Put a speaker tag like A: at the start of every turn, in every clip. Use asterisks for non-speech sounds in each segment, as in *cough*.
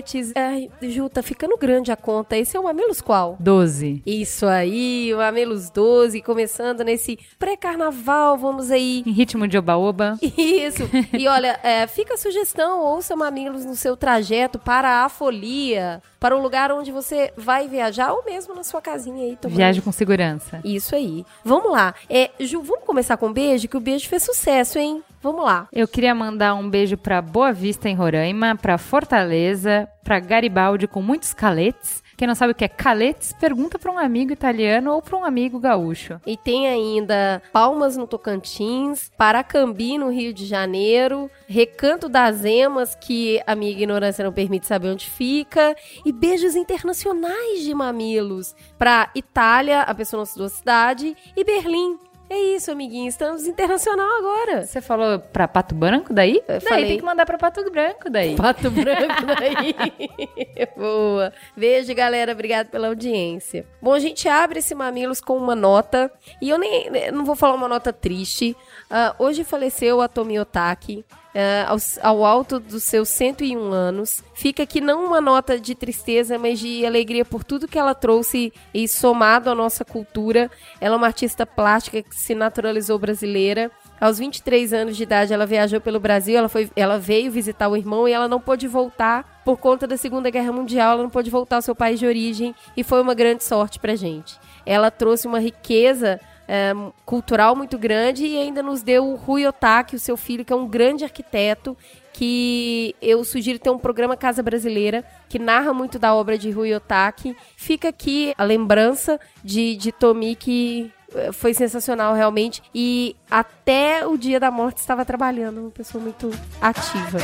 A: mamiletes. Ai, Ju, tá ficando grande a conta. Esse é o Mamilos qual?
B: 12.
A: Isso aí, o Mamilos 12, começando nesse pré-carnaval, vamos aí.
B: Em ritmo de oba-oba.
A: Isso. E olha, é, fica a sugestão, ouça Mamilos no seu trajeto para a folia, para o lugar onde você vai viajar ou mesmo na sua casinha aí. Tomando...
B: Viaje com segurança.
A: Isso aí. Vamos lá. É, Ju, vamos começar com um beijo, que o beijo fez sucesso, hein? Vamos lá.
B: Eu queria mandar um beijo para Boa Vista, em Roraima, para Fortaleza, para Garibaldi, com muitos caletes. Quem não sabe o que é caletes, pergunta para um amigo italiano ou para um amigo gaúcho.
A: E tem ainda Palmas no Tocantins, Paracambi no Rio de Janeiro, Recanto das Emas, que a minha ignorância não permite saber onde fica, e beijos internacionais de mamilos para Itália, a pessoa na sua cidade, e Berlim. É isso, amiguinho. Estamos internacional agora.
B: Você falou pra Pato Branco daí?
A: Eu
B: daí
A: falei.
B: tem que mandar pra Pato Branco daí.
A: Pato Branco daí. *laughs* Boa. Beijo, galera. Obrigado pela audiência. Bom, a gente abre esse Mamilos com uma nota. E eu nem eu não vou falar uma nota triste. Ah, hoje faleceu a Tomi Otaki. Ah, ao, ao alto dos seus 101 anos. Fica aqui não uma nota de tristeza, mas de alegria por tudo que ela trouxe e somado à nossa cultura. Ela é uma artista plástica que se naturalizou brasileira. Aos 23 anos de idade, ela viajou pelo Brasil, ela, foi, ela veio visitar o irmão e ela não pôde voltar por conta da Segunda Guerra Mundial, ela não pôde voltar ao seu país de origem e foi uma grande sorte pra gente. Ela trouxe uma riqueza é, cultural muito grande e ainda nos deu o Rui Otaki, o seu filho, que é um grande arquiteto, que eu sugiro ter um programa Casa Brasileira, que narra muito da obra de Rui Otaki. Fica aqui a lembrança de, de Tomi, que eh, foi sensacional realmente. E até o dia da morte estava trabalhando, uma pessoa muito ativa.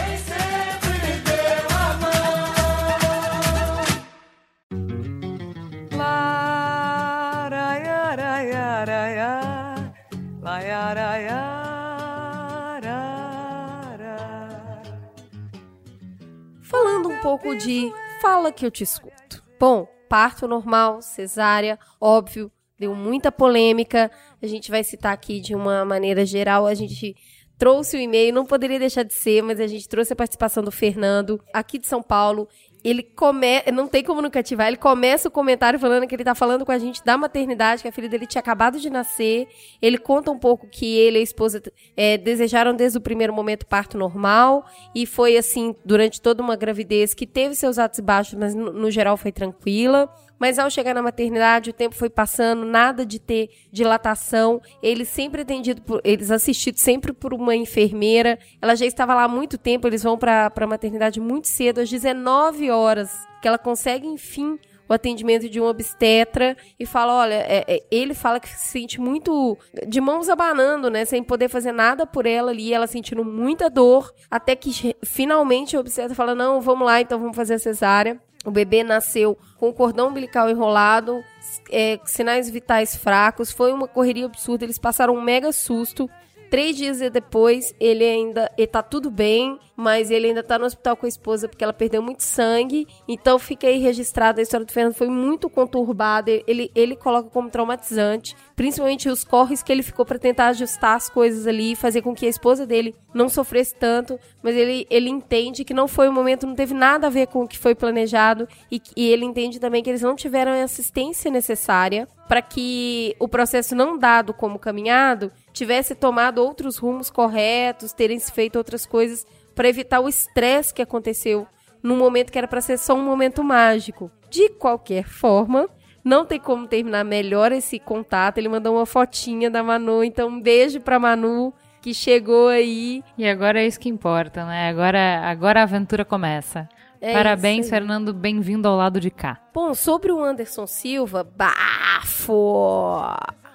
A: Falando um pouco de fala que eu te escuto. Bom, parto normal, cesárea, óbvio, deu muita polêmica. A gente vai citar aqui de uma maneira geral. A gente trouxe o e-mail, não poderia deixar de ser, mas a gente trouxe a participação do Fernando, aqui de São Paulo. Ele começa, não tem como não cativar, ele começa o comentário falando que ele tá falando com a gente da maternidade, que a filha dele tinha acabado de nascer. Ele conta um pouco que ele e a esposa é, desejaram desde o primeiro momento parto normal, e foi assim durante toda uma gravidez que teve seus altos e baixos, mas no, no geral foi tranquila. Mas ao chegar na maternidade, o tempo foi passando, nada de ter dilatação. Eles sempre atendido por, eles assistidos sempre por uma enfermeira. Ela já estava lá há muito tempo, eles vão para a maternidade muito cedo, às 19 horas, que ela consegue, enfim, o atendimento de um obstetra e fala, olha, é, é, ele fala que se sente muito de mãos abanando, né, sem poder fazer nada por ela ali, ela sentindo muita dor, até que finalmente o obstetra fala, não, vamos lá, então vamos fazer a cesárea. O bebê nasceu com o cordão umbilical enrolado, é, sinais vitais fracos. Foi uma correria absurda. Eles passaram um mega susto. Três dias depois, ele ainda está tudo bem, mas ele ainda está no hospital com a esposa porque ela perdeu muito sangue. Então fica aí registrada a história do Fernando foi muito conturbada. Ele, ele coloca como traumatizante, principalmente os corres que ele ficou para tentar ajustar as coisas ali fazer com que a esposa dele não sofresse tanto. Mas ele, ele entende que não foi o momento, não teve nada a ver com o que foi planejado e, e ele entende também que eles não tiveram a assistência necessária para que o processo não dado como caminhado tivesse tomado outros rumos corretos, terem se feito outras coisas para evitar o estresse que aconteceu num momento que era para ser só um momento mágico. De qualquer forma, não tem como terminar melhor esse contato. Ele mandou uma fotinha da Manu, então um beijo para Manu que chegou aí.
B: E agora é isso que importa, né? Agora, agora a aventura começa.
A: É
B: Parabéns. Fernando. Bem-vindo ao lado de cá.
A: Bom, sobre o Anderson Silva, bafo!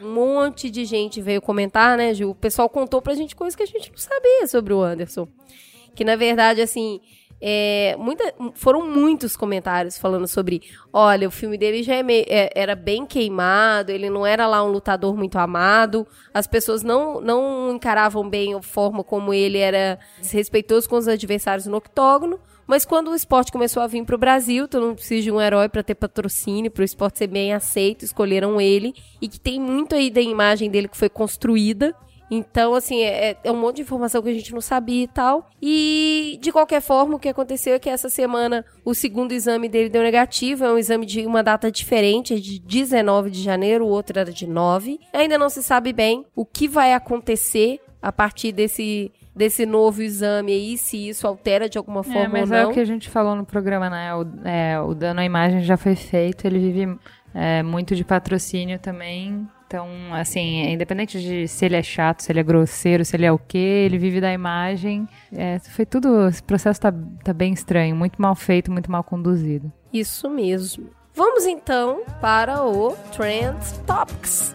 A: Um monte de gente veio comentar, né, Gil? O pessoal contou pra gente coisas que a gente não sabia sobre o Anderson. Que, na verdade, assim, é, muita, foram muitos comentários falando sobre, olha, o filme dele já é meio- é- era bem queimado, ele não era lá um lutador muito amado, as pessoas não, não encaravam bem a forma como ele era desrespeitoso com os adversários no octógono, mas quando o esporte começou a vir para o Brasil, todo mundo precisa de um herói para ter patrocínio, para o esporte ser bem aceito, escolheram ele, e que tem muito aí da imagem dele que foi construída, Então, assim, é, é, um monte de informação que a gente não sabia e tal. E, de qualquer forma, o que aconteceu é que essa semana o segundo exame dele deu negativo. É um exame de uma data diferente, é de 19 de janeiro, o outro era de 9. Ainda não se sabe bem o que vai acontecer a partir desse desse novo exame aí, se isso altera de alguma forma é,
B: mas
A: ou não.
B: é o que a gente falou no programa, né? O, é, o dano à imagem já foi feito, ele vive é, muito de patrocínio também. Então, assim, independente de se ele é chato, se ele é grosseiro, se ele é o quê, ele vive da imagem. É, foi tudo. Esse processo tá, tá bem estranho, muito mal feito, muito mal conduzido.
A: Isso mesmo. Vamos então para o Trend Topics.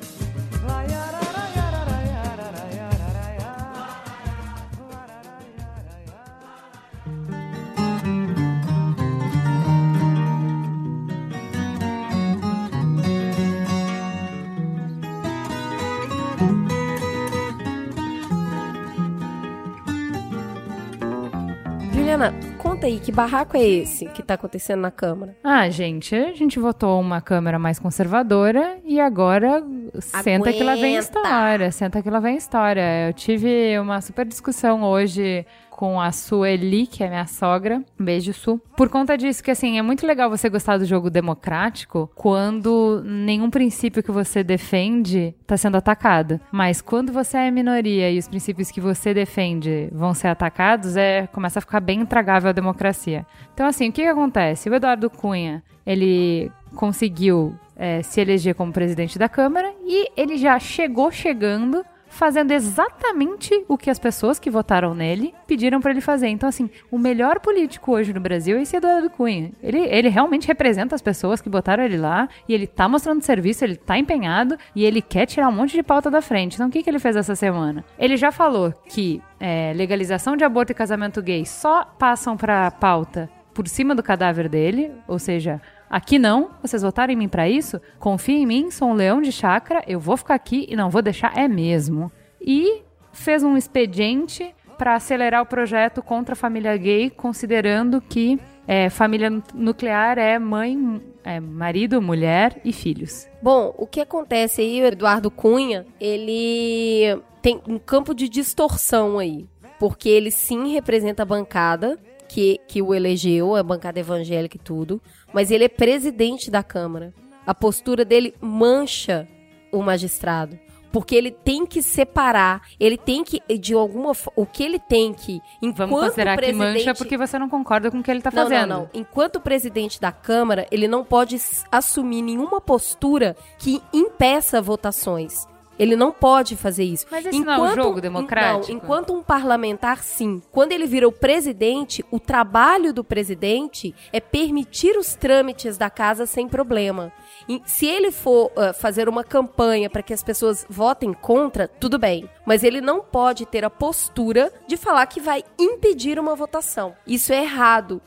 A: Juliana, conta aí, que barraco é esse que tá acontecendo na Câmara?
B: Ah, gente, a gente votou uma Câmara mais conservadora e agora Aguenta. senta que lá vem história, senta que lá vem história. Eu tive uma super discussão hoje com a Sueli, que é minha sogra. Beijo, Su. Por conta disso, que assim, é muito legal você gostar do jogo democrático quando nenhum princípio que você defende está sendo atacado. Mas quando você é minoria e os princípios que você defende vão ser atacados, é começa a ficar bem intragável a democracia. Então, assim, o que, que acontece? O Eduardo Cunha, ele conseguiu é, se eleger como presidente da Câmara e ele já chegou chegando fazendo exatamente o que as pessoas que votaram nele pediram para ele fazer. Então, assim, o melhor político hoje no Brasil é esse Eduardo Cunha. Ele, ele realmente representa as pessoas que botaram ele lá e ele tá mostrando serviço, ele tá empenhado e ele quer tirar um monte de pauta da frente. Então, o que, que ele fez essa semana? Ele já falou que é, legalização de aborto e casamento gay só passam pra pauta por cima do cadáver dele, ou seja, Aqui não, vocês votaram em mim para isso? Confia em mim, sou um leão de chácara, eu vou ficar aqui e não vou deixar, é mesmo. E fez um expediente para acelerar o projeto contra a família gay, considerando que é, família nuclear é mãe, é, marido, mulher e filhos.
A: Bom, o que acontece aí, o Eduardo Cunha, ele tem um campo de distorção aí. Porque ele sim representa a bancada que, que o elegeu, a bancada evangélica e tudo mas ele é presidente da Câmara. A postura dele mancha o magistrado. Porque ele tem que separar, ele tem que, de alguma o que ele tem que, enquanto
B: Vamos considerar
A: presidente...
B: que mancha porque você não concorda com o que ele está fazendo.
A: Não, não, Enquanto presidente da Câmara, ele não pode assumir nenhuma postura que impeça votações. Ele não pode fazer isso.
B: Mas esse enquanto, não é um jogo democrático?
A: Não, enquanto um parlamentar, sim. Quando ele vira o presidente, o trabalho do presidente é permitir os trâmites da casa sem problema. E se ele for uh, fazer uma campanha para que as pessoas votem contra, tudo bem. Mas ele não pode ter a postura de falar que vai impedir uma votação. Isso é errado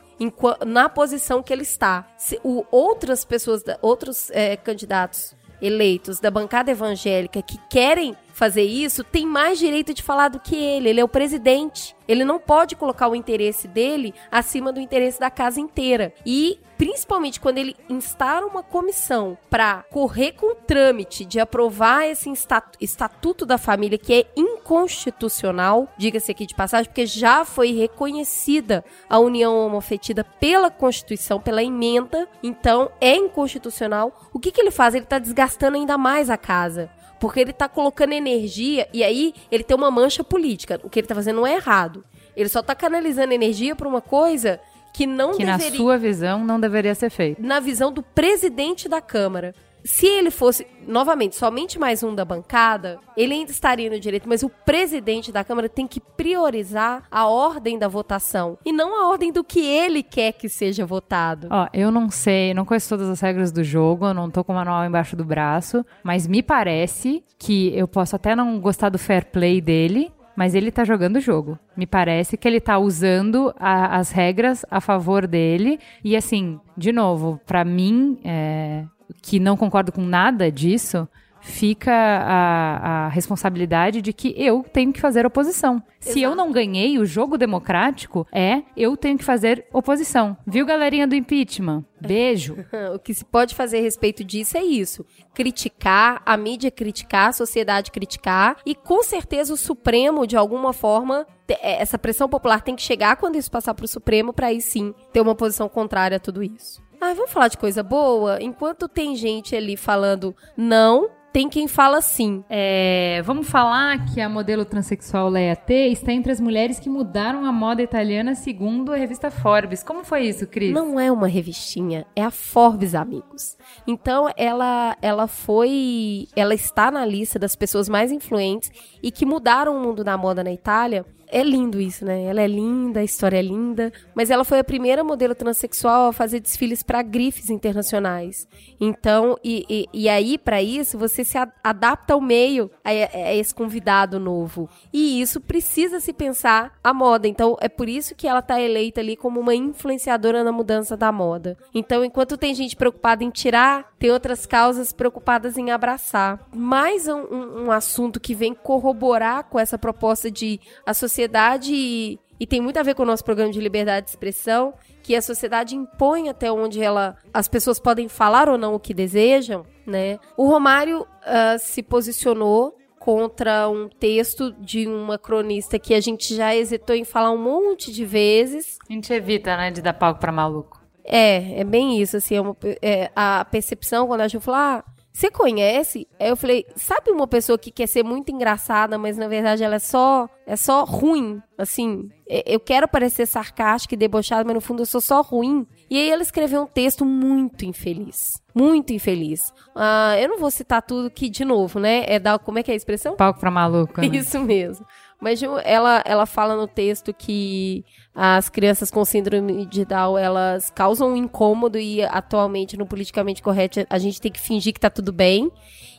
A: na posição que ele está. Se, o, outras pessoas, outros é, candidatos eleitos da bancada evangélica que querem fazer isso tem mais direito de falar do que ele. Ele é o presidente. Ele não pode colocar o interesse dele acima do interesse da casa inteira. E principalmente quando ele instala uma comissão para correr com o trâmite de aprovar esse estatuto da família que é inconstitucional, diga-se aqui de passagem, porque já foi reconhecida a união homofetida pela Constituição, pela emenda, então é inconstitucional. O que, que ele faz? Ele está desgastando ainda mais a casa. Porque ele tá colocando energia e aí ele tem uma mancha política. O que ele tá fazendo não é errado. Ele só tá canalizando energia para uma coisa que não
B: que
A: deveria...
B: na sua visão não deveria ser feito.
A: Na visão do presidente da Câmara. Se ele fosse, novamente, somente mais um da bancada, ele ainda estaria no direito, mas o presidente da Câmara tem que priorizar a ordem da votação e não a ordem do que ele quer que seja votado.
B: Ó, eu não sei, não conheço todas as regras do jogo, eu não tô com o manual embaixo do braço, mas me parece que eu posso até não gostar do fair play dele, mas ele tá jogando o jogo. Me parece que ele tá usando a, as regras a favor dele. E assim, de novo, para mim, é, que não concordo com nada disso, fica a, a responsabilidade de que eu tenho que fazer oposição. Exato. Se eu não ganhei, o jogo democrático é eu tenho que fazer oposição. Viu, galerinha do impeachment? Beijo. *laughs*
A: o que se pode fazer a respeito disso é isso: criticar, a mídia criticar, a sociedade criticar, e com certeza o Supremo, de alguma forma, é, essa pressão popular tem que chegar quando isso passar para o Supremo, para aí sim ter uma posição contrária a tudo isso. Ah, vamos falar de coisa boa? Enquanto tem gente ali falando não, tem quem fala sim.
B: É, vamos falar que a modelo transexual Leia T está entre as mulheres que mudaram a moda italiana segundo a revista Forbes. Como foi isso, Cris?
A: Não é uma revistinha, é a Forbes, amigos. Então ela ela foi, ela está na lista das pessoas mais influentes e que mudaram o mundo da moda na Itália é lindo isso, né? Ela é linda, a história é linda, mas ela foi a primeira modelo transexual a fazer desfiles para grifes internacionais. Então, e, e, e aí, para isso, você se adapta ao meio a, a, esse convidado novo. E isso precisa se pensar a moda. Então, é por isso que ela tá eleita ali como uma influenciadora na mudança da moda. Então, enquanto tem gente preocupada em tirar, tem outras causas preocupadas em abraçar. Mais um, um, um assunto que vem corroborar com essa proposta de associação sociedade, e, e tem muito a ver com o nosso programa de liberdade de expressão, que a sociedade impõe até onde ela, as pessoas podem falar ou não o que desejam, né? O Romário uh, se posicionou contra um texto de uma cronista que a gente já hesitou em falar um monte de vezes.
B: A gente evita, né, de dar palco para maluco.
A: É, é bem isso, assim, é uma, é, a percepção quando a gente fala, ah, você conhece? Aí eu falei, sabe uma pessoa que quer ser muito engraçada, mas na verdade ela é só é só ruim, assim. Eu quero parecer sarcástica e debochada, mas no fundo eu sou só ruim. E aí ela escreveu um texto muito infeliz. Muito infeliz. Uh, eu não vou citar tudo aqui de novo, né? É da, como é que é a expressão?
B: Palco pra maluco. Né?
A: Isso mesmo. Mas ela, ela fala no texto que as crianças com síndrome de Down, elas causam um incômodo e atualmente no politicamente correto a gente tem que fingir que tá tudo bem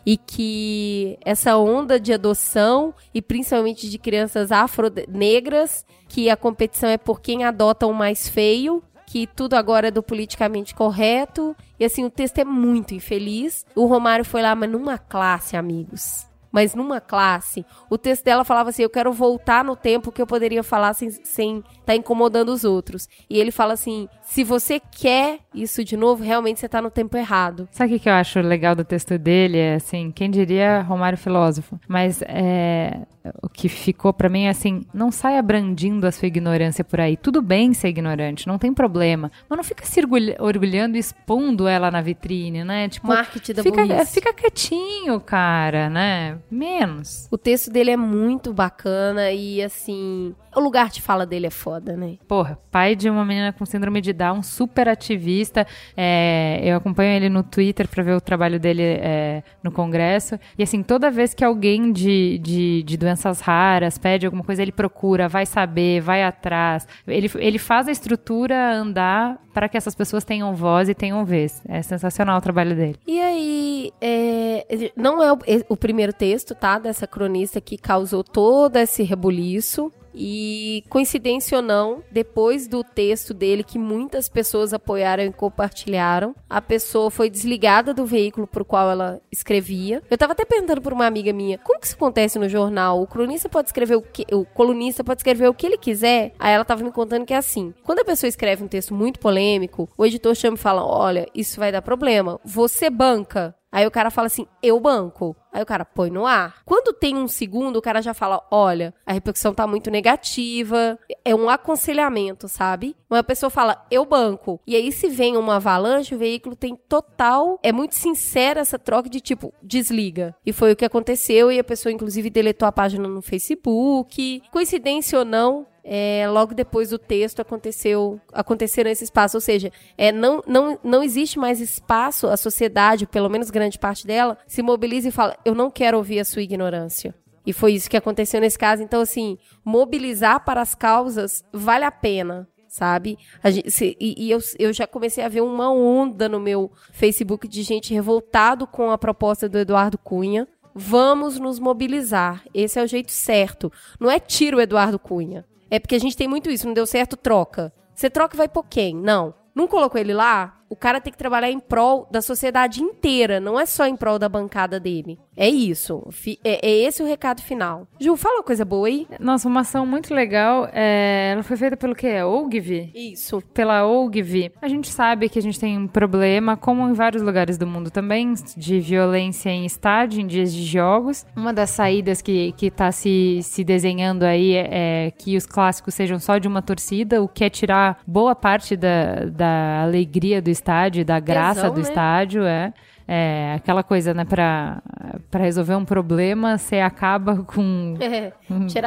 A: e que essa onda de adoção e principalmente de crianças afro-negras, que a competição é por quem adota o mais feio, que tudo agora é do politicamente correto. E assim, o texto é muito infeliz. O Romário foi lá, mas numa classe, amigos mas numa classe, o texto dela falava assim: Eu quero voltar no tempo que eu poderia falar sem estar sem tá incomodando os outros. E ele fala assim: Se você quer isso de novo, realmente você está no tempo errado.
B: Sabe o que eu acho legal do texto dele? É assim: quem diria Romário filósofo? Mas é, o que ficou para mim é assim: não saia brandindo a sua ignorância por aí. Tudo bem ser ignorante, não tem problema. Mas não fica se orgulhando e expondo ela na vitrine, né?
A: Tipo, Marketing da
B: fica, fica quietinho, cara, né? Menos.
A: O texto dele é muito bacana e, assim, o lugar de fala dele é foda, né?
B: Porra, pai de uma menina com síndrome de Down, super ativista. É, eu acompanho ele no Twitter pra ver o trabalho dele é, no Congresso. E, assim, toda vez que alguém de, de, de doenças raras pede alguma coisa, ele procura, vai saber, vai atrás. Ele, ele faz a estrutura andar para que essas pessoas tenham voz e tenham vez. É sensacional o trabalho dele.
A: E aí, é, não é o, o primeiro texto, tá? Dessa cronista que causou todo esse rebuliço. E, coincidência ou não, depois do texto dele, que muitas pessoas apoiaram e compartilharam, a pessoa foi desligada do veículo por qual ela escrevia. Eu tava até perguntando por uma amiga minha, como que isso acontece no jornal? O cronista pode escrever o que, o colunista pode escrever o que ele quiser? Aí ela tava me contando que é assim. Quando a pessoa escreve um texto muito polêmico, o editor chama e fala: "Olha, isso vai dar problema. Você banca Aí o cara fala assim, eu banco. Aí o cara põe no ar. Quando tem um segundo, o cara já fala: olha, a repercussão tá muito negativa. É um aconselhamento, sabe? Uma pessoa fala: eu banco. E aí, se vem uma avalanche, o veículo tem total. É muito sincera essa troca de tipo, desliga. E foi o que aconteceu. E a pessoa, inclusive, deletou a página no Facebook. Coincidência ou não, é, logo depois do texto aconteceu aconteceram esses passos, ou seja, é, não, não, não existe mais espaço, a sociedade, pelo menos grande parte dela, se mobiliza e fala, eu não quero ouvir a sua ignorância. E foi isso que aconteceu nesse caso. Então, assim, mobilizar para as causas vale a pena, sabe? Gente, se, e, e eu, eu já comecei a ver uma onda no meu Facebook de gente revoltado com a proposta do Eduardo Cunha. Vamos nos mobilizar. Esse é o jeito certo. Não é tiro o Eduardo Cunha. É porque a gente tem muito isso, não deu certo, troca. Você troca e vai por quem? Não. Não colocou ele lá? O cara tem que trabalhar em prol da sociedade inteira, não é só em prol da bancada dele. É isso. É, é esse o recado final. Ju, fala uma coisa boa aí.
B: Nossa, uma ação muito legal. É, ela foi feita pelo que? É Ogvi?
A: Isso.
B: Pela Ogvi. A gente sabe que a gente tem um problema, como em vários lugares do mundo também, de violência em estádio, em dias de jogos. Uma das saídas que, que tá se, se desenhando aí é, é que os clássicos sejam só de uma torcida, o que é tirar boa parte da, da alegria do estádio, da graça Tesão, do né? estádio, é. É, aquela coisa, né, pra, pra resolver um problema, você acaba com, *laughs* é,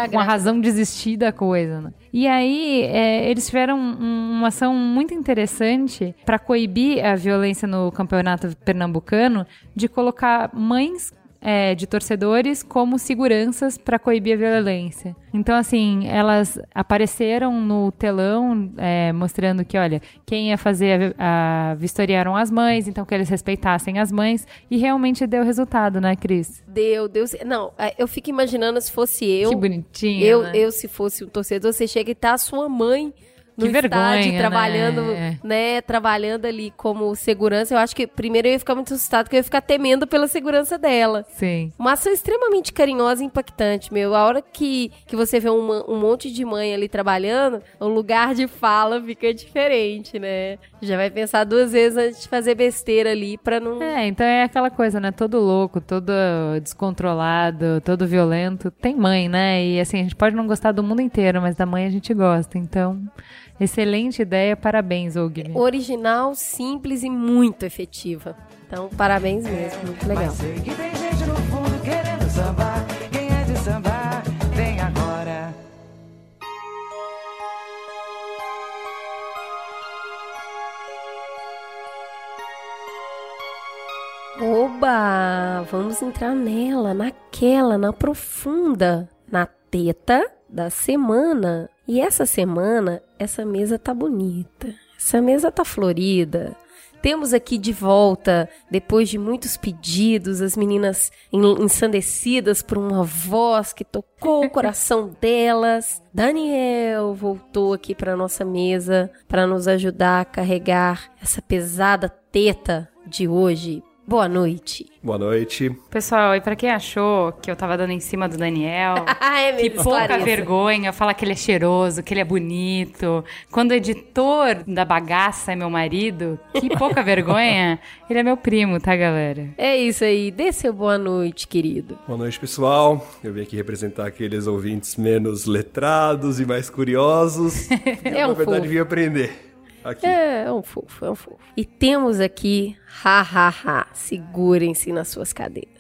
B: com a razão de existir da coisa, né? E aí, é, eles tiveram um, uma ação muito interessante para coibir a violência no campeonato pernambucano, de colocar mães é, de torcedores como seguranças para coibir a violência. Então, assim, elas apareceram no telão é, mostrando que, olha, quem ia fazer a, a vistoriaram as mães, então que eles respeitassem as mães e realmente deu resultado, né, Cris?
A: Deu, deu. Não, é, eu fico imaginando se fosse eu.
B: Que bonitinho.
A: Eu,
B: né?
A: eu se fosse um torcedor, você chega e tá a sua mãe no que estádio, vergonha, trabalhando, né? né? Trabalhando ali como segurança. Eu acho que primeiro eu ia ficar muito assustado, porque eu ia ficar temendo pela segurança dela.
B: Sim.
A: Uma ação extremamente carinhosa e impactante, meu. A hora que, que você vê uma, um monte de mãe ali trabalhando, o lugar de fala fica diferente, né? Já vai pensar duas vezes antes de fazer besteira ali pra não.
B: É, então é aquela coisa, né? Todo louco, todo descontrolado, todo violento. Tem mãe, né? E assim, a gente pode não gostar do mundo inteiro, mas da mãe a gente gosta. Então. Excelente ideia, parabéns, Ogni.
A: Original, simples e muito efetiva. Então, parabéns mesmo, muito legal. Mas sei que tem gente no fundo querendo sambar. Quem é de sambar, vem agora. Oba! Vamos entrar nela, naquela, na profunda, na teta da semana. E essa semana, essa mesa tá bonita. Essa mesa tá florida. Temos aqui de volta, depois de muitos pedidos, as meninas ensandecidas por uma voz que tocou o coração *laughs* delas. Daniel voltou aqui para nossa mesa para nos ajudar a carregar essa pesada teta de hoje Boa noite.
C: Boa noite.
B: Pessoal, e para quem achou que eu tava dando em cima do Daniel, *laughs*
A: é
B: que pouca vergonha falar que ele é cheiroso, que ele é bonito. Quando o editor da bagaça é meu marido, que pouca *laughs* vergonha. Ele é meu primo, tá, galera?
A: É isso aí. Dê seu boa noite, querido.
C: Boa noite, pessoal. Eu vim aqui representar aqueles ouvintes menos letrados e mais curiosos. *laughs* é eu, um na verdade, fofo. vim aprender. Aqui.
A: É, é um fofo, é um fofo. E temos aqui, ha, ha, ha, segurem-se nas suas cadeiras.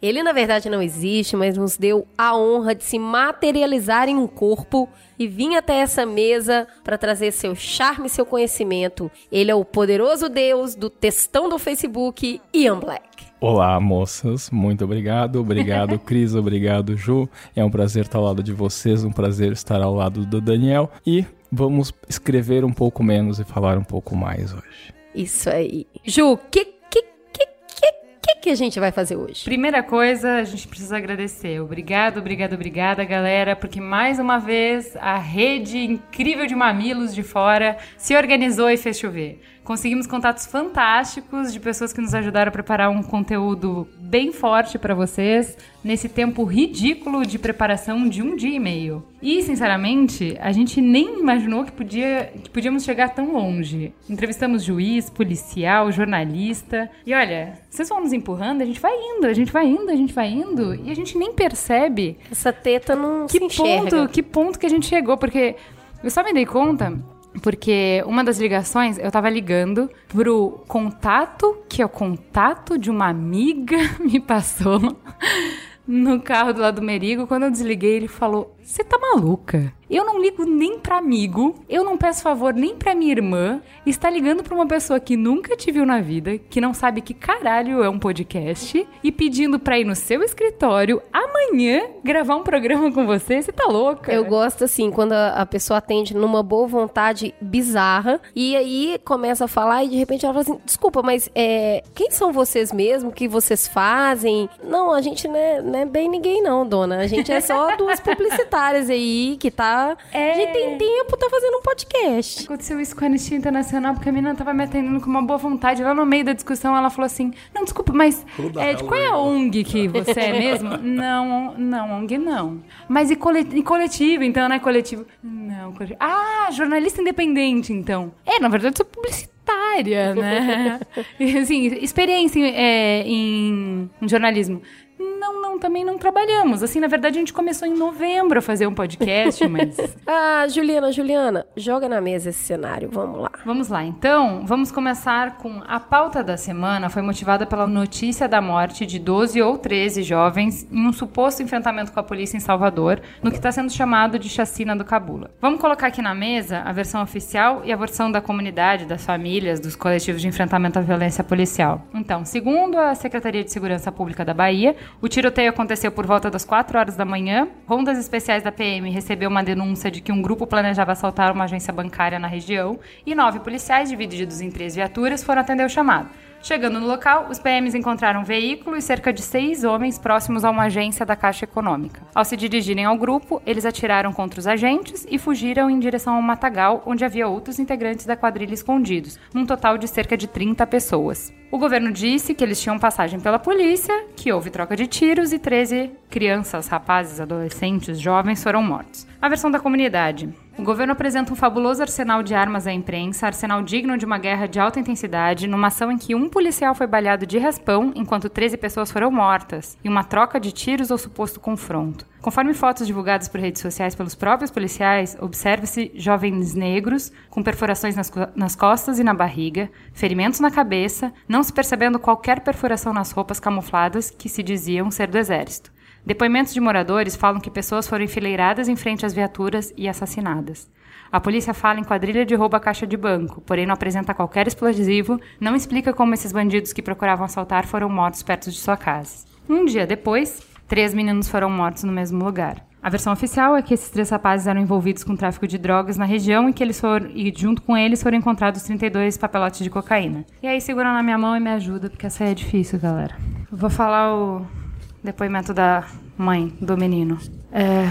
A: Ele, na verdade, não existe, mas nos deu a honra de se materializar em um corpo e vir até essa mesa para trazer seu charme e seu conhecimento. Ele é o poderoso deus do textão do Facebook, Ian Black.
D: Olá, moças. Muito obrigado. Obrigado, *laughs* Cris. obrigado, Ju. É um prazer estar ao lado de vocês, um prazer estar ao lado do Daniel. E vamos escrever um pouco menos e falar um pouco mais hoje.
A: Isso aí. Ju, que que que que que, que a gente vai fazer hoje?
B: Primeira coisa, a gente precisa agradecer. Obrigado, obrigado, obrigada, galera, porque mais uma vez a rede incrível de mamilos de fora se organizou e fez chover. Conseguimos contatos fantásticos de pessoas que nos ajudaram a preparar um conteúdo bem forte para vocês nesse tempo ridículo de preparação de um dia e meio. E, sinceramente, a gente nem imaginou que, podia, que podíamos chegar tão longe. Entrevistamos juiz, policial, jornalista. E olha, vocês vão nos empurrando, a gente vai indo, a gente vai indo, a gente vai indo. E a gente nem percebe.
A: Essa teta não
B: que
A: se enxerga.
B: ponto, Que ponto que a gente chegou, porque eu só me dei conta porque uma das ligações, eu tava ligando pro contato, que é o contato de uma amiga *laughs* me passou no carro do lado do Merigo. Quando eu desliguei, ele falou: Você tá maluca? Eu não ligo nem pra amigo, eu não peço favor nem pra minha irmã. Está ligando pra uma pessoa que nunca te viu na vida, que não sabe que caralho é um podcast, e pedindo pra ir no seu escritório amanhã gravar um programa com você. Você tá louca?
A: Eu gosto assim, quando a pessoa atende numa boa vontade bizarra, e aí começa a falar e de repente ela fala assim: Desculpa, mas é, quem são vocês mesmo? O que vocês fazem? Não, a gente não é, não é bem ninguém, não, dona. A gente é só duas publicitárias aí que tá. É... A gente tem tempo, tá fazendo um podcast.
B: Aconteceu isso com a Anistia Internacional, porque a menina tava me atendendo com uma boa vontade. Lá no meio da discussão, ela falou assim: Não, desculpa, mas é, de qual é a ONG que você é mesmo? *laughs* não, não, ONG não. Mas e coletivo, então, né? Coletivo. Não, coletivo. Ah, jornalista independente, então. É, na verdade, eu sou publicitária, né? *laughs* assim, experiência é, em, em jornalismo. Não, não, também não trabalhamos. Assim, na verdade, a gente começou em novembro a fazer um podcast, *laughs* mas.
A: ah, Juliana, Juliana, joga na mesa esse cenário. Vamos lá.
B: Vamos lá. Então, vamos começar com a pauta da semana. Foi motivada pela notícia da morte de 12 ou 13 jovens em um suposto enfrentamento com a polícia em Salvador, no que está sendo chamado de chacina do Cabula. Vamos colocar aqui na mesa a versão oficial e a versão da comunidade, das famílias, dos coletivos de enfrentamento à violência policial. Então, segundo a Secretaria de Segurança Pública da Bahia, o tiroteio aconteceu por volta das 4 horas da manhã. Rondas especiais da PM recebeu uma denúncia de que um grupo planejava assaltar uma agência bancária na região e nove policiais, divididos em três viaturas, foram atender o chamado. Chegando no local, os PMs encontraram um veículo e cerca de seis homens próximos a uma agência da Caixa Econômica. Ao se dirigirem ao grupo, eles atiraram contra os agentes e fugiram em direção ao matagal, onde havia outros integrantes da quadrilha escondidos, num total de cerca de 30 pessoas. O governo disse que eles tinham passagem pela polícia, que houve troca de tiros e 13 crianças, rapazes, adolescentes, jovens foram mortos. A versão da comunidade. O governo apresenta um fabuloso arsenal de armas à imprensa, arsenal digno de uma guerra de alta intensidade, numa ação em que um policial foi baleado de raspão, enquanto 13 pessoas foram mortas, e uma troca de tiros ou suposto confronto. Conforme fotos divulgadas por redes sociais pelos próprios policiais, observa-se jovens negros com perfurações nas, nas costas e na barriga, ferimentos na cabeça, não se percebendo qualquer perfuração nas roupas camufladas que se diziam ser do exército. Depoimentos de moradores falam que pessoas foram enfileiradas em frente às viaturas e assassinadas. A polícia fala em quadrilha de roubo à caixa de banco, porém não apresenta qualquer explosivo, não explica como esses bandidos que procuravam assaltar foram mortos perto de sua casa. Um dia depois, três meninos foram mortos no mesmo lugar. A versão oficial é que esses três rapazes eram envolvidos com tráfico de drogas na região e que eles foram, e junto com eles foram encontrados 32 papelotes de cocaína. E aí segura na minha mão e me ajuda, porque essa aí é difícil, galera. vou falar o Depoimento da mãe do menino. É,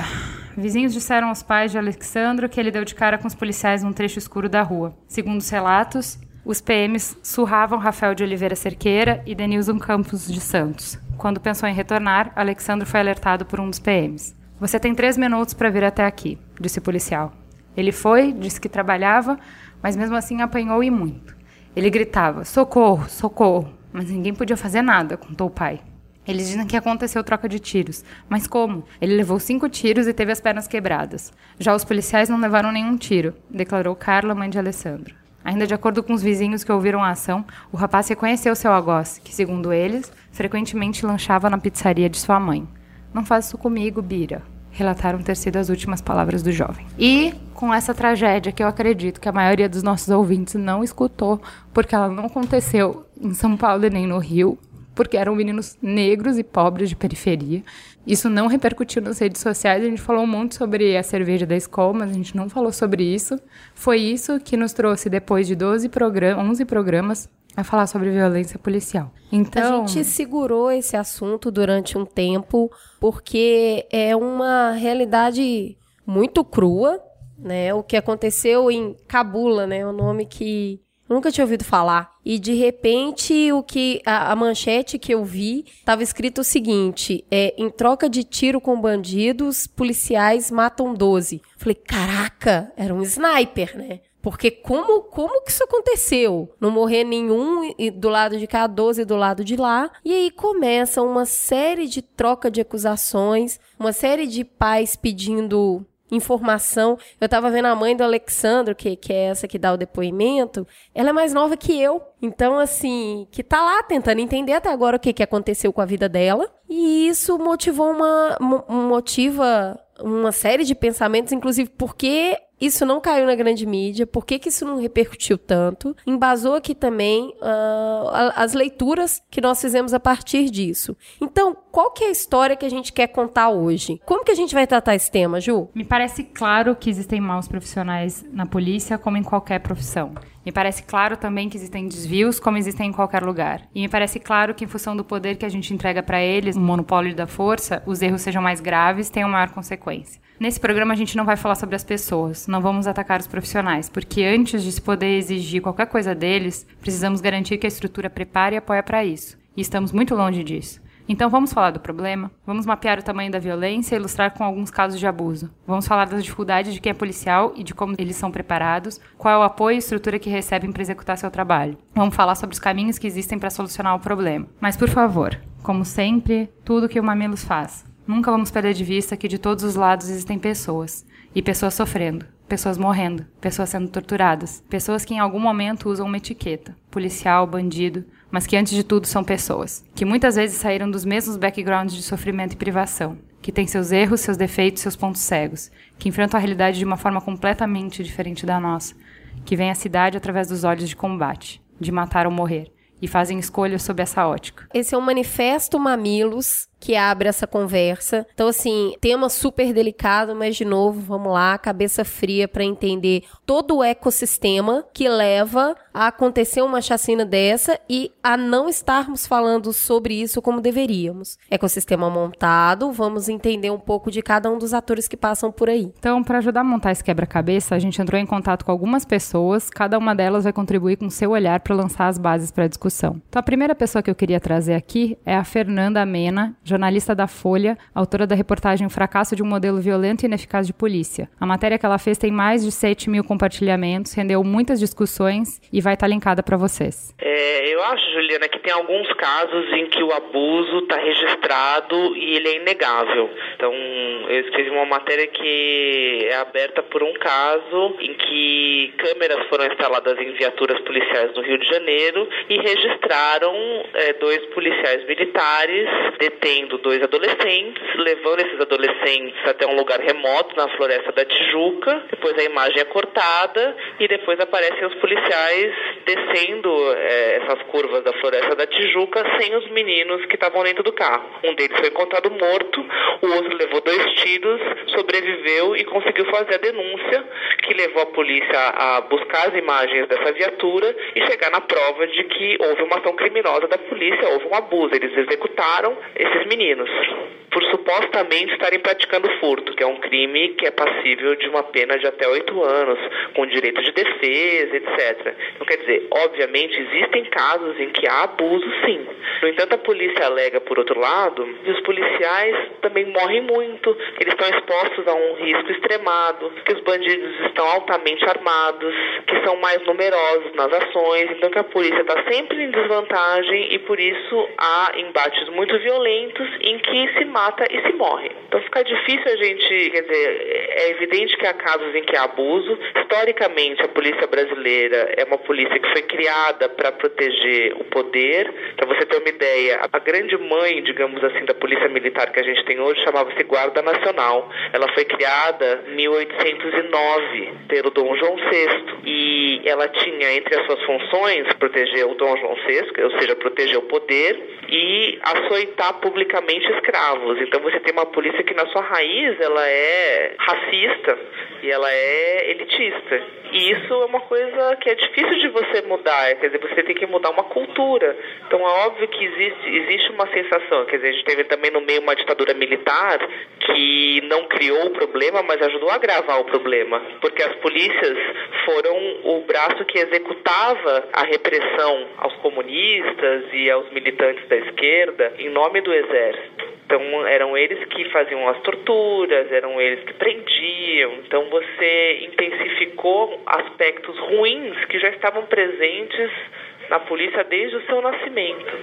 B: vizinhos disseram aos pais de Alexandro que ele deu de cara com os policiais num trecho escuro da rua. Segundo os relatos, os PMs surravam Rafael de Oliveira Cerqueira e Denilson Campos de Santos. Quando pensou em retornar, Alexandro foi alertado por um dos PMs. Você tem três minutos para vir até aqui, disse o policial. Ele foi, disse que trabalhava, mas mesmo assim apanhou e muito. Ele gritava: socorro, socorro, mas ninguém podia fazer nada, contou o pai. Eles dizem que aconteceu troca de tiros. Mas como? Ele levou cinco tiros e teve as pernas quebradas. Já os policiais não levaram nenhum tiro, declarou Carla, mãe de Alessandro. Ainda de acordo com os vizinhos que ouviram a ação, o rapaz reconheceu seu algoz, que, segundo eles, frequentemente lanchava na pizzaria de sua mãe. Não faz isso comigo, Bira, relataram ter sido as últimas palavras do jovem. E com essa tragédia que eu acredito que a maioria dos nossos ouvintes não escutou, porque ela não aconteceu em São Paulo e nem no Rio, porque eram meninos negros e pobres de periferia. Isso não repercutiu nas redes sociais. A gente falou um monte sobre a cerveja da escola, mas a gente não falou sobre isso. Foi isso que nos trouxe, depois de 12 programas, 11 programas, a falar sobre violência policial.
A: Então, a gente segurou esse assunto durante um tempo porque é uma realidade muito crua, né? O que aconteceu em Cabula, né? O nome que Nunca tinha ouvido falar. E de repente, o que a, a manchete que eu vi estava escrito o seguinte: é, em troca de tiro com bandidos, policiais matam 12. Falei, caraca, era um sniper, né? Porque como, como que isso aconteceu? Não morrer nenhum do lado de cá, 12 do lado de lá. E aí começa uma série de troca de acusações, uma série de pais pedindo informação. Eu tava vendo a mãe do Alexandro, que, que é essa que dá o depoimento, ela é mais nova que eu. Então, assim, que tá lá tentando entender até agora o que, que aconteceu com a vida dela. E isso motivou uma. motiva uma série de pensamentos, inclusive porque isso não caiu na grande mídia, por que, que isso não repercutiu tanto? Embasou aqui também uh, as leituras que nós fizemos a partir disso. Então, qual que é a história que a gente quer contar hoje? Como que a gente vai tratar esse tema, Ju?
B: Me parece claro que existem maus profissionais na polícia, como em qualquer profissão. Me parece claro também que existem desvios, como existem em qualquer lugar. E me parece claro que, em função do poder que a gente entrega para eles, o monopólio da força, os erros sejam mais graves, tenham maior consequência. Nesse programa a gente não vai falar sobre as pessoas, não vamos atacar os profissionais, porque antes de se poder exigir qualquer coisa deles, precisamos garantir que a estrutura prepare e apoia para isso. E estamos muito longe disso. Então vamos falar do problema, vamos mapear o tamanho da violência e ilustrar com alguns casos de abuso. Vamos falar das dificuldades de quem é policial e de como eles são preparados, qual é o apoio e estrutura que recebem para executar seu trabalho. Vamos falar sobre os caminhos que existem para solucionar o problema. Mas por favor, como sempre, tudo que o Mamilos faz. Nunca vamos perder de vista que de todos os lados existem pessoas. E pessoas sofrendo, pessoas morrendo, pessoas sendo torturadas, pessoas que em algum momento usam uma etiqueta, policial, bandido, mas que antes de tudo são pessoas, que muitas vezes saíram dos mesmos backgrounds de sofrimento e privação, que têm seus erros, seus defeitos, seus pontos cegos, que enfrentam a realidade de uma forma completamente diferente da nossa, que veem a cidade através dos olhos de combate, de matar ou morrer, e fazem escolhas sob essa ótica.
A: Esse é o Manifesto Mamilos que abre essa conversa. Então, assim, tema super delicado, mas de novo, vamos lá, cabeça fria para entender todo o ecossistema que leva a acontecer uma chacina dessa e a não estarmos falando sobre isso como deveríamos. Ecossistema montado, vamos entender um pouco de cada um dos atores que passam por aí.
B: Então, para ajudar a montar esse quebra-cabeça, a gente entrou em contato com algumas pessoas, cada uma delas vai contribuir com seu olhar para lançar as bases para a discussão. Então, a primeira pessoa que eu queria trazer aqui é a Fernanda Mena, jornalista da Folha, autora da reportagem O Fracasso de um Modelo Violento e Ineficaz de Polícia. A matéria que ela fez tem mais de 7 mil compartilhamentos, rendeu muitas discussões e vai estar linkada para vocês.
E: É, eu acho, Juliana, que tem alguns casos em que o abuso está registrado e ele é inegável. Então, eu escrevi uma matéria que é aberta por um caso em que câmeras foram instaladas em viaturas policiais no Rio de Janeiro e registraram é, dois policiais militares detendo dois adolescentes, levando esses adolescentes até um lugar remoto na floresta da Tijuca. Depois a imagem é cortada e depois aparecem os policiais descendo é, essas curvas da floresta da Tijuca sem os meninos que estavam dentro do carro. Um deles foi encontrado morto, o outro levou dois tiros, sobreviveu e conseguiu fazer a denúncia que levou a polícia a buscar as imagens dessa viatura e chegar na prova de que houve uma ação criminosa da polícia, houve um abuso. Eles executaram esses meninos por supostamente estarem praticando furto, que é um crime que é passível de uma pena de até oito anos, com direito de defesa, etc. Então, quer dizer, obviamente existem casos em que há abuso, sim. No entanto, a polícia alega, por outro lado, que os policiais também morrem muito, que eles estão expostos a um risco extremado, que os bandidos estão altamente armados, que são mais numerosos nas ações, então que a polícia está sempre em desvantagem e por isso há embates muito violentos em que se mata e se morre. Então fica difícil a gente, quer dizer, é evidente que há casos em que há abuso. Historicamente, a polícia brasileira é uma polícia que foi criada para proteger o poder. Para você ter uma ideia, a grande mãe, digamos assim, da polícia militar que a gente tem hoje chamava-se Guarda Nacional. Ela foi criada em 1809 pelo Dom João VI e ela tinha entre as suas funções proteger o Dom João VI, ou seja, proteger o poder e açoitar publicamente escravos. Então você tem uma polícia que na sua raiz ela é racista e ela é elitista. E isso é uma coisa que é difícil de você mudar, quer dizer, você tem que mudar uma cultura. Então é óbvio que existe, existe uma sensação, quer dizer, a gente teve também no meio uma ditadura militar que não criou o problema, mas ajudou a agravar o problema, porque as polícias foram o braço que executava a repressão aos comunistas e aos militantes da esquerda em nome do exército. Então eram eles que faziam as torturas, eram eles que prendiam. Então você intensificou aspectos ruins que já estavam presentes na polícia desde o seu nascimento.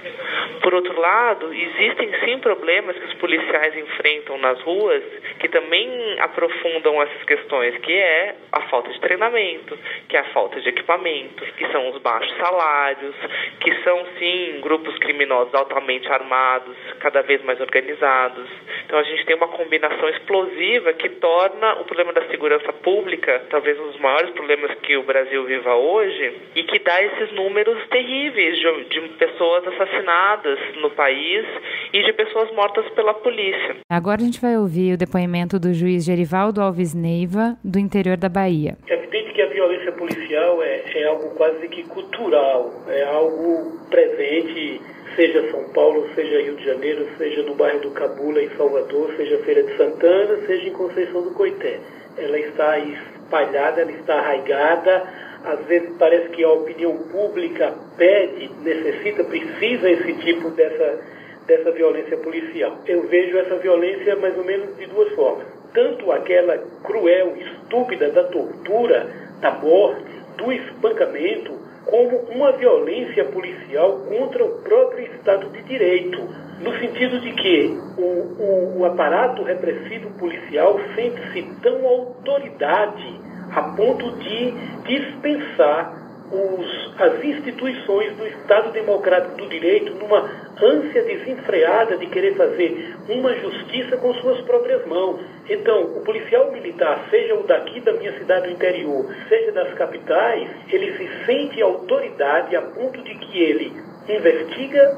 E: Por outro lado, existem sim problemas que os policiais enfrentam nas ruas que também aprofundam essas questões, que é a falta de treinamento, que é a falta de equipamento, que são os baixos salários, que são sim grupos criminosos altamente armados, cada vez mais organizados. Então a gente tem uma combinação explosiva que torna o problema da segurança pública talvez um dos maiores problemas que o Brasil viva hoje e que dá esses números terríveis de, de pessoas assassinadas no país e de pessoas mortas pela polícia.
B: Agora a gente vai ouvir o depoimento do juiz Gerivaldo Alves Neiva, do interior da Bahia.
F: É evidente que a violência policial é é algo quase que cultural, é algo presente, seja São Paulo, seja Rio de Janeiro, seja no bairro do Cabula, em Salvador, seja Feira de Santana, seja em Conceição do Coité. Ela está espalhada, ela está arraigada, às vezes parece que a opinião pública pede, necessita, precisa esse tipo dessa, dessa violência policial. Eu vejo essa violência mais ou menos de duas formas. Tanto aquela cruel, estúpida da tortura, da morte, do espancamento, como uma violência policial contra o próprio Estado de Direito, no sentido de que o, o, o aparato repressivo policial sente-se tão autoridade a ponto de dispensar os, as instituições do Estado Democrático do Direito numa ânsia desenfreada de querer fazer uma justiça com suas próprias mãos. Então, o policial militar, seja o daqui da minha cidade do interior, seja das capitais, ele se sente autoridade a ponto de que ele investiga,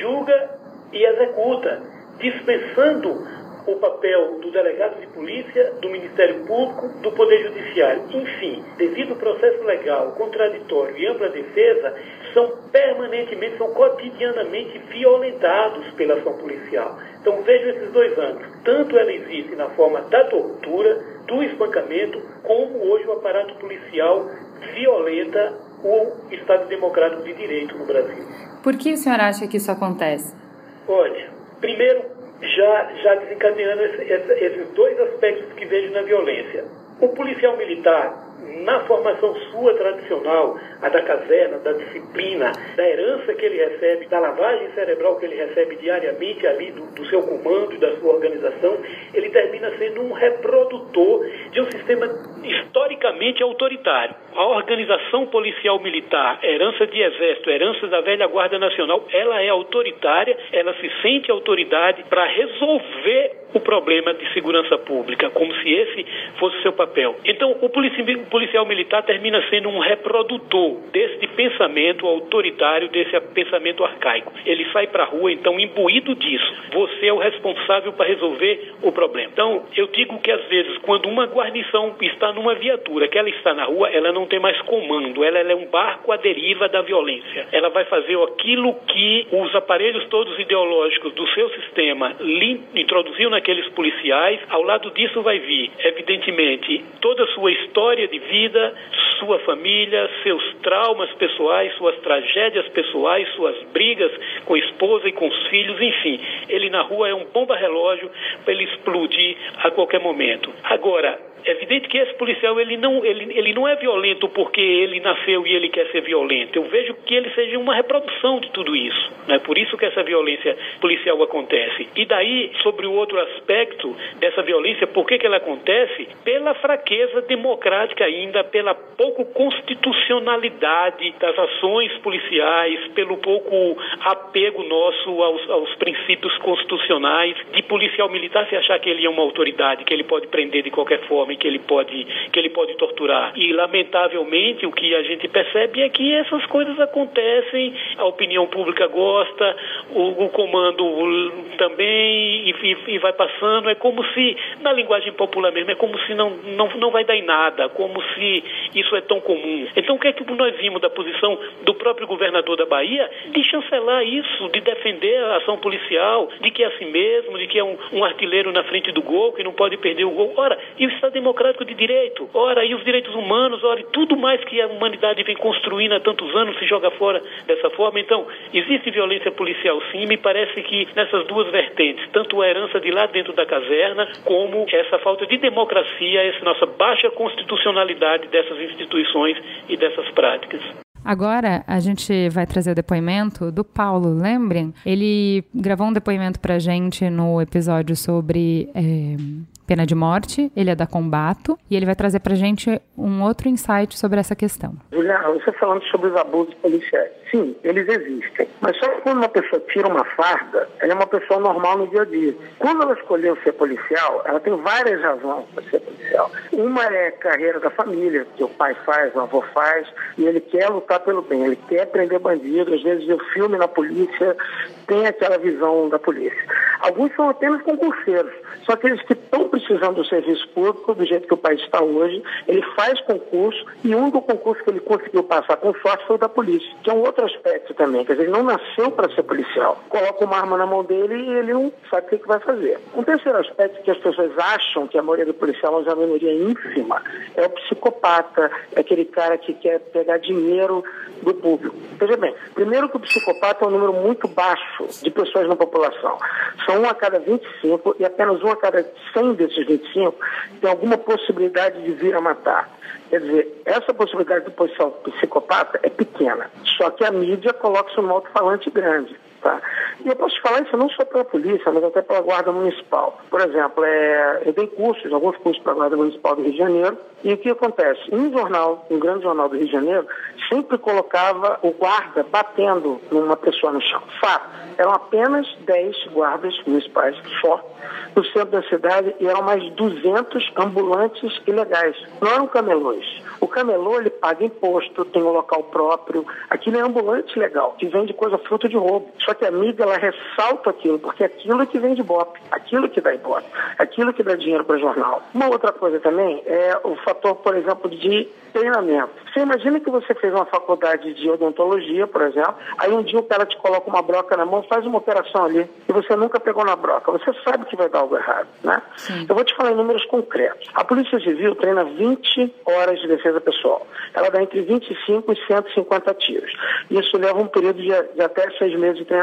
F: julga e executa, dispensando o papel do delegado de polícia, do Ministério Público, do Poder Judiciário. Enfim, devido ao processo legal, contraditório e ampla defesa, são permanentemente, são cotidianamente violentados pela ação policial. Então vejo esses dois anos. Tanto ela existe na forma da tortura, do espancamento, como hoje o aparato policial violenta o Estado Democrático de Direito no Brasil.
B: Por que o senhor acha que isso acontece?
F: Olha, primeiro já, já desencadeando esse, esses dois aspectos que vejo na violência. O policial militar na formação sua tradicional, a da caserna, da disciplina, da herança que ele recebe, da lavagem cerebral que ele recebe diariamente ali do, do seu comando e da sua organização, ele termina sendo um reprodutor de um sistema historicamente autoritário. A organização policial militar, herança de exército, herança da velha Guarda Nacional, ela é autoritária, ela se sente autoridade para resolver o problema de segurança pública, como se esse fosse seu papel. Então, o policial militar termina sendo um reprodutor desse pensamento autoritário, desse pensamento arcaico. Ele sai para a rua, então, imbuído disso. Você é o responsável para resolver o problema. Então, eu digo que, às vezes, quando uma guarnição está numa viatura, que ela está na rua, ela não tem mais comando, ela, ela é um barco à deriva da violência. Ela vai fazer aquilo que os aparelhos todos ideológicos do seu sistema introduziu naqueles policiais. Ao lado disso vai vir, evidentemente, toda a sua história de vida, sua família, seus traumas pessoais, suas tragédias pessoais, suas brigas com a esposa e com os filhos, enfim. Ele na rua é um bomba-relógio para ele explodir a qualquer momento. Agora, é evidente que esse policial ele não, ele, ele não é violento porque ele nasceu e ele quer ser violento. Eu vejo que ele seja uma reprodução de tudo isso. Né? por isso que essa violência policial acontece. E daí, sobre o outro aspecto dessa violência, por que, que ela acontece? Pela fraqueza democrática ainda, pela pouco constitucionalidade das ações policiais, pelo pouco apego nosso aos, aos princípios constitucionais de policial militar se achar que ele é uma autoridade, que ele pode prender de qualquer forma que ele pode que ele pode torturar. E lamentavelmente o que a gente percebe é que essas coisas acontecem, a opinião pública gosta, o, o comando também e, e, e, vai passando. É como se, na linguagem popular mesmo, é como se não, não, não vai dar em nada, como se isso é tão comum. Então o que é que nós vimos da posição do próprio governador da Bahia de chancelar isso, de defender a ação policial, de que é assim mesmo, de que é um, um artilheiro na frente do gol, que não pode perder o gol. Ora, e o Estado democrático de direito. Ora, e os direitos humanos, ora, e tudo mais que a humanidade vem construindo há tantos anos se joga fora dessa forma. Então, existe violência policial sim, me parece que nessas duas vertentes, tanto a herança de lá dentro da caserna, como essa falta de democracia, essa nossa baixa constitucionalidade dessas instituições e dessas práticas.
B: Agora a gente vai trazer o depoimento do Paulo, lembrem? Ele gravou um depoimento pra gente no episódio sobre é, pena de morte, ele é da Combato, e ele vai trazer pra gente um outro insight sobre essa questão.
G: Juliana, você falando sobre os abusos policiais. Sim, eles existem. Mas só quando uma pessoa tira uma farda, ela é uma pessoa normal no dia a dia. Quando ela escolheu ser policial, ela tem várias razões para ser policial. Uma é carreira da família, que o pai faz, o avô faz, e ele quer lutar pelo bem, ele quer prender bandido, às vezes o filme na polícia, tem aquela visão da polícia. Alguns são apenas concurseiros, só aqueles que estão precisando do serviço público, do jeito que o país está hoje, ele faz concurso e um do concurso que ele conseguiu passar com sorte foi o da polícia, que é um outro aspecto também, quer dizer, ele não nasceu para ser policial. Coloca uma arma na mão dele e ele não sabe o que, que vai fazer. Um terceiro aspecto que as pessoas acham que a maioria do policial é uma minoria ínfima é o psicopata, é aquele cara que quer pegar dinheiro do público. Veja bem, primeiro que o psicopata é um número muito baixo de pessoas na população. São um a cada 25 e apenas um a cada 100 desses 25 tem alguma possibilidade de vir a matar. Quer dizer, essa possibilidade de posição psicopata é pequena. Só que a mídia coloca isso num alto-falante grande. Tá? E eu posso falar isso não só pela polícia, mas até pela Guarda Municipal. Por exemplo, é, eu dei cursos, alguns cursos para a Guarda Municipal do Rio de Janeiro, e o que acontece? Um jornal, um grande jornal do Rio de Janeiro, sempre colocava o guarda batendo numa pessoa no chão. Fato, eram apenas 10 guardas municipais só no centro da cidade e eram mais 200 ambulantes ilegais. Não eram camelôs. O camelô, ele paga imposto, tem um local próprio. Aquilo é ambulante legal, que vende coisa fruto de roubo. Só que a mídia, ela ressalta aquilo, porque aquilo é que vende bope, aquilo que dá ibope, aquilo que dá dinheiro para o jornal. Uma outra coisa também é o fator, por exemplo, de treinamento. Você imagina que você fez uma faculdade de odontologia, por exemplo, aí um dia o cara te coloca uma broca na mão, faz uma operação ali, e você nunca pegou na broca. Você sabe que vai dar algo errado, né? Sim. Eu vou te falar em números concretos. A Polícia Civil treina 20 horas de defesa pessoal. Ela dá entre 25 e 150 tiros. Isso leva um período de, de até seis meses de treinamento.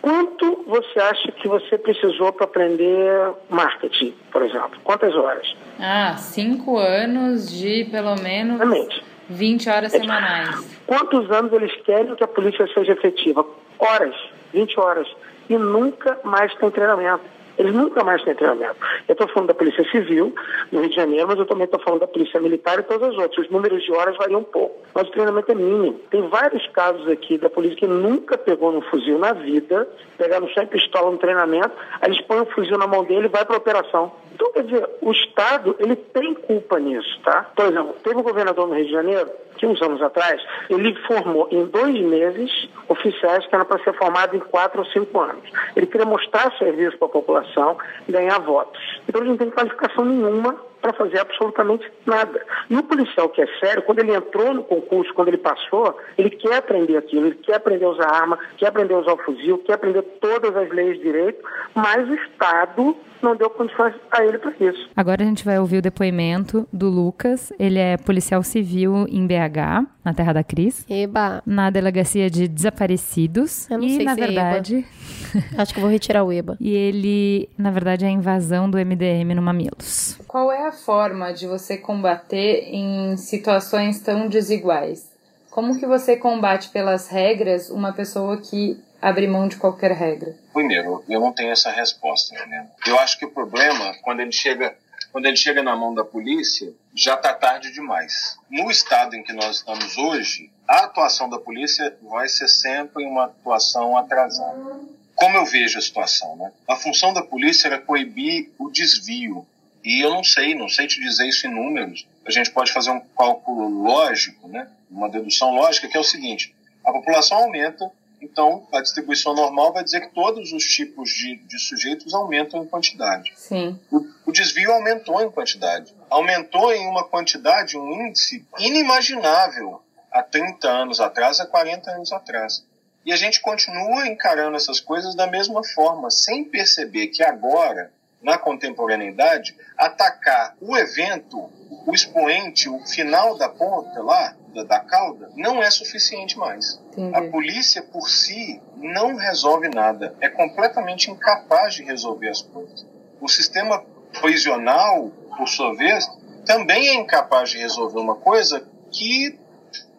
G: Quanto você acha que você precisou para aprender marketing, por exemplo? Quantas horas?
B: Ah, cinco anos de pelo menos
G: Exatamente.
B: 20 horas é. semanais.
G: Quantos anos eles querem que a polícia seja efetiva? Horas, 20 horas. E nunca mais tem treinamento. Eles nunca mais têm treinamento. Eu estou falando da Polícia Civil, no Rio de Janeiro, mas eu também estou falando da Polícia Militar e todas as outras. Os números de horas variam um pouco, mas o treinamento é mínimo. Tem vários casos aqui da polícia que nunca pegou no fuzil na vida, pegaram só pistola no treinamento, aí eles põem o fuzil na mão dele e vai para a operação. Então, quer dizer, o Estado, ele tem culpa nisso, tá? Por exemplo, teve um governador no Rio de Janeiro, que uns anos atrás, ele formou em dois meses oficiais que eram para ser formados em quatro ou cinco anos. Ele queria mostrar serviço para a população ganhar votos. Então ele não tem qualificação nenhuma para fazer absolutamente nada. E o policial que é sério, quando ele entrou no concurso, quando ele passou, ele quer aprender aquilo, ele quer aprender a usar arma, quer aprender a usar o fuzil, quer aprender todas as leis de direito, mas o Estado não deu condições a ele para isso.
B: Agora a gente vai ouvir o depoimento do Lucas. Ele é policial civil em BH, na Terra da Cris.
A: Eba.
B: Na delegacia de desaparecidos.
A: Eu não
B: e,
A: sei
B: na
A: se é
B: verdade,
A: eba. *laughs* Acho que eu vou retirar o EBA.
B: e ele, na verdade, é a invasão do MDM no Mamilos. Qual é a forma de você combater em situações tão desiguais? Como que você combate pelas regras uma pessoa que abre mão de qualquer regra?
H: Primeiro, eu não tenho essa resposta, né? Eu acho que o problema, quando ele chega, quando ele chega na mão da polícia, já está tarde demais. No estado em que nós estamos hoje, a atuação da polícia vai ser sempre uma atuação atrasada. Como eu vejo a situação, né? A função da polícia era coibir o desvio. E eu não sei, não sei te dizer isso em números. A gente pode fazer um cálculo lógico, né? Uma dedução lógica que é o seguinte: a população aumenta, então, a distribuição normal vai dizer que todos os tipos de, de sujeitos aumentam em quantidade.
B: Sim.
H: O, o, desvio aumentou em quantidade. Aumentou em uma quantidade, um índice inimaginável há 30 anos atrás, há 40 anos atrás. E a gente continua encarando essas coisas da mesma forma, sem perceber que agora, na contemporaneidade, atacar o evento, o expoente, o final da ponta lá, da, da cauda, não é suficiente mais.
B: Entendi.
H: A polícia por si não resolve nada, é completamente incapaz de resolver as coisas. O sistema prisional, por sua vez, também é incapaz de resolver uma coisa que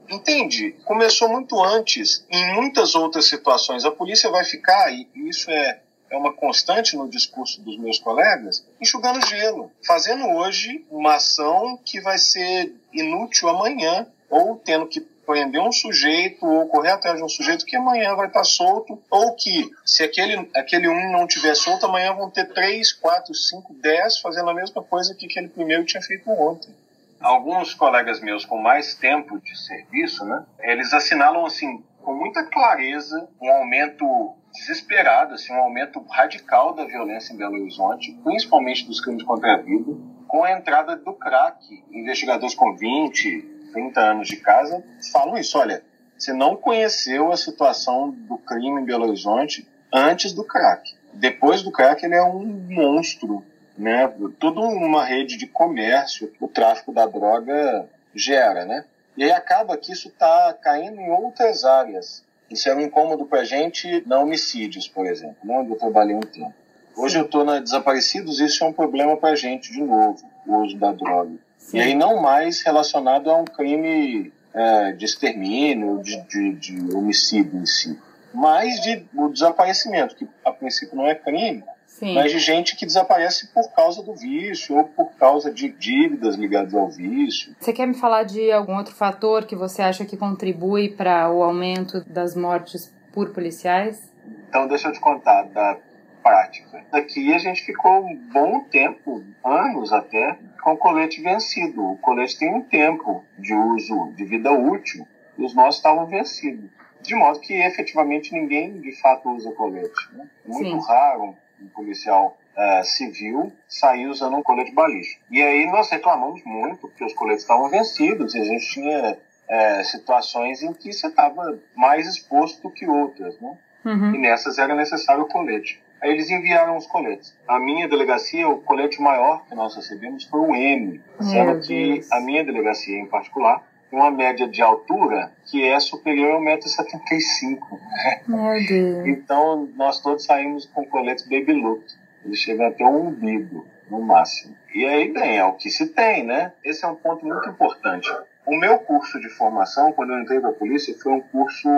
H: entende, começou muito antes. Em muitas outras situações, a polícia vai ficar, e isso é, é uma constante no discurso dos meus colegas, enxugando gelo, fazendo hoje uma ação que vai ser inútil amanhã, ou tendo que prender um sujeito ou correr atrás de um sujeito que amanhã vai estar solto, ou que, se aquele, aquele um não tiver solto, amanhã vão ter três, quatro, cinco, dez fazendo a mesma coisa que aquele primeiro tinha feito ontem. Alguns colegas meus com mais tempo de serviço, né, eles assinalam assim, com muita clareza, um aumento desesperado, assim, um aumento radical da violência em Belo Horizonte, principalmente dos crimes contra a vida, com a entrada do crack. Investigadores com 20, 30 anos de casa falam isso, olha, você não conheceu a situação do crime em Belo Horizonte antes do crack. Depois do crack, ele é um monstro, né? Toda uma rede de comércio, o tráfico da droga gera, né? E aí acaba que isso está caindo em outras áreas. Isso é um incômodo para a gente na homicídios, por exemplo, né? onde eu trabalhei um tempo. Hoje eu estou na Desaparecidos, isso é um problema para a gente, de novo, o uso da droga. Sim. E aí não mais relacionado a um crime é, de extermínio, de, de, de, homicídio em si, mas de o desaparecimento, que a princípio não é crime, Sim. mas de gente que desaparece por causa do vício ou por causa de dívidas ligadas ao vício.
B: Você quer me falar de algum outro fator que você acha que contribui para o aumento das mortes por policiais?
H: Então, deixa eu te contar da prática. Aqui a gente ficou um bom tempo, anos até, com o colete vencido. O colete tem um tempo de uso, de vida útil, e os nossos estavam vencidos. De modo que efetivamente ninguém de fato usa colete. Né? Muito Sim. raro um policial uh, civil sair usando um colete balístico. E aí nós reclamamos muito, porque os coletes estavam vencidos e a gente tinha uh, situações em que você estava mais exposto do que outras. Né? Uhum. E nessas era necessário o colete. Aí eles enviaram os coletes. A minha delegacia, o colete maior que nós recebemos foi o M, sendo que a minha delegacia em particular uma média de altura que é superior a 1,75m. Meu Deus. Então nós todos saímos com coletes Baby Look. Eles chegam até o umbigo, no máximo. E aí, bem, é o que se tem, né? Esse é um ponto muito importante. O meu curso de formação, quando eu entrei para a polícia, foi um curso,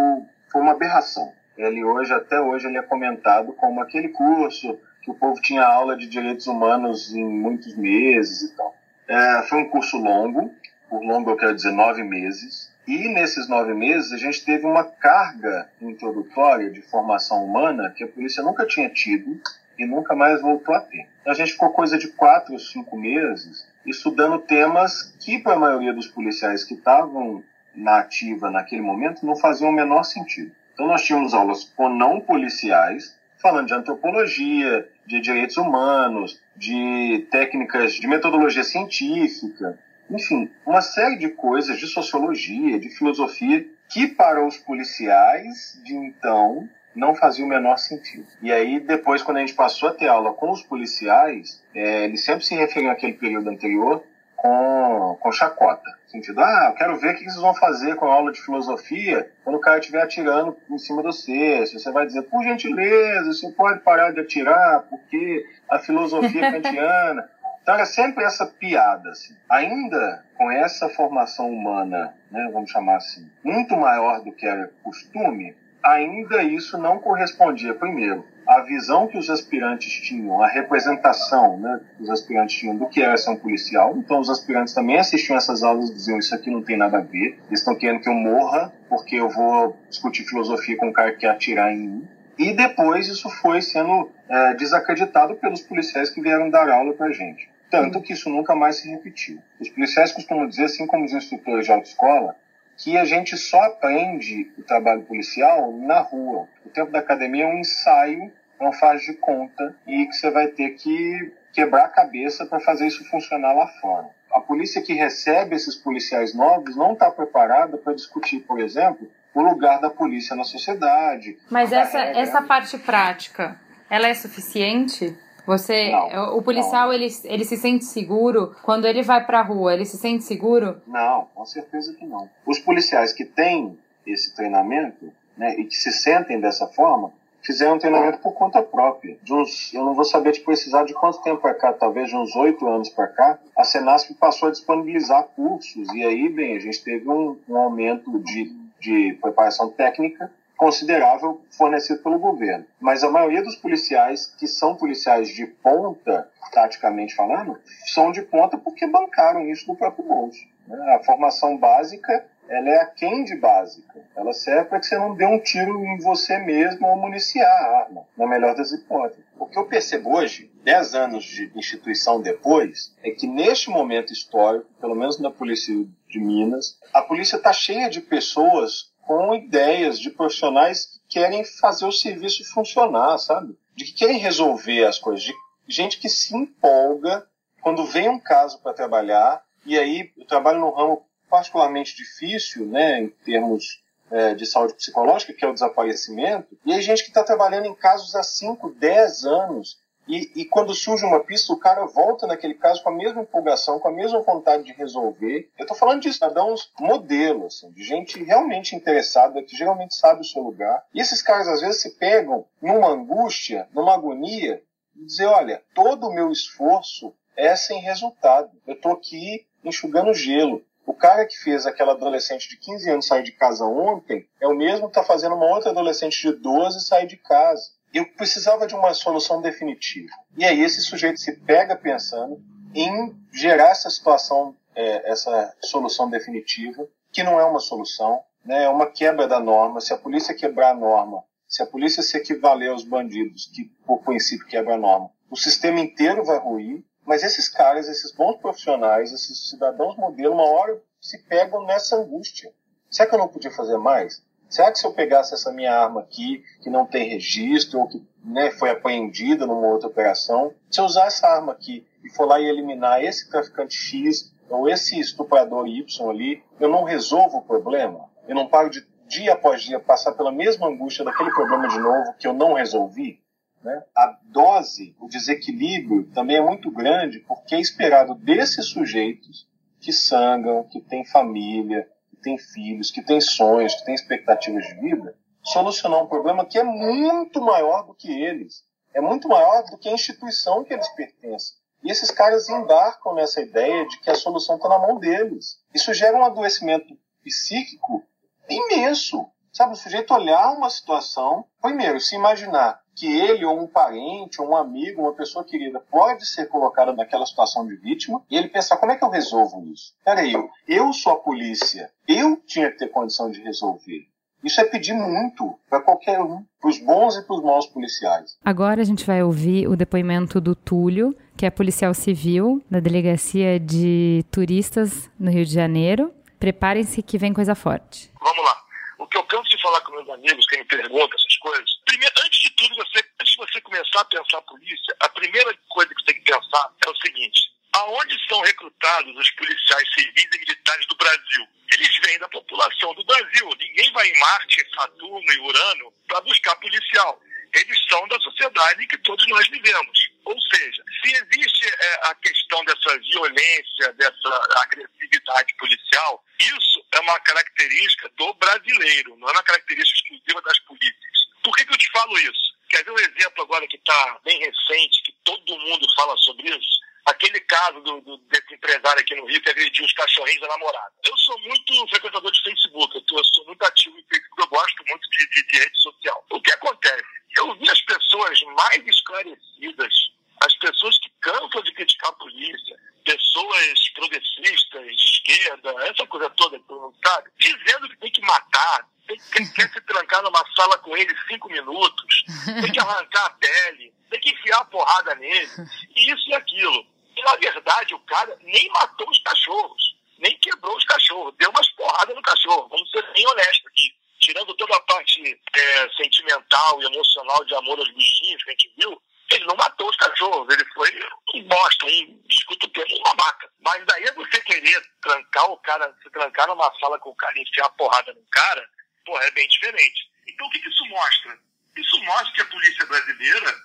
H: foi uma aberração ele hoje, até hoje, ele é comentado como aquele curso que o povo tinha aula de direitos humanos em muitos meses e tal. É, foi um curso longo, por longo eu quero dizer nove meses, e nesses nove meses a gente teve uma carga introdutória de formação humana que a polícia nunca tinha tido e nunca mais voltou a ter. A gente ficou coisa de quatro ou cinco meses estudando temas que para a maioria dos policiais que estavam na ativa naquele momento não faziam o menor sentido. Então nós tínhamos aulas com não policiais, falando de antropologia, de direitos humanos, de técnicas de metodologia científica, enfim, uma série de coisas de sociologia, de filosofia, que para os policiais de então não fazia o menor sentido. E aí, depois, quando a gente passou a ter aula com os policiais, é, eles sempre se referiam àquele período anterior com, com chacota. No sentido, ah, eu quero ver o que vocês vão fazer com a aula de filosofia quando o cara estiver atirando em cima de você. Se você vai dizer, por gentileza, você pode parar de atirar, porque a filosofia *laughs* kantiana. Então era sempre essa piada, assim. Ainda com essa formação humana, né, vamos chamar assim, muito maior do que era costume, ainda isso não correspondia, primeiro, à visão que os aspirantes tinham, a representação né, que os aspirantes tinham do que era ser um policial. Então, os aspirantes também assistiam essas aulas e diziam: Isso aqui não tem nada a ver, eles estão querendo que eu morra porque eu vou discutir filosofia com um cara que quer atirar em mim. E depois isso foi sendo é, desacreditado pelos policiais que vieram dar aula para gente. Tanto que isso nunca mais se repetiu. Os policiais costumam dizer, assim como os instrutores de autoescola, que a gente só aprende o trabalho policial na rua. O tempo da academia é um ensaio, não faz de conta e que você vai ter que quebrar a cabeça para fazer isso funcionar lá fora. A polícia que recebe esses policiais novos não está preparada para discutir, por exemplo, o lugar da polícia na sociedade.
B: Mas essa, essa parte prática, ela é suficiente? Você, não, o policial, não. ele, ele se sente seguro quando ele vai para a rua? Ele se sente seguro?
H: Não, com certeza que não. Os policiais que têm esse treinamento, né, e que se sentem dessa forma, fizeram um treinamento por conta própria. De uns, eu não vou saber te precisar de quanto tempo para cá, talvez de uns oito anos para cá, a Senasp passou a disponibilizar cursos e aí, bem, a gente teve um, um aumento de, de preparação técnica considerável fornecido pelo governo. Mas a maioria dos policiais que são policiais de ponta, taticamente falando, são de ponta porque bancaram isso do próprio bolso. Né? A formação básica ela é aquém de básica. Ela serve para que você não dê um tiro em você mesmo ou municiar a arma, na melhor das hipóteses. O que eu percebo hoje, dez anos de instituição depois, é que neste momento histórico, pelo menos na Polícia de Minas, a polícia está cheia de pessoas com ideias de profissionais que querem fazer o serviço funcionar, sabe? De que querem resolver as coisas, de gente que se empolga quando vem um caso para trabalhar, e aí eu trabalho num ramo particularmente difícil, né, em termos é, de saúde psicológica, que é o desaparecimento, e aí gente que está trabalhando em casos há 5, 10 anos, e, e, quando surge uma pista, o cara volta naquele caso com a mesma empolgação, com a mesma vontade de resolver. Eu estou falando de cidadãos modelo, assim, de gente realmente interessada, que geralmente sabe o seu lugar. E esses caras, às vezes, se pegam numa angústia, numa agonia, e dizer, olha, todo o meu esforço é sem resultado. Eu estou aqui enxugando gelo. O cara que fez aquela adolescente de 15 anos sair de casa ontem é o mesmo que está fazendo uma outra adolescente de 12 sair de casa. Eu precisava de uma solução definitiva. E aí esse sujeito se pega pensando em gerar essa situação, é, essa solução definitiva, que não é uma solução, né, é uma quebra da norma. Se a polícia quebrar a norma, se a polícia se equivaler aos bandidos, que por princípio quebra a norma, o sistema inteiro vai ruir mas esses caras, esses bons profissionais, esses cidadãos modelo, uma hora se pegam nessa angústia. Será que eu não podia fazer mais? Será que se eu pegasse essa minha arma aqui, que não tem registro, ou que né, foi apreendida numa outra operação, se eu usar essa arma aqui e for lá e eliminar esse traficante X ou esse estuprador Y ali, eu não resolvo o problema? Eu não paro de dia após dia passar pela mesma angústia daquele problema de novo que eu não resolvi? Né? A dose, o desequilíbrio também é muito grande porque é esperado desses sujeitos que sangam, que têm família, têm filhos, que têm sonhos, que têm expectativas de vida, solucionar um problema que é muito maior do que eles, é muito maior do que a instituição que eles pertencem. E esses caras embarcam nessa ideia de que a solução está na mão deles. Isso gera um adoecimento psíquico imenso. Sabe, o sujeito olhar uma situação, primeiro, se imaginar que ele ou um parente ou um amigo, uma pessoa querida pode ser colocada naquela situação de vítima e ele pensar como é que eu resolvo isso? Peraí, eu, eu sou a polícia, eu tinha que ter condição de resolver. Isso é pedir muito para qualquer um, para os bons e para os maus policiais.
B: Agora a gente vai ouvir o depoimento do Túlio, que é policial civil da Delegacia de Turistas no Rio de Janeiro. Preparem-se que vem coisa forte.
I: Vamos lá. O que eu canso de falar com meus amigos que me perguntam essas coisas, primeiro, antes de tudo, você, antes de você começar a pensar a polícia, a primeira coisa que você tem que pensar é o seguinte: aonde são recrutados os policiais civis e militares do Brasil? Eles vêm da população do Brasil. Ninguém vai em Marte, Saturno e Urano para buscar policial. Eles são da sociedade em que todos nós vivemos. Ou seja, se existe é, a questão dessa violência, dessa agressividade policial, isso é uma característica do brasileiro, não é uma característica exclusiva das polícias. Por que, que eu te falo isso? Quer ver um exemplo agora que está bem recente, que todo mundo fala sobre isso? Aquele caso do, do, desse empresário aqui no Rio que agrediu os cachorrinhos da namorada. Eu sou muito frequentador de Facebook, eu, tô, eu sou muito ativo em Facebook, eu gosto muito de, de, de rede social. O que acontece? Eu vi as pessoas mais esclarecidas, as pessoas que cansam de criticar a polícia, pessoas progressistas, de esquerda, essa coisa toda que sabe, dizendo que tem que matar, tem, quer se trancar numa sala com ele cinco minutos, tem que arrancar a pele, tem que enfiar a porrada nele, *laughs* e isso e aquilo. E na verdade o cara nem matou os cachorros, nem quebrou os cachorros, deu umas porradas no cachorro, vamos ser bem honestos aqui. Tirando toda a parte é, sentimental e emocional de amor aos bichinhos que a gente viu, ele não matou os cachorros, ele foi um bosta, um, desculpa o termo, um babaca. Mas daí é você querer trancar o cara, se trancar numa sala com o cara e enfiar a porrada no cara, porra, é bem diferente. Então o que, que isso mostra? Isso mostra que a polícia brasileira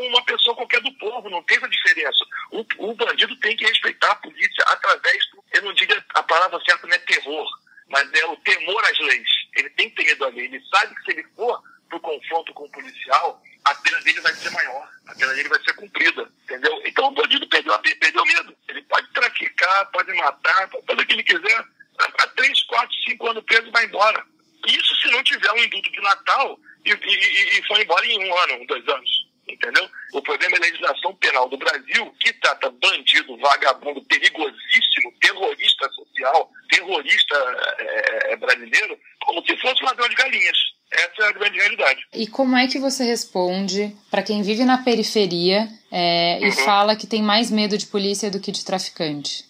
I: uma pessoa qualquer do povo, não tem essa diferença. O, o bandido tem que respeitar a polícia através do, eu não diria a palavra certa não é terror, mas é o temor às leis. Ele tem que ter medo lei. Ele sabe que se ele for para o confronto com o policial, a pena dele vai ser maior, a pena dele vai ser cumprida, entendeu? Então o bandido perdeu, perdeu medo. Ele pode traficar, pode matar, pode fazer o que ele quiser. Há três, quatro, cinco anos preso vai embora. Isso se não tiver um indulto de Natal e, e, e for embora em um ano, dois anos. Entendeu? O problema é a legislação penal do Brasil, que trata bandido, vagabundo, perigosíssimo, terrorista social, terrorista é, brasileiro, como se fosse ladrão de galinhas. Essa é a grande realidade.
B: E como é que você responde para quem vive na periferia é, uhum. e fala que tem mais medo de polícia do que de traficante?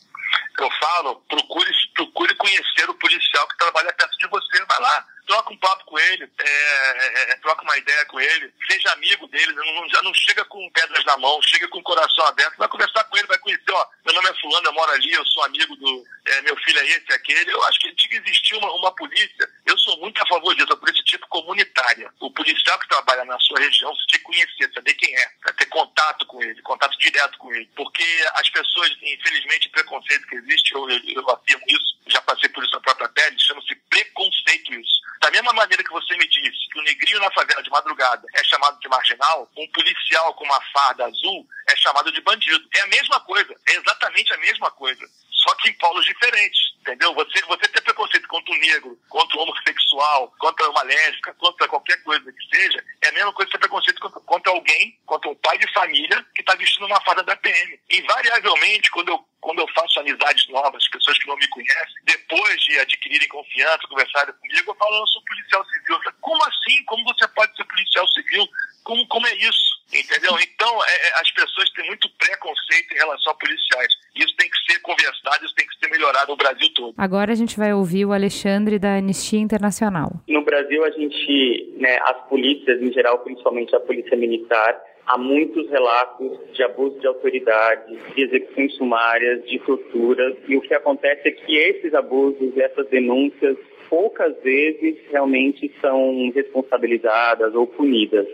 I: Eu falo, procure, procure conhecer o policial que trabalha perto de você. Vai lá, troca um papo com ele, é, é, é, troca uma ideia com ele, seja amigo dele, não, já não chega com pedras na mão, chega com o coração aberto, vai conversar com ele, vai conhecer, ó, meu nome é fulano, eu moro ali, eu sou amigo do, é, meu filho é esse, aquele. Eu acho que tinha que existir uma, uma polícia, eu sou muito a favor disso, a polícia tipo comunitária. O policial que trabalha na sua região, você tem que conhecer, saber quem é, ter contato com ele, contato direto com ele, porque as pessoas, infelizmente, preconceito que existe, eu, eu afirmo isso, já passei por isso na própria pele, chama-se preconceito isso. Da mesma maneira que você me disse que o negrinho na favela de madrugada é chamado de marginal, um policial com uma farda azul é chamado de bandido. É a mesma coisa, é exatamente a mesma coisa só que em polos diferentes, entendeu? Você, você ter preconceito contra o negro, contra o homossexual, contra uma lésbica, contra qualquer coisa que seja, é a mesma coisa que ter preconceito contra, contra alguém, contra um pai de família que está vestindo uma farda da PM. Invariavelmente, quando eu quando eu faço amizades novas, pessoas que não me conhecem, depois de adquirirem confiança, conversarem comigo, eu falo, eu sou policial civil. Eu falo, como assim? Como você pode ser policial civil? Como, como é isso? Entendeu? Então, é, é, as pessoas têm muito preconceito em relação a policiais. Isso tem que ser conversado, isso tem que ser melhorado no Brasil todo.
B: Agora a gente vai ouvir o Alexandre da Anistia Internacional.
J: No Brasil, a gente, né, as polícias em geral, principalmente a polícia militar, há muitos relatos de abuso de autoridade, de execuções sumárias, de tortura, e o que acontece é que esses abusos, essas denúncias, poucas vezes realmente são responsabilizadas ou punidas.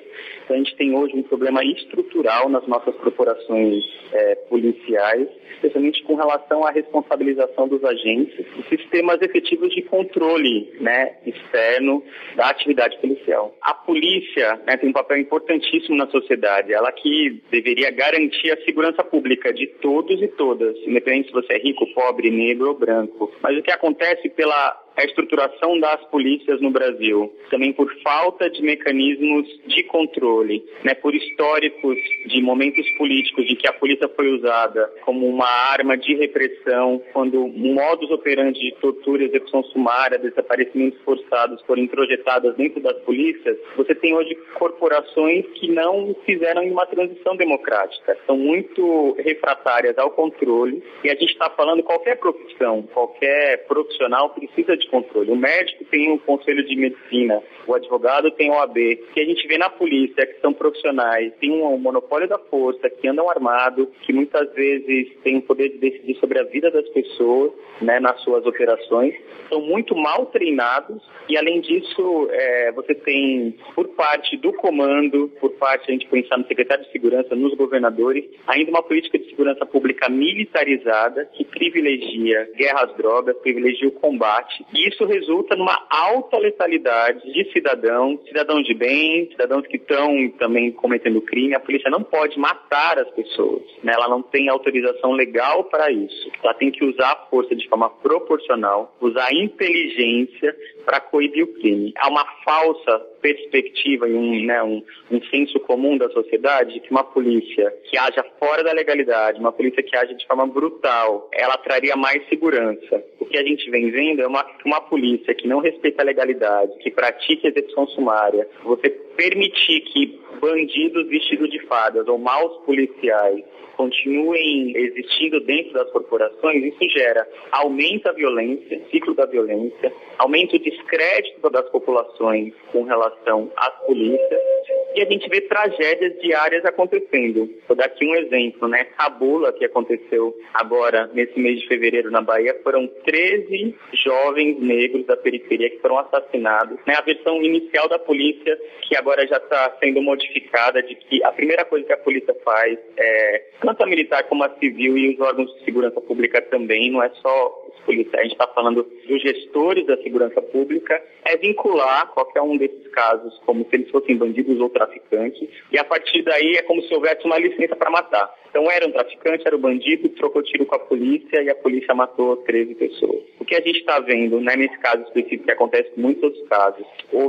J: Então, a gente tem hoje um problema estrutural nas nossas corporações é, policiais, especialmente com relação à responsabilização dos agentes e sistemas efetivos de controle né, externo da atividade policial. A polícia né, tem um papel importantíssimo na sociedade, ela que deveria garantir a segurança pública de todos e todas, independente se você é rico, pobre, negro ou branco. Mas o que acontece pela a estruturação das polícias no Brasil, também por falta de mecanismos de controle, né, por históricos de momentos políticos de que a polícia foi usada como uma arma de repressão, quando modus operandi de tortura execução sumária, desaparecimentos forçados foram introjetadas dentro das polícias, você tem hoje corporações que não fizeram uma transição democrática, são muito refratárias ao controle e a gente está falando qualquer profissão, qualquer profissional precisa de de controle. O médico tem o conselho de medicina, o advogado tem o AB. que a gente vê na polícia, que são profissionais, tem um monopólio da força, que andam armados, que muitas vezes têm o poder de decidir sobre a vida das pessoas, né, nas suas operações, são muito mal treinados e, além disso, é, você tem, por parte do comando, por parte, a gente pensar no secretário de segurança, nos governadores, ainda uma política de segurança pública militarizada que privilegia guerra às drogas, privilegia o combate e isso resulta numa alta letalidade de cidadãos, cidadãos de bem, cidadãos que estão também cometendo crime. A polícia não pode matar as pessoas, né? ela não tem autorização legal para isso. Ela tem que usar a força de forma proporcional, usar a inteligência para coibir o crime. Há uma falsa perspectiva e um, né, um, um senso comum da sociedade de que uma polícia que haja fora da legalidade, uma polícia que age de forma brutal, ela traria mais segurança. O que a gente vem vendo é uma, uma polícia que não respeita a legalidade, que pratica execução sumária, você permitir que bandidos vestidos de fadas ou maus policiais continuem existindo dentro das corporações, isso gera aumento da violência, ciclo da violência, aumento o descrédito das populações com relação às polícias e a gente vê tragédias diárias acontecendo. Vou dar aqui um exemplo, né? Cabula, que aconteceu agora nesse mês de fevereiro na Bahia, foram 13 jovens negros da periferia que foram assassinados. Né? A versão inicial da polícia, que agora já está sendo modificada, de que a primeira coisa que a polícia faz é tanto a militar como a civil e os órgãos de segurança pública também, não é só os policiais, a gente está falando dos gestores da segurança pública, é vincular qualquer um desses casos como se eles fossem bandidos ou traficantes, e a partir daí é como se houvesse uma licença para matar. Então era um traficante, era um bandido, trocou tiro com a polícia e a polícia matou 13 pessoas. O que a gente está vendo, né, nesse caso específico, que acontece em muitos outros casos,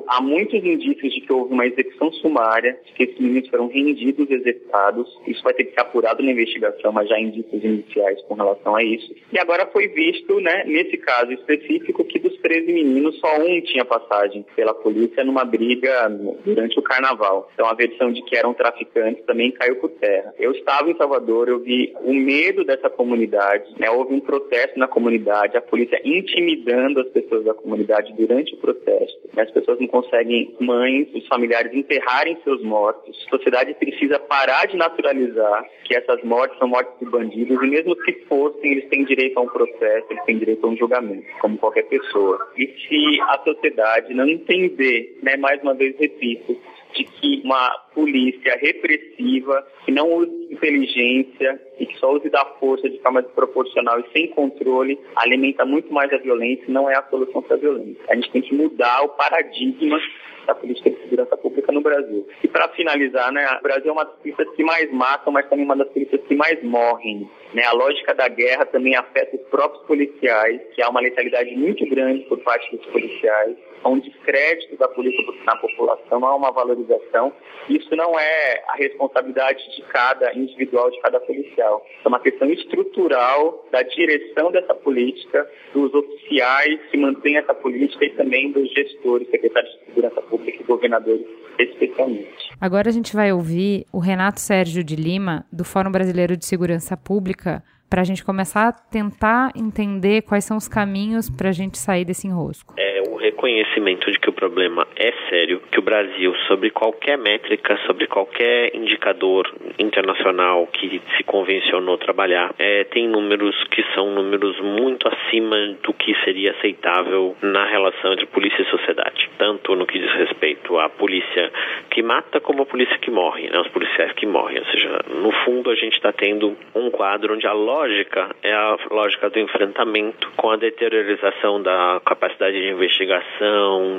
J: há muitos indícios de que houve uma execução sumária, de que esses meninos foram rendidos e executados. Isso vai ter que ser apurado na investigação, mas já há indícios iniciais com relação a isso. E agora foi visto, né, nesse caso específico, que dos 13 meninos, só um tinha passagem pela polícia numa briga durante o carnaval. Então a versão de que eram traficantes também caiu por terra. Eu estava em Salvador Salvador, eu vi o medo dessa comunidade, né? Houve um protesto na comunidade, a polícia intimidando as pessoas da comunidade durante o protesto. Né? As pessoas não conseguem, mães, os familiares, enterrarem seus mortos. A sociedade precisa parar de naturalizar que essas mortes são mortes de bandidos e mesmo que fossem, eles têm direito a um processo, eles têm direito a um julgamento, como qualquer pessoa. E se a sociedade não entender, né, mais uma vez repito, de que uma polícia repressiva, que não use inteligência e que só use da força de forma desproporcional e sem controle, alimenta muito mais a violência e não é a solução para a violência. A gente tem que mudar o paradigma da política de segurança pública no Brasil. E para finalizar, né, o Brasil é uma das polícias que mais matam, mas também uma das polícias que mais morrem. Né? A lógica da guerra também afeta os próprios policiais, que há uma letalidade muito grande por parte dos policiais há um descrédito da polícia na população, há uma valorização. Isso não é a responsabilidade de cada individual, de cada policial. É uma questão estrutural da direção dessa política, dos oficiais que mantêm essa política e também dos gestores, secretários de segurança pública e governadores especialmente.
B: Agora a gente vai ouvir o Renato Sérgio de Lima, do Fórum Brasileiro de Segurança Pública, para a gente começar a tentar entender quais são os caminhos para a gente sair desse enrosco.
K: É reconhecimento de que o problema é sério, que o Brasil, sobre qualquer métrica, sobre qualquer indicador internacional que se convencionou trabalhar, é, tem números que são números muito acima do que seria aceitável na relação entre polícia e sociedade, tanto no que diz respeito à polícia que mata como a polícia que morre, né, os policiais que morrem. Ou seja, no fundo a gente está tendo um quadro onde a lógica é a lógica do enfrentamento com a deteriorização da capacidade de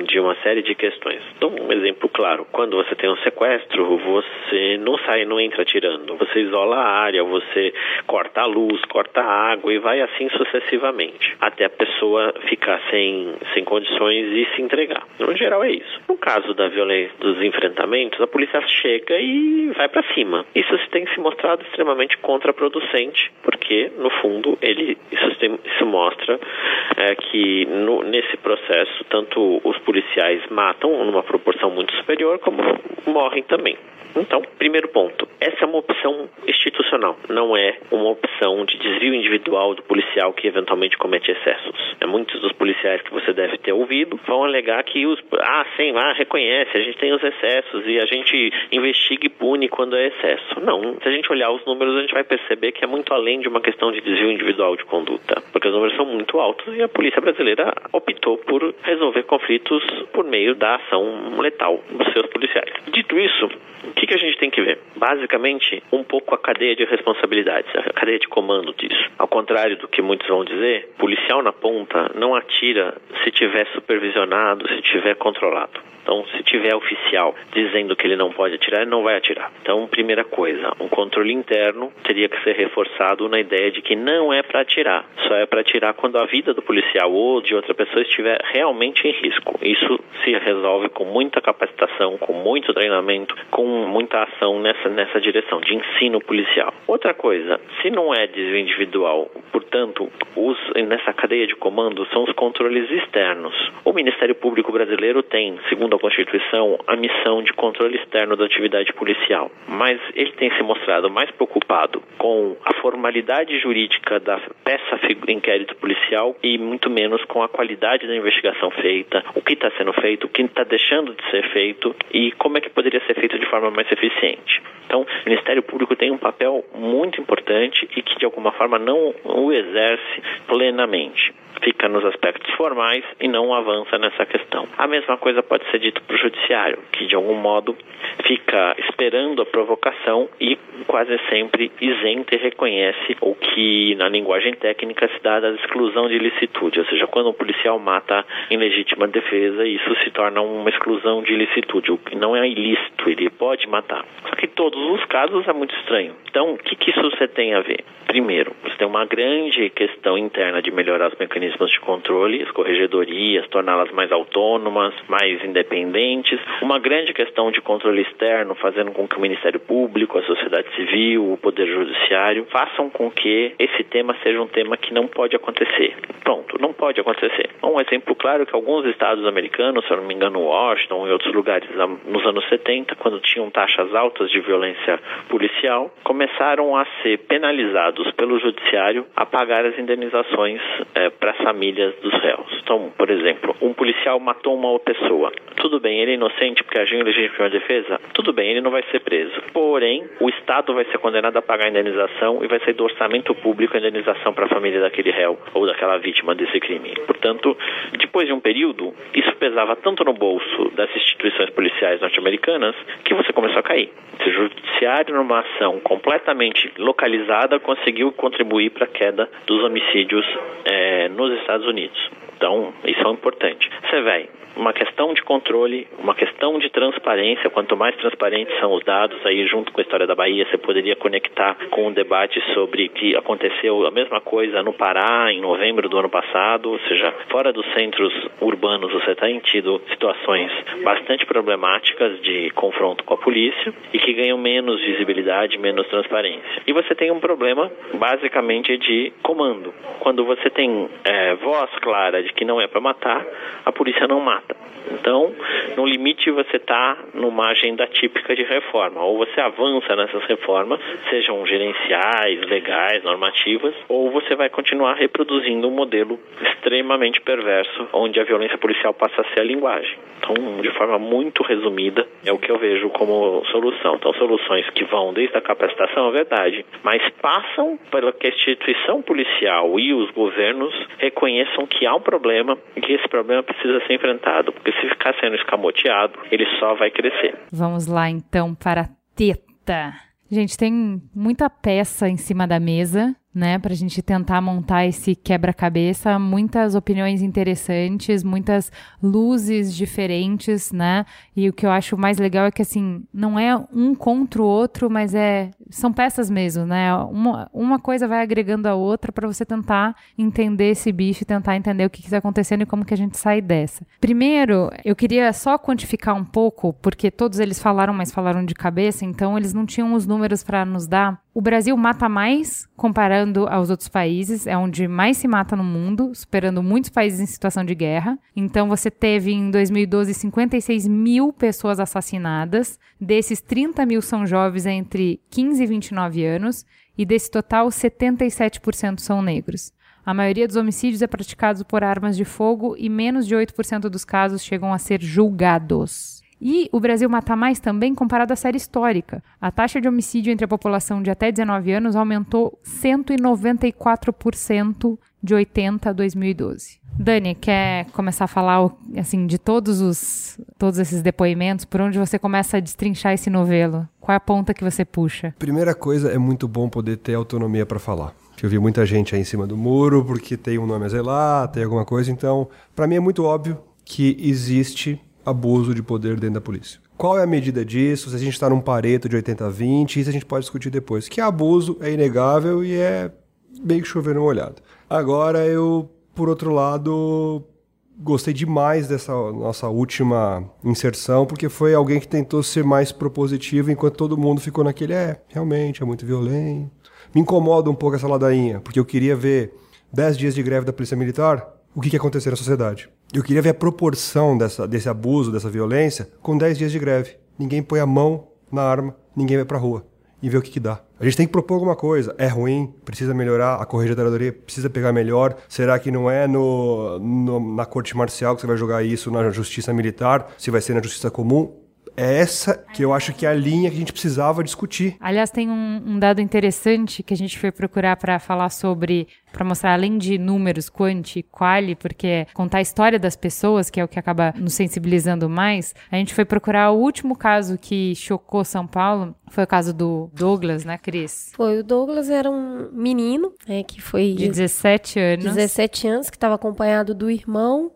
K: de uma série de questões. Então, um exemplo claro, quando você tem um sequestro, você não sai, não entra tirando, você isola a área, você corta a luz, corta a água e vai assim sucessivamente, até a pessoa ficar sem, sem condições e se entregar. No geral é isso. No caso da violência, dos enfrentamentos, a polícia chega e vai para cima. Isso tem se mostrado extremamente contraproducente, porque no fundo ele isso, tem, isso mostra é, que no, nesse processo tanto os policiais matam numa proporção muito superior como morrem também. Então, primeiro ponto, essa é uma opção institucional, não é uma opção de desvio individual do policial que eventualmente comete excessos. É, muitos dos policiais que você deve ter ouvido vão alegar que os ah, sim, ah, reconhece, a gente tem os excessos e a gente investiga e pune quando é excesso. Não, se a gente olhar os números, a gente vai perceber que é muito além de uma questão de desvio individual de conduta, porque os números são muito altos e a polícia brasileira optou por resolver conflitos por meio da ação letal dos seus policiais. Dito isso, o que, que a gente tem que ver? Basicamente, um pouco a cadeia de responsabilidades, a cadeia de comando disso. Ao contrário do que muitos vão dizer, policial na ponta não atira se tiver supervisionado, se tiver controlado. Então, se tiver oficial dizendo que ele não pode atirar, ele não vai atirar. Então, primeira coisa, um controle interno teria que ser reforçado na ideia de que não é para atirar, só é para atirar quando a vida do policial ou de outra pessoa estiver realmente em risco. Isso se resolve com muita capacitação, com muito treinamento, com muita ação nessa, nessa direção de ensino policial. Outra coisa, se não é desvio individual, portanto, os, nessa cadeia de comando são os controles externos. O Ministério Público Brasileiro tem, segundo da Constituição a missão de controle externo da atividade policial, mas ele tem se mostrado mais preocupado com a formalidade jurídica da peça inquérito policial e muito menos com a qualidade da investigação feita, o que está sendo feito, o que está deixando de ser feito e como é que poderia ser feito de forma mais eficiente. Então, o Ministério Público tem um papel muito importante e que de alguma forma não o exerce plenamente fica nos aspectos formais e não avança nessa questão. A mesma coisa pode ser dito para o judiciário, que de algum modo fica esperando a provocação e quase sempre isenta e reconhece o que na linguagem técnica se dá da exclusão de ilicitude, ou seja, quando um policial mata em legítima defesa, isso se torna uma exclusão de ilicitude, o que não é ilícito, ele pode matar. Só que em todos os casos é muito estranho. Então, o que, que isso você tem a ver? Primeiro, você tem uma grande questão interna de melhorar os mecanismos de controle, as corregedorias, torná-las mais autônomas, mais independentes. Uma grande questão de controle externo, fazendo com que o Ministério Público, a sociedade civil, o Poder Judiciário façam com que esse tema seja um tema que não pode acontecer. Pronto, não pode acontecer. Um exemplo claro é que alguns estados americanos, se eu não me engano, Washington e outros lugares nos anos 70, quando tinham taxas altas de violência policial, começaram a ser penalizados pelo judiciário a pagar as indenizações é, para as famílias dos réus. Então, por exemplo, um policial matou uma pessoa. Tudo bem, ele é inocente porque agiu em legítima defesa? Tudo bem, ele não vai ser preso. Porém, o Estado vai ser condenado a pagar a indenização e vai ser do orçamento público a indenização para a família daquele réu ou daquela vítima desse crime. Portanto, depois de um período, isso pesava tanto no bolso das instituições policiais norte-americanas que você começou a cair. O judiciário, numa ação completamente localizada, conseguiu contribuir para a queda dos homicídios é, nos Estados Unidos. Então, isso é importante. Você vai uma questão de controle, uma questão de transparência. Quanto mais transparentes são os dados, aí junto com a história da Bahia, você poderia conectar com um debate sobre que aconteceu a mesma coisa no Pará em novembro do ano passado, ou seja, fora dos centros urbanos você tem tido situações bastante problemáticas de confronto com a polícia e que ganham menos visibilidade, menos transparência. E você tem um problema basicamente de comando. Quando você tem é, voz clara que não é para matar, a polícia não mata. Então, no limite, você está numa agenda típica de reforma. Ou você avança nessas reformas, sejam gerenciais, legais, normativas, ou você vai continuar reproduzindo um modelo extremamente perverso, onde a violência policial passa a ser a linguagem. Então, de forma muito resumida, é o que eu vejo como solução. Então, soluções que vão desde a capacitação, é verdade, mas passam pela que a instituição policial e os governos reconheçam que há um problema e que esse problema precisa ser enfrentado, porque se ficar sendo escamoteado, ele só vai crescer.
B: Vamos lá então para a teta. Gente, tem muita peça em cima da mesa né, para a gente tentar montar esse quebra-cabeça, muitas opiniões interessantes, muitas luzes diferentes, né? E o que eu acho mais legal é que assim, não é um contra o outro, mas é são peças mesmo, né? Uma, uma coisa vai agregando a outra para você tentar entender esse bicho tentar entender o que está acontecendo e como que a gente sai dessa. Primeiro, eu queria só quantificar um pouco, porque todos eles falaram, mas falaram de cabeça, então eles não tinham os números para nos dar. O Brasil mata mais comparando comparando aos outros países, é onde mais se mata no mundo, superando muitos países em situação de guerra. Então, você teve em 2012 56 mil pessoas assassinadas. Desses, 30 mil são jovens entre 15 e 29 anos. E desse total, 77% são negros. A maioria dos homicídios é praticado por armas de fogo e menos de 8% dos casos chegam a ser julgados. E o Brasil mata mais também comparado à série histórica. A taxa de homicídio entre a população de até 19 anos aumentou 194% de 80 a 2012. Dani, quer começar a falar assim de todos os todos esses depoimentos, por onde você começa a destrinchar esse novelo? Qual é a ponta que você puxa?
C: Primeira coisa, é muito bom poder ter autonomia para falar. Eu vi muita gente aí em cima do muro porque tem um nome a zelar, tem alguma coisa, então, para mim é muito óbvio que existe abuso de poder dentro da polícia. Qual é a medida disso? Se a gente está num pareto de 80-20, isso a gente pode discutir depois. Que abuso é inegável e é meio que chover no molhado. Agora, eu, por outro lado, gostei demais dessa nossa última inserção, porque foi alguém que tentou ser mais propositivo, enquanto todo mundo ficou naquele, é, realmente, é muito violento. Me incomoda um pouco essa ladainha, porque eu queria ver 10 dias de greve da Polícia Militar, o que, que ia acontecer na sociedade. Eu queria ver a proporção dessa, desse abuso, dessa violência, com 10 dias de greve. Ninguém põe a mão na arma, ninguém vai pra rua. E ver o que, que dá. A gente tem que propor alguma coisa. É ruim, precisa melhorar, a corregedoradoria precisa pegar melhor. Será que não é no, no, na corte marcial que você vai jogar isso na justiça militar? Se vai ser na justiça comum? É essa que eu acho que é a linha que a gente precisava discutir.
B: Aliás, tem um, um dado interessante que a gente foi procurar para falar sobre, para mostrar além de números, quanti, quali, porque contar a história das pessoas, que é o que acaba nos sensibilizando mais, a gente foi procurar o último caso que chocou São Paulo, foi o caso do Douglas, né, Cris?
A: Foi, o Douglas era um menino, né, que foi...
B: De 17 anos.
A: 17 anos, que estava acompanhado do irmão,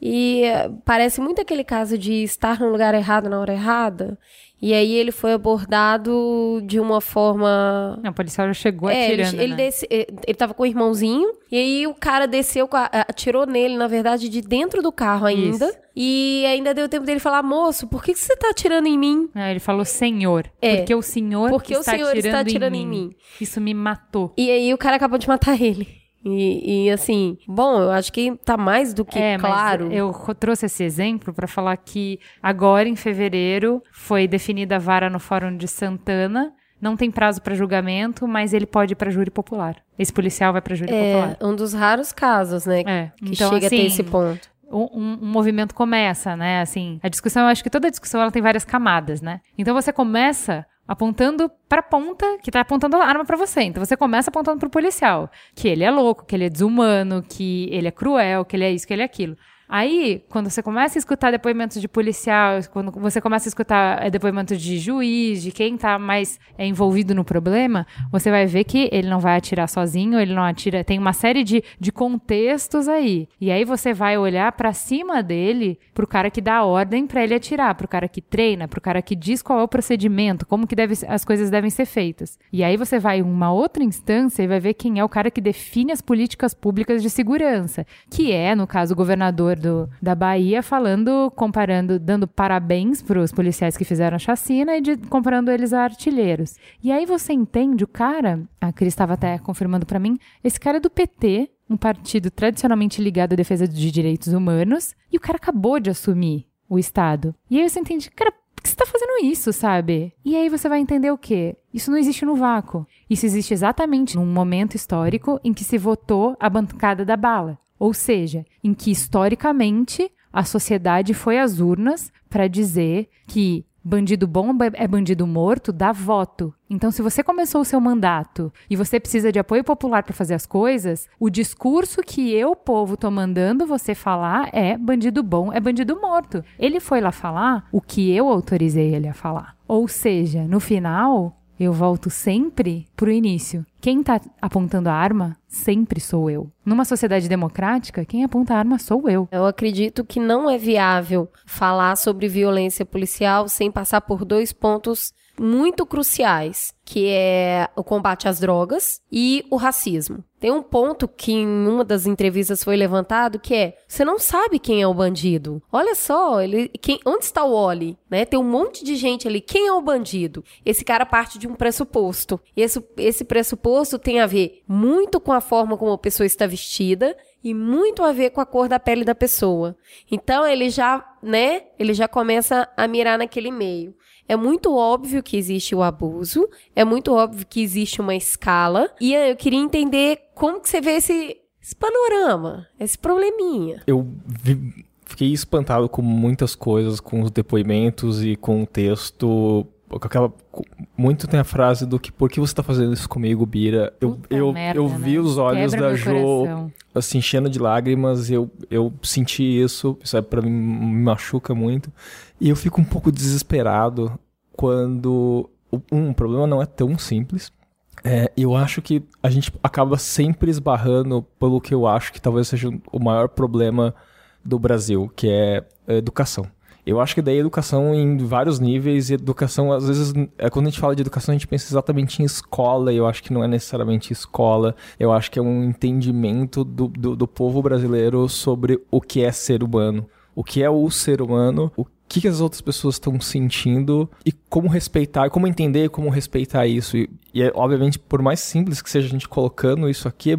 A: e parece muito aquele caso de estar no lugar errado na hora errada. E aí ele foi abordado de uma forma.
B: Não, o policial já chegou é, atirando.
A: Ele, ele,
B: né?
A: desce, ele tava com o irmãozinho, e aí o cara desceu, atirou nele, na verdade, de dentro do carro ainda. Isso. E ainda deu tempo dele falar, moço, por que, que você tá atirando em mim?
B: Ah, ele falou, senhor. É, porque o senhor,
A: porque
B: está,
A: o senhor
B: atirando
A: está atirando
B: em,
A: em mim.
B: Isso me matou.
A: E aí o cara acabou de matar ele. E, e, assim, bom, eu acho que tá mais do que é, claro.
B: eu trouxe esse exemplo para falar que agora, em fevereiro, foi definida a vara no Fórum de Santana. Não tem prazo para julgamento, mas ele pode ir para júri popular. Esse policial vai para júri
A: é,
B: popular.
A: É um dos raros casos, né? É. Que então, chega assim, a ter esse ponto.
B: Um, um, um, movimento começa, né? Assim, a discussão, eu acho que toda discussão ela tem várias camadas, né? Então você começa apontando pra ponta que tá apontando a arma para você. Então você começa apontando pro policial, que ele é louco, que ele é desumano, que ele é cruel, que ele é isso, que ele é aquilo. Aí, quando você começa a escutar depoimentos de policial, quando você começa a escutar é, depoimentos de juiz, de quem está mais é, envolvido no problema, você vai ver que ele não vai atirar sozinho, ele não atira. Tem uma série de, de contextos aí. E aí você vai olhar para cima dele, pro cara que dá ordem para ele atirar, pro cara que treina, pro cara que diz qual é o procedimento, como que deve, as coisas devem ser feitas. E aí você vai em uma outra instância e vai ver quem é o cara que define as políticas públicas de segurança, que é, no caso, o governador do, da Bahia falando, comparando, dando parabéns para os policiais que fizeram a chacina e de, comparando eles a artilheiros. E aí você entende, o cara, a Cris estava até confirmando para mim, esse cara é do PT, um partido tradicionalmente ligado à defesa de direitos humanos, e o cara acabou de assumir o Estado. E aí você entende, cara, por que você está fazendo isso, sabe? E aí você vai entender o quê? Isso não existe no vácuo. Isso existe exatamente num momento histórico em que se votou a bancada da bala. Ou seja, em que historicamente a sociedade foi às urnas para dizer que bandido bom é bandido morto, dá voto. Então, se você começou o seu mandato e você precisa de apoio popular para fazer as coisas, o discurso que eu, povo, tô mandando você falar é bandido bom é bandido morto. Ele foi lá falar o que eu autorizei ele a falar. Ou seja, no final, eu volto sempre pro início. Quem está apontando a arma sempre sou eu. Numa sociedade democrática, quem aponta a arma sou eu.
A: Eu acredito que não é viável falar sobre violência policial sem passar por dois pontos muito cruciais, que é o combate às drogas e o racismo. Tem um ponto que em uma das entrevistas foi levantado que é: você não sabe quem é o bandido. Olha só, ele, quem, onde está o Oli? Né? Tem um monte de gente ali. Quem é o bandido? Esse cara parte de um pressuposto. Esse, esse pressuposto tem a ver muito com a forma como a pessoa está vestida e muito a ver com a cor da pele da pessoa. Então ele já, né? Ele já começa a mirar naquele meio. É muito óbvio que existe o abuso, é muito óbvio que existe uma escala, e eu queria entender como que você vê esse, esse panorama, esse probleminha.
D: Eu vi, fiquei espantado com muitas coisas, com os depoimentos e com o texto. Aquela, muito tem a frase do que por que você está fazendo isso comigo, Bira? Eu, eu, merda, eu vi né? os olhos Quebra da Jo assim, enchendo de lágrimas, eu, eu senti isso, isso para mim me machuca muito. E eu fico um pouco desesperado quando um problema não é tão simples. É, eu acho que a gente acaba sempre esbarrando pelo que eu acho que talvez seja o maior problema do Brasil, que é educação. Eu acho que daí educação em vários níveis, e educação, às vezes, é, quando a gente fala de educação, a gente pensa exatamente em escola, e eu acho que não é necessariamente escola, eu acho que é um entendimento do, do, do povo brasileiro sobre o que é ser humano o que é o ser humano, o que, que as outras pessoas estão sentindo e como respeitar, como entender como respeitar isso. E, e é, obviamente, por mais simples que seja a gente colocando isso aqui, é,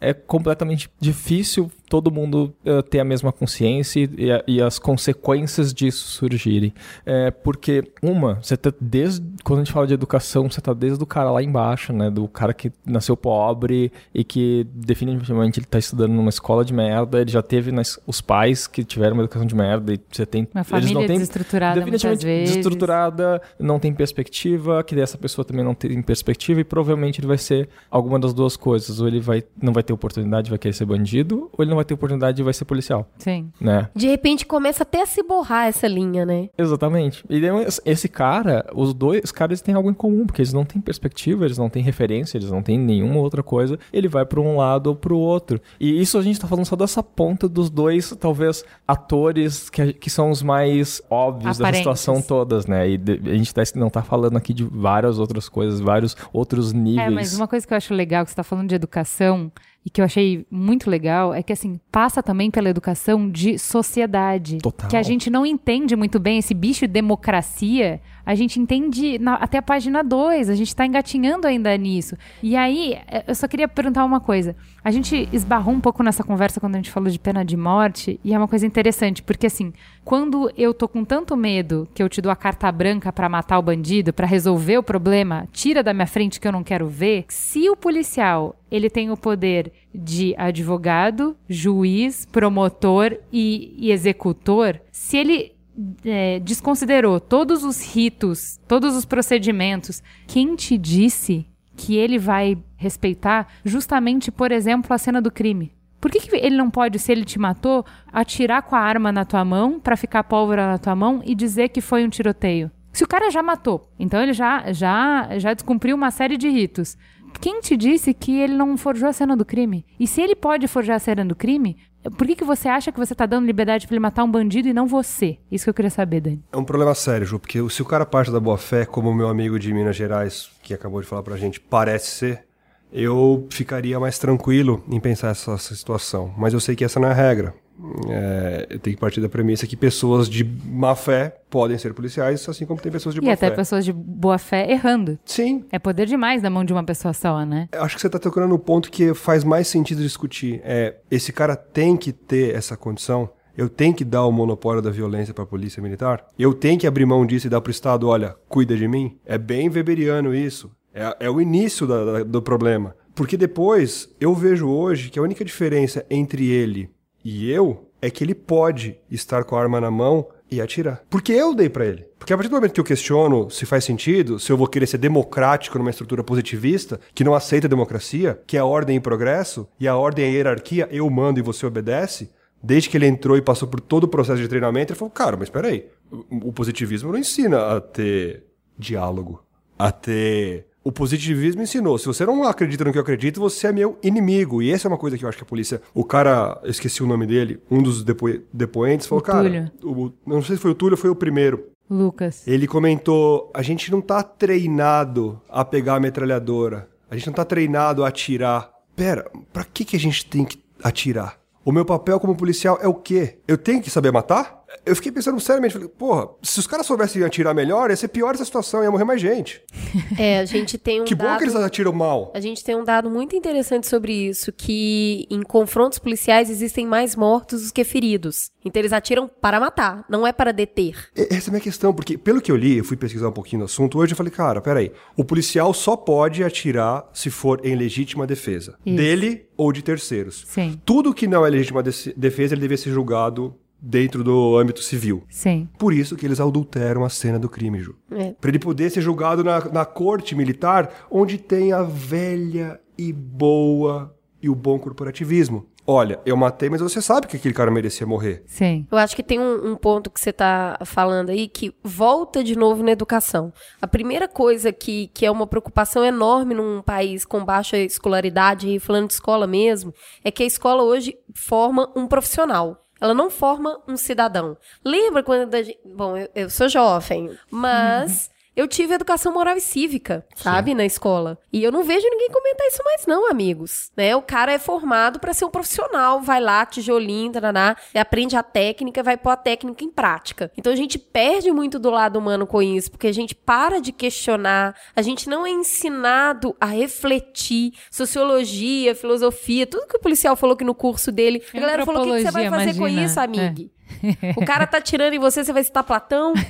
D: é completamente difícil todo mundo uh, ter a mesma consciência e, e, as consequências disso surgirem. É, porque, uma, você tá desde. Quando a gente fala de educação, você tá desde o cara lá embaixo, né? Do cara que nasceu pobre e que definitivamente ele tá estudando numa escola de merda, ele já teve nas, os pais que tiveram uma educação de merda e você tem.
B: Uma família eles não têm, desestruturada definitivamente
D: desestruturada, não tem perspectiva, que essa pessoa também não tem perspectiva e provavelmente ele vai ser alguma das duas coisas. Ou ele vai, não vai ter oportunidade, vai querer ser bandido, ou ele não vai vai ter oportunidade e vai ser policial.
B: Sim.
D: Né?
A: De repente começa até a se borrar essa linha, né?
D: Exatamente. E esse cara, os dois caras têm algo em comum, porque eles não têm perspectiva, eles não têm referência, eles não têm nenhuma outra coisa. Ele vai para um lado ou para o outro. E isso a gente tá falando só dessa ponta dos dois, talvez, atores que, que são os mais óbvios Aparentes. dessa situação todas, né? E a gente tá, não tá falando aqui de várias outras coisas, vários outros níveis. É,
B: mas uma coisa que eu acho legal, que você tá falando de educação, e que eu achei muito legal é que assim passa também pela educação de sociedade
D: Total.
B: que a gente não entende muito bem esse bicho de democracia a gente entende na, até a página 2, a gente está engatinhando ainda nisso. E aí, é, eu só queria perguntar uma coisa. A gente esbarrou um pouco nessa conversa quando a gente falou de pena de morte, e é uma coisa interessante, porque assim, quando eu tô com tanto medo que eu te dou a carta branca para matar o bandido, para resolver o problema, tira da minha frente que eu não quero ver, se o policial ele tem o poder de advogado, juiz, promotor e, e executor, se ele é, desconsiderou todos os ritos, todos os procedimentos, quem te disse que ele vai respeitar justamente, por exemplo, a cena do crime? Por que, que ele não pode, se ele te matou, atirar com a arma na tua mão para ficar pólvora na tua mão e dizer que foi um tiroteio? Se o cara já matou, então ele já já já descumpriu uma série de ritos. Quem te disse que ele não forjou a cena do crime? E se ele pode forjar a cena do crime, por que, que você acha que você tá dando liberdade para ele matar um bandido e não você? Isso que eu queria saber, Dani.
C: É um problema sério, Ju, porque se o cara parte da boa fé, como o meu amigo de Minas Gerais, que acabou de falar pra gente, parece ser, eu ficaria mais tranquilo em pensar essa situação. Mas eu sei que essa não é a regra. É, eu tenho que partir da premissa que pessoas de má fé podem ser policiais, assim como tem pessoas de
B: E
C: boa
B: até
C: fé.
B: pessoas de boa fé errando.
C: Sim.
B: É poder demais na mão de uma pessoa só, né?
C: Acho que você está tocando no ponto que faz mais sentido discutir. É, esse cara tem que ter essa condição. Eu tenho que dar o monopólio da violência para a polícia militar. Eu tenho que abrir mão disso e dar para o Estado, olha, cuida de mim. É bem weberiano isso. É, é o início da- da- do problema. Porque depois eu vejo hoje que a única diferença entre ele e eu é que ele pode estar com a arma na mão e atirar. Porque eu dei pra ele. Porque a partir do momento que eu questiono se faz sentido, se eu vou querer ser democrático numa estrutura positivista, que não aceita a democracia, que é a ordem e progresso, e a ordem é a hierarquia, eu mando e você obedece, desde que ele entrou e passou por todo o processo de treinamento, ele falou, cara, mas peraí, o o positivismo não ensina a ter diálogo, a ter... O positivismo ensinou, se você não acredita no que eu acredito, você é meu inimigo. E essa é uma coisa que eu acho que a polícia... O cara, eu esqueci o nome dele, um dos depo... depoentes, falou,
B: O
C: cara...
B: Túlio.
C: O, não sei se foi o Túlio ou foi o primeiro.
B: Lucas.
C: Ele comentou: a gente não tá treinado a pegar a metralhadora. A gente não tá treinado a atirar. Pera, pra que, que a gente tem que atirar? O meu papel como policial é o quê? Eu tenho que saber matar? Eu fiquei pensando seriamente, falei, porra, se os caras soubessem atirar melhor, ia ser pior essa situação, ia morrer mais gente. *laughs*
A: É, a gente tem um
C: que bom
A: dado...
C: que eles atiram mal.
A: A gente tem um dado muito interessante sobre isso, que em confrontos policiais existem mais mortos do que feridos. Então eles atiram para matar, não é para deter.
C: Essa é a minha questão, porque pelo que eu li, eu fui pesquisar um pouquinho no assunto hoje, eu falei, cara, peraí, o policial só pode atirar se for em legítima defesa.
B: Isso.
C: Dele ou de terceiros.
B: Sim.
C: Tudo que não é legítima defesa, ele deve ser julgado dentro do âmbito civil.
B: Sim.
C: Por isso que eles adulteram a cena do crime, Ju.
A: É.
C: Pra ele poder ser julgado na, na corte militar, onde tem a velha e boa e o bom corporativismo. Olha, eu matei, mas você sabe que aquele cara merecia morrer.
B: Sim.
A: Eu acho que tem um, um ponto que você está falando aí que volta de novo na educação. A primeira coisa que, que é uma preocupação enorme num país com baixa escolaridade, e falando de escola mesmo, é que a escola hoje forma um profissional. Ela não forma um cidadão. Lembra quando a gente. Bom, eu, eu sou jovem, mas. Eu tive educação moral e cívica, sabe, na escola. E eu não vejo ninguém comentar isso mais não, amigos. Né? O cara é formado para ser um profissional, vai lá, tijolinho, taraná, e aprende a técnica, vai pôr a técnica em prática. Então a gente perde muito do lado humano com isso, porque a gente para de questionar, a gente não é ensinado a refletir sociologia, filosofia, tudo que o policial falou que no curso dele. A galera falou: o que, que você vai fazer
B: Antropologia,
A: com
B: imagina.
A: isso,
B: É.
A: O cara tá tirando em você, você vai citar Platão? *laughs*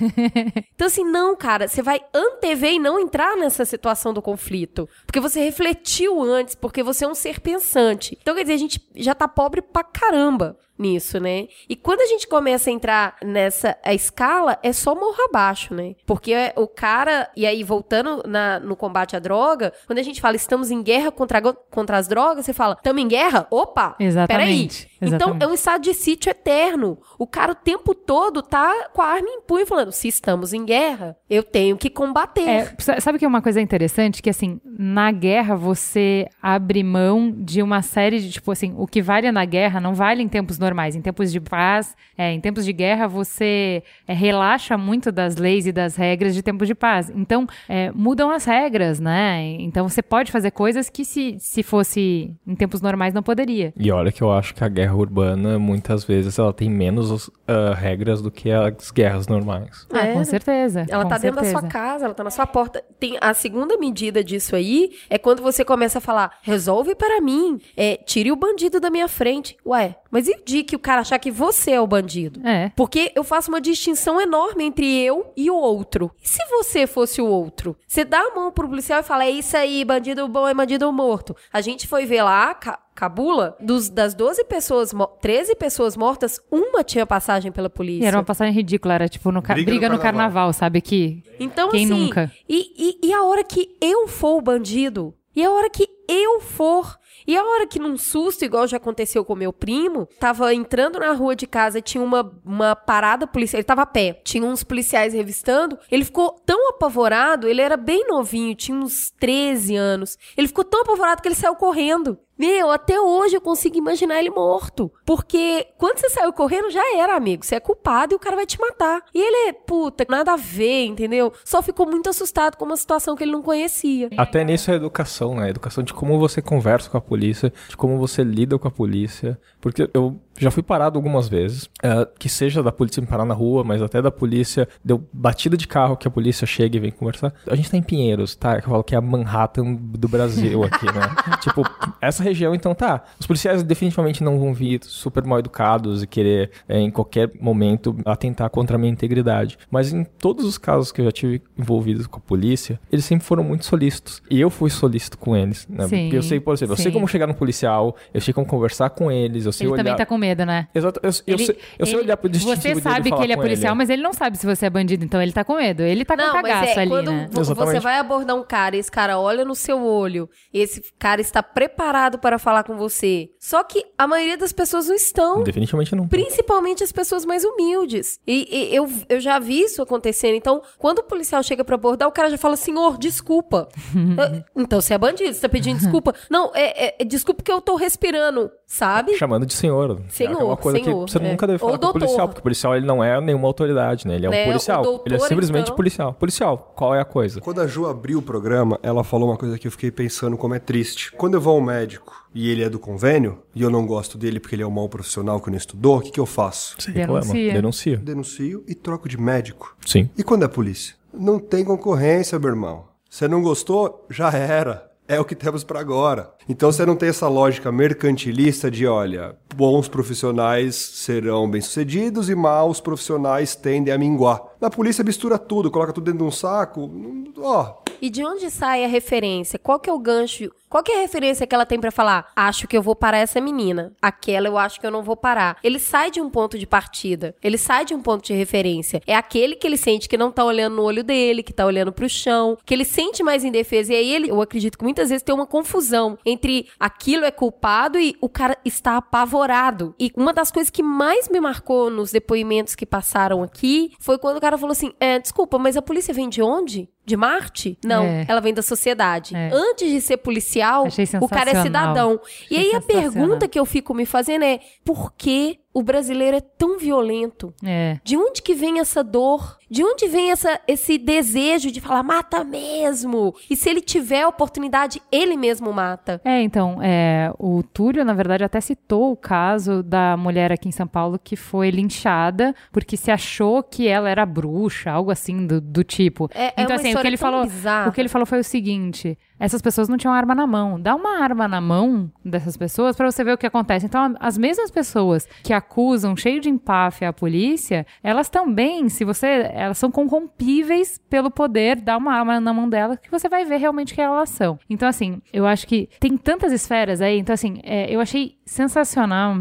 A: Então, assim, não, cara, você vai antever e não entrar nessa situação do conflito. Porque você refletiu antes, porque você é um ser pensante. Então, quer dizer, a gente já tá pobre pra caramba nisso, né? E quando a gente começa a entrar nessa a escala, é só morro abaixo, né? Porque é o cara, e aí voltando na- no combate à droga, quando a gente fala estamos em guerra contra, contra as drogas, você fala, estamos em guerra? Opa!
B: Exatamente,
A: Peraí. Então,
B: exatamente.
A: é um estado de sítio eterno. O cara o tempo todo tá com a arma em punho falando: se estamos em guerra, eu tenho que combater.
B: É, sa- sabe que é uma coisa interessante? Que assim, na guerra você abre mão de uma série de, tipo assim, o que vale na guerra não vale em tempos normais. Em tempos de paz, é, em tempos de guerra, você é, relaxa muito das leis e das regras de tempo de paz. Então, é, mudam as regras, né? Então você pode fazer coisas que se, se fosse em tempos normais não poderia.
D: E olha que eu acho que a guerra urbana, muitas vezes, ela tem menos ah, regras do que as guerras normais.
B: Ah,
A: É.
B: com certeza.
A: Ela
B: com
A: tá dentro da
B: certeza.
A: sua casa, ela tá na sua porta. Tem a segunda medida disso aí é quando você começa a falar: resolve para mim, é, tire o bandido da minha frente. Ué, mas e o que o cara achar que você é o bandido?
B: É.
A: Porque eu faço uma distinção enorme entre eu e o outro. E se você fosse o outro? Você dá a mão pro policial e fala: é isso aí, bandido bom é bandido morto. A gente foi ver lá, ca- cabula, dos, das 12 pessoas, 13 pessoas mortas, uma tinha passagem pela polícia.
B: E era uma passagem ridícula, era tipo no briga, briga, no, carnaval. carnaval, sabe? Que
A: então,
B: quem
A: assim,
B: nunca?
A: E, e, e a hora que eu for o bandido, e a hora que eu for e a hora que num susto, igual já aconteceu com meu primo, tava entrando na rua de casa, tinha uma, uma parada policial, ele tava a pé, tinha uns policiais revistando, ele ficou tão apavorado, ele era bem novinho, tinha uns 13 anos, ele ficou tão apavorado que ele saiu correndo. Meu, até hoje eu consigo imaginar ele morto. Porque quando você saiu correndo, já era, amigo. Você é culpado e o cara vai te matar. E ele é, puta, nada a ver, entendeu? Só ficou muito assustado com uma situação que ele não conhecia.
D: Até nisso é educação, né? Educação de como você conversa com a polícia, de como você lida com a polícia. Porque eu já fui parado algumas vezes, uh, que seja da polícia me parar na rua, mas até da polícia, deu batida de carro que a polícia chega e vem conversar. A gente tá em Pinheiros, tá? Eu falo que é a Manhattan do Brasil aqui, né? *laughs* tipo, essa região, então tá. Os policiais definitivamente não vão vir super mal educados e querer, é, em qualquer momento, atentar contra a minha integridade. Mas em todos os casos que eu já tive envolvidos com a polícia, eles sempre foram muito solícitos. E eu fui solícito com eles, né? Sim, Porque eu sei, por exemplo, eu sei como chegar no policial, eu sei como conversar com eles, eu sei
B: ele
D: olhar...
B: também tá com medo, né?
D: Exato. Eu, eu,
B: ele,
D: sei, eu sei olhar pro distintivo
B: Você sabe que ele é policial,
D: ele.
B: mas ele não sabe se você é bandido, então ele tá com medo. Ele tá
A: não,
B: com cagaço
A: é,
B: ali,
A: quando
B: né?
A: Você vai abordar um cara, esse cara olha no seu olho, esse cara está preparado para falar com você. Só que a maioria das pessoas não estão.
D: Definitivamente não.
A: Principalmente as pessoas mais humildes. E, e eu, eu já vi isso acontecendo. Então, quando o policial chega para abordar, o cara já fala, senhor, desculpa. *laughs* então, você é bandido, você tá pedindo desculpa. não, é, é, é desculpa que eu tô respirando, sabe?
D: Chamando de senhor.
A: Senhor,
D: é uma coisa
A: senhor,
D: que você é. nunca deve falar com o policial, porque o policial ele não é nenhuma autoridade, né? Ele é um
A: Né, o
D: policial.
A: doutor,
D: ele é simplesmente
A: então.
D: policial. Policial, qual é a coisa?
C: Quando a Ju abriu o programa, ela falou uma coisa que eu fiquei pensando como é triste. Quando eu vou ao médico e ele é do convênio, e eu não gosto dele porque ele é um mau profissional que não estudou, o que, que eu faço?
D: Reclama,
B: Denuncia.
D: denuncia.
C: Denuncio e troco de médico.
D: Sim.
C: E quando é polícia? Não tem concorrência, meu irmão. Você não gostou? Já era. É o que temos para agora. Então você não tem essa lógica mercantilista de, olha, bons profissionais serão bem-sucedidos e maus profissionais tendem a minguar. Na polícia mistura tudo, coloca tudo dentro de um saco. Ó,
A: E de onde sai a referência? Qual que é o gancho? Qual que é a referência que ela tem pra falar? Acho que eu vou parar essa menina. Aquela eu acho que eu não vou parar. Ele sai de um ponto de partida. Ele sai de um ponto de referência. É aquele que ele sente que não tá olhando no olho dele, que tá olhando pro chão, que ele sente mais indefesa. E aí ele, eu acredito que muitas vezes tem uma confusão entre aquilo é culpado e o cara está apavorado. E uma das coisas que mais me marcou nos depoimentos que passaram aqui foi quando o cara falou assim: é, desculpa, mas a polícia vem de onde? De Marte? Não,
B: É.
A: ela vem da sociedade.
B: É.
A: Antes de ser policial,
B: Achei
A: o cara é cidadão. E aí a pergunta que eu fico me fazendo é: por que o brasileiro é tão violento?
B: É.
A: De onde que vem essa dor? De onde vem essa, esse desejo de falar, mata mesmo? E se ele tiver a oportunidade, ele mesmo mata.
B: É, então, é, o Túlio, na verdade, até citou o caso da mulher aqui em São Paulo que foi linchada porque se achou que ela era bruxa, algo assim do, do tipo.
A: É- é
B: então,
A: uma
B: assim, o que ele falou,
A: bizarra.
B: o que ele falou foi o seguinte: essas pessoas não tinham arma na mão. Dá uma arma na mão dessas pessoas pra você ver o que acontece. Então, as mesmas pessoas que acusam, cheio de empáfia, a polícia, elas também, se você, elas são corrompíveis pelo poder, dá uma arma na mão delas que você vai ver realmente que elas são. Então, assim, eu acho que tem tantas esferas aí. Então, assim, é, eu achei sensacional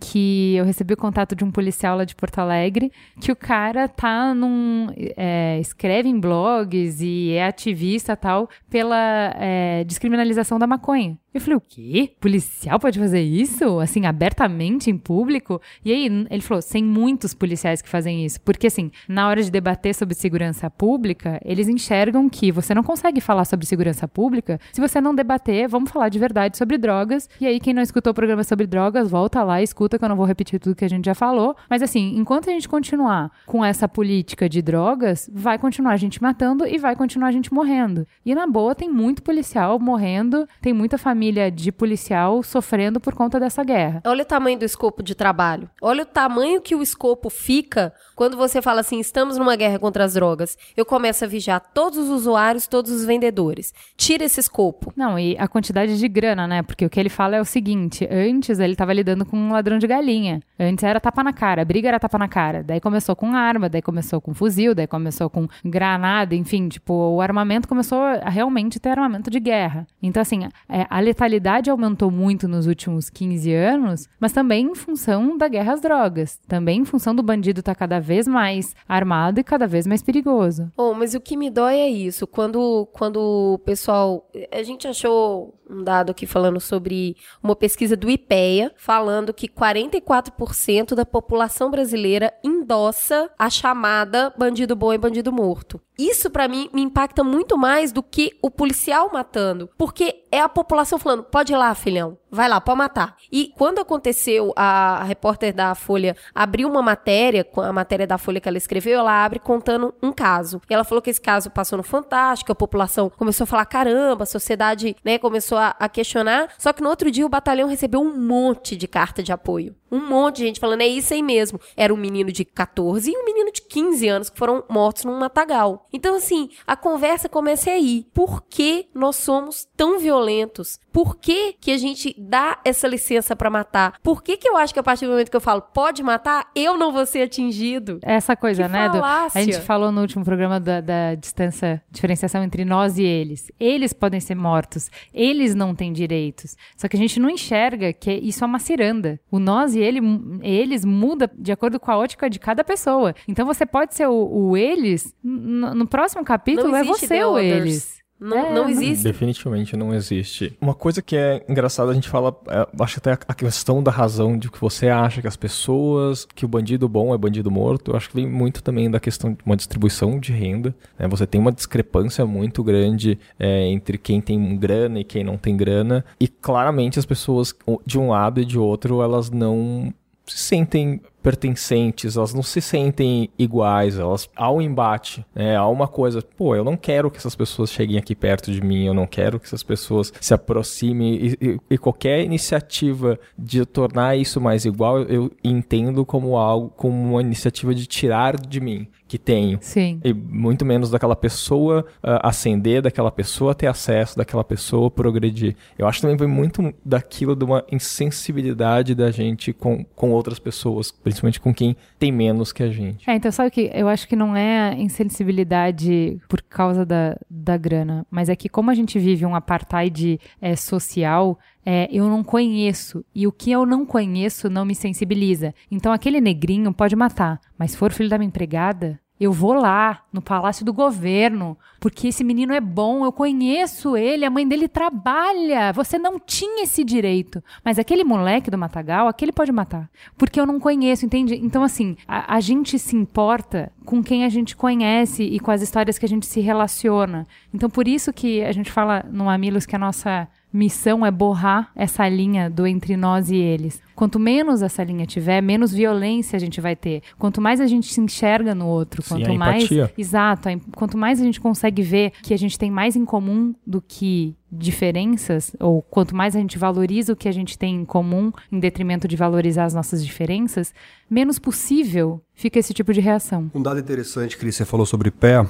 B: que eu recebi o contato de um policial lá de Porto Alegre, que o cara tá num. é, escreve em blogs e é ativista tal pela é, descriminalização da maconha. Eu falei, o quê? Policial pode fazer isso? Assim, abertamente, em público? E aí, ele falou, tem muitos policiais que fazem isso. Porque, assim, na hora de debater sobre segurança pública, eles enxergam que você não consegue falar sobre segurança pública se você não debater, vamos falar de verdade sobre drogas. E aí, quem não escutou o programa sobre drogas, volta lá escuta, que eu não vou repetir tudo que a gente já falou. Mas, assim, enquanto a gente continuar com essa política de drogas, vai continuar a gente matando e vai continuar a gente morrendo. E, na boa, tem muito policial morrendo, tem muita família de policial sofrendo por conta dessa guerra.
A: Olha o tamanho do escopo de trabalho. Olha o tamanho que o escopo fica quando você fala assim: estamos numa guerra contra as drogas. Eu começo a vigiar todos os usuários, todos os vendedores. Tira esse escopo.
B: Não, e a quantidade de grana, né? Porque o que ele fala é o seguinte: antes ele tava lidando com um ladrão de galinha. Antes era tapa na cara, briga era tapa na cara. Daí começou com arma, daí começou com fuzil, daí começou com granada, enfim, tipo, o armamento começou a realmente ter armamento de guerra. Então, assim, é, a letalidade aumentou muito nos últimos 15 anos, mas também em função da guerra às drogas. Também em função do bandido estar tá cada vez mais armado e cada vez mais perigoso.
A: Bom, mas o que me dói é isso. Quando, quando o pessoal. A gente achou um dado aqui falando sobre uma pesquisa do IPEA, falando que 44% da população brasileira endossa a chamada bandido bom e bandido morto. Isso para mim me impacta muito mais do que o policial matando, porque é a população falando: "Pode ir lá, filhão. Vai lá, pode matar". E quando aconteceu a, repórter da Folha abriu uma matéria, a matéria da Folha que ela escreveu, ela abre contando um caso. E ela falou que esse caso passou no Fantástico, a população começou a falar: "Caramba, a sociedade, né, começou a, a questionar". Só que no outro dia o batalhão recebeu um monte de carta de apoio. Um monte de gente falando: "É isso aí mesmo". Era um menino de 14 e um menino de 15 anos que foram mortos num matagal. Então, assim, a conversa começa aí. Por que nós somos tão violentos? Por que, que a gente dá essa licença para matar? Por que, que eu acho que a partir do momento que eu falo pode matar, eu não vou ser atingido?
B: Essa coisa,
A: que
B: né? Do, a gente falou no último programa da, da distância, diferenciação entre nós e eles. Eles podem ser mortos, eles não têm direitos. Só que a gente não enxerga que isso é uma ciranda. O nós e ele, eles muda de acordo com a ótica de cada pessoa. Então você pode ser o, o eles, no, no próximo capítulo é você o
A: Others.
B: eles.
A: Não,
B: É,
A: não existe.
D: Definitivamente não existe. Uma coisa que é engraçada, a gente fala, é, acho até a questão da razão de que você acha que as pessoas, que o bandido bom é bandido morto, eu acho que vem muito também da questão de uma distribuição de renda. né? Você tem uma discrepância muito grande é, entre quem tem grana e quem não tem grana, e claramente as pessoas de um lado e de outro, elas não se sentem pertencentes, elas não se sentem iguais, elas há um embate, né? há uma coisa, pô, eu não quero que essas pessoas cheguem aqui perto de mim, eu não quero que essas pessoas se aproximem e, e- e qualquer iniciativa de tornar isso mais igual, eu entendo como algo, como uma iniciativa de tirar de mim que tenho.
B: Sim.
D: E muito menos daquela pessoa ah, ascender, daquela pessoa ter acesso, daquela pessoa progredir. Eu acho que também vem muito daquilo de uma insensibilidade da gente com, com outras pessoas, principalmente com quem tem menos que a gente.
B: É, então sabe que eu acho que não é insensibilidade por causa da, da grana, mas é que como a gente vive um apartheid é, social, é, eu não conheço. E o que eu não conheço não me sensibiliza. Então aquele negrinho pode matar, mas se for filho da minha empregada, eu vou lá, no palácio do governo, porque esse menino é bom, eu conheço ele, a mãe dele trabalha. Você não tinha esse direito. Mas aquele moleque do Matagal, aquele pode matar. Porque eu não conheço, entende? Então, assim, a, a gente se importa com quem a gente conhece e com as histórias que a gente se relaciona. Então, por isso que a gente fala no Mamilos que a nossa missão é borrar essa linha do entre nós e eles. Quanto menos essa linha tiver, menos violência a gente vai ter. Quanto mais a gente se enxerga no outro,
D: Sim,
B: quanto
D: a
B: mais
D: empatia.
B: Exato. Quanto mais a gente consegue ver que a gente tem mais em comum do que diferenças, ou quanto mais a gente valoriza o que a gente tem em comum, em detrimento de valorizar as nossas diferenças, menos possível fica esse tipo de reação.
C: Um dado interessante, Cris, você falou sobre pé.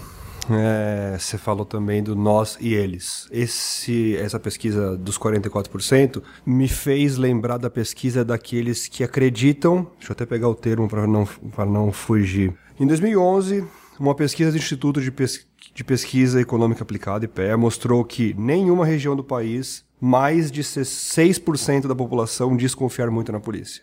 C: É, você falou também do nós e eles. Esse, essa pesquisa dos 44% me fez lembrar da pesquisa daqueles que acreditam. Deixa eu até pegar o termo para não, não fugir. Em 2011, uma pesquisa do Instituto de, Pes- de Pesquisa Econômica Aplicada, IPEA, mostrou que nenhuma região do país, mais de 6% da população desconfiar muito na polícia.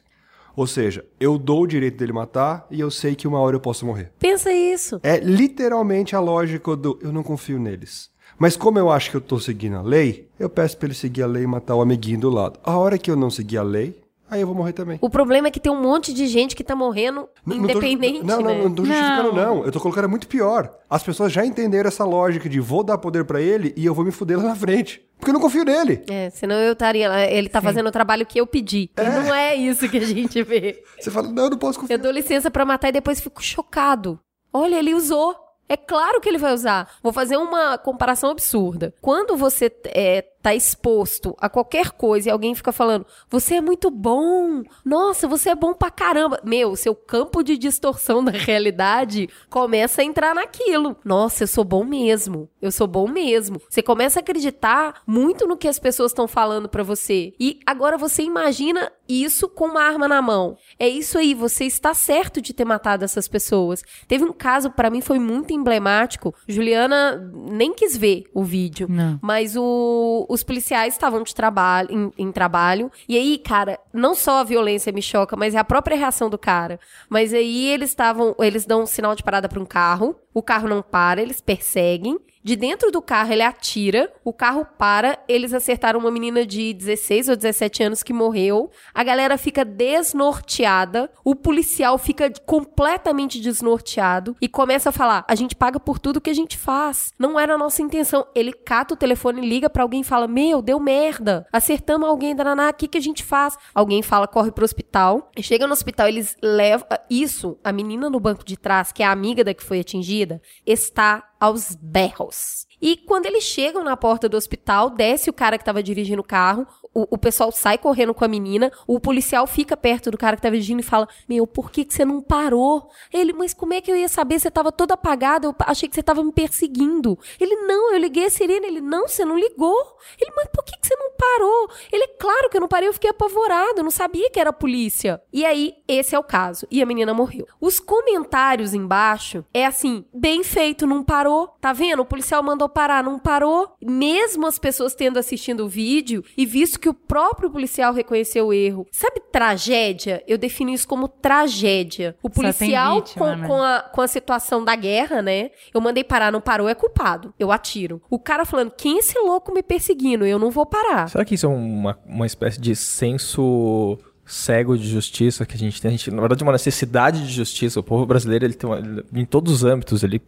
C: Ou seja, eu dou o direito dele matar e eu sei que uma hora eu posso morrer.
A: Pensa isso.
C: É literalmente a lógica do eu não confio neles. Mas como eu acho que eu tô seguindo a lei, eu peço pra ele seguir a lei e matar o amiguinho do lado. A hora que eu não seguir a lei, aí eu vou morrer também.
A: O problema é que tem um monte de gente que tá morrendo
C: Não- não tô
A: independente,
C: não, não,
A: né?
C: não tô justificando,
B: Não.
C: não. Eu tô colocando é muito pior. As pessoas já entenderam essa lógica de vou dar poder pra ele e eu vou me fuder lá na frente. Porque eu não confio nele.
A: É, senão eu estaria lá. Ele tá fazendo o trabalho que eu pedi. E não é isso que a gente vê.
C: Você fala, não, eu não posso confiar.
A: Eu dou licença pra matar e depois fico chocado. Olha, ele usou. É claro que ele vai usar. Vou fazer uma comparação absurda. Quando você é, tá exposto a qualquer coisa e alguém fica falando, você é muito bom, nossa, você é bom pra caramba. Meu, seu campo de distorção da realidade começa a entrar naquilo. Nossa, eu sou bom mesmo. Eu sou bom mesmo. Você começa a acreditar muito no que as pessoas estão falando pra você. E agora você imagina isso com uma arma na mão. É isso aí, você está certo de ter matado essas pessoas. Teve um caso pra mim foi muito emblemático. Juliana nem quis ver o vídeo,
B: Não.
A: mas o, os policiais estavam de trabalho, em, em, trabalho. E aí, cara, não só a violência me choca, mas é a própria reação do cara. Mas aí eles estavam, eles dão um sinal de parada para um carro. O carro não para, eles perseguem. De dentro do carro, ele atira, o carro para, eles acertaram uma menina de 16 ou 17 anos que morreu. A galera fica desnorteada, o policial fica completamente desnorteado e começa a falar: a gente paga por tudo que a gente faz. Não era a nossa intenção. Ele cata o telefone, liga para alguém e fala: Meu, deu merda. Acertamos alguém, Dananá, o que, que a gente faz? Alguém fala, corre pro hospital. Chega no hospital, eles levam. Isso, a menina no banco de trás, que é a amiga da que foi atingida, está aos berros. E quando eles chegam na porta do hospital, desce o cara que estava dirigindo o carro, o, o, pessoal sai correndo com a menina, o policial fica perto do cara que estava dirigindo e fala: Meu, por que, que você não parou? Ele, mas como é que eu ia saber? Você estava todo apagado, eu achei que você estava me perseguindo. Ele, não, eu liguei a sirene. Ele, não, você não ligou. Ele, mas por que, que você não parou? Ele, claro que eu não parei, eu fiquei apavorado, eu não sabia que era a polícia. E aí, esse é o caso. E a menina morreu. Os comentários embaixo é assim: bem feito, não parou. Tá vendo? O policial mandou parar, não parou. Mesmo as pessoas tendo assistindo o vídeo e visto que o próprio policial reconheceu o erro. Sabe tragédia? Eu defino isso como tragédia. O policial vítima, com, né? com, a, com a situação da guerra, né? Eu mandei parar, não parou, é culpado. Eu atiro. O cara falando, quem é esse louco me perseguindo? Eu não vou parar.
D: Será que isso é uma, uma espécie de senso cego de justiça que a gente tem. A gente, na verdade, uma necessidade de justiça. O povo brasileiro, ele tem uma, em todos os âmbitos, ele,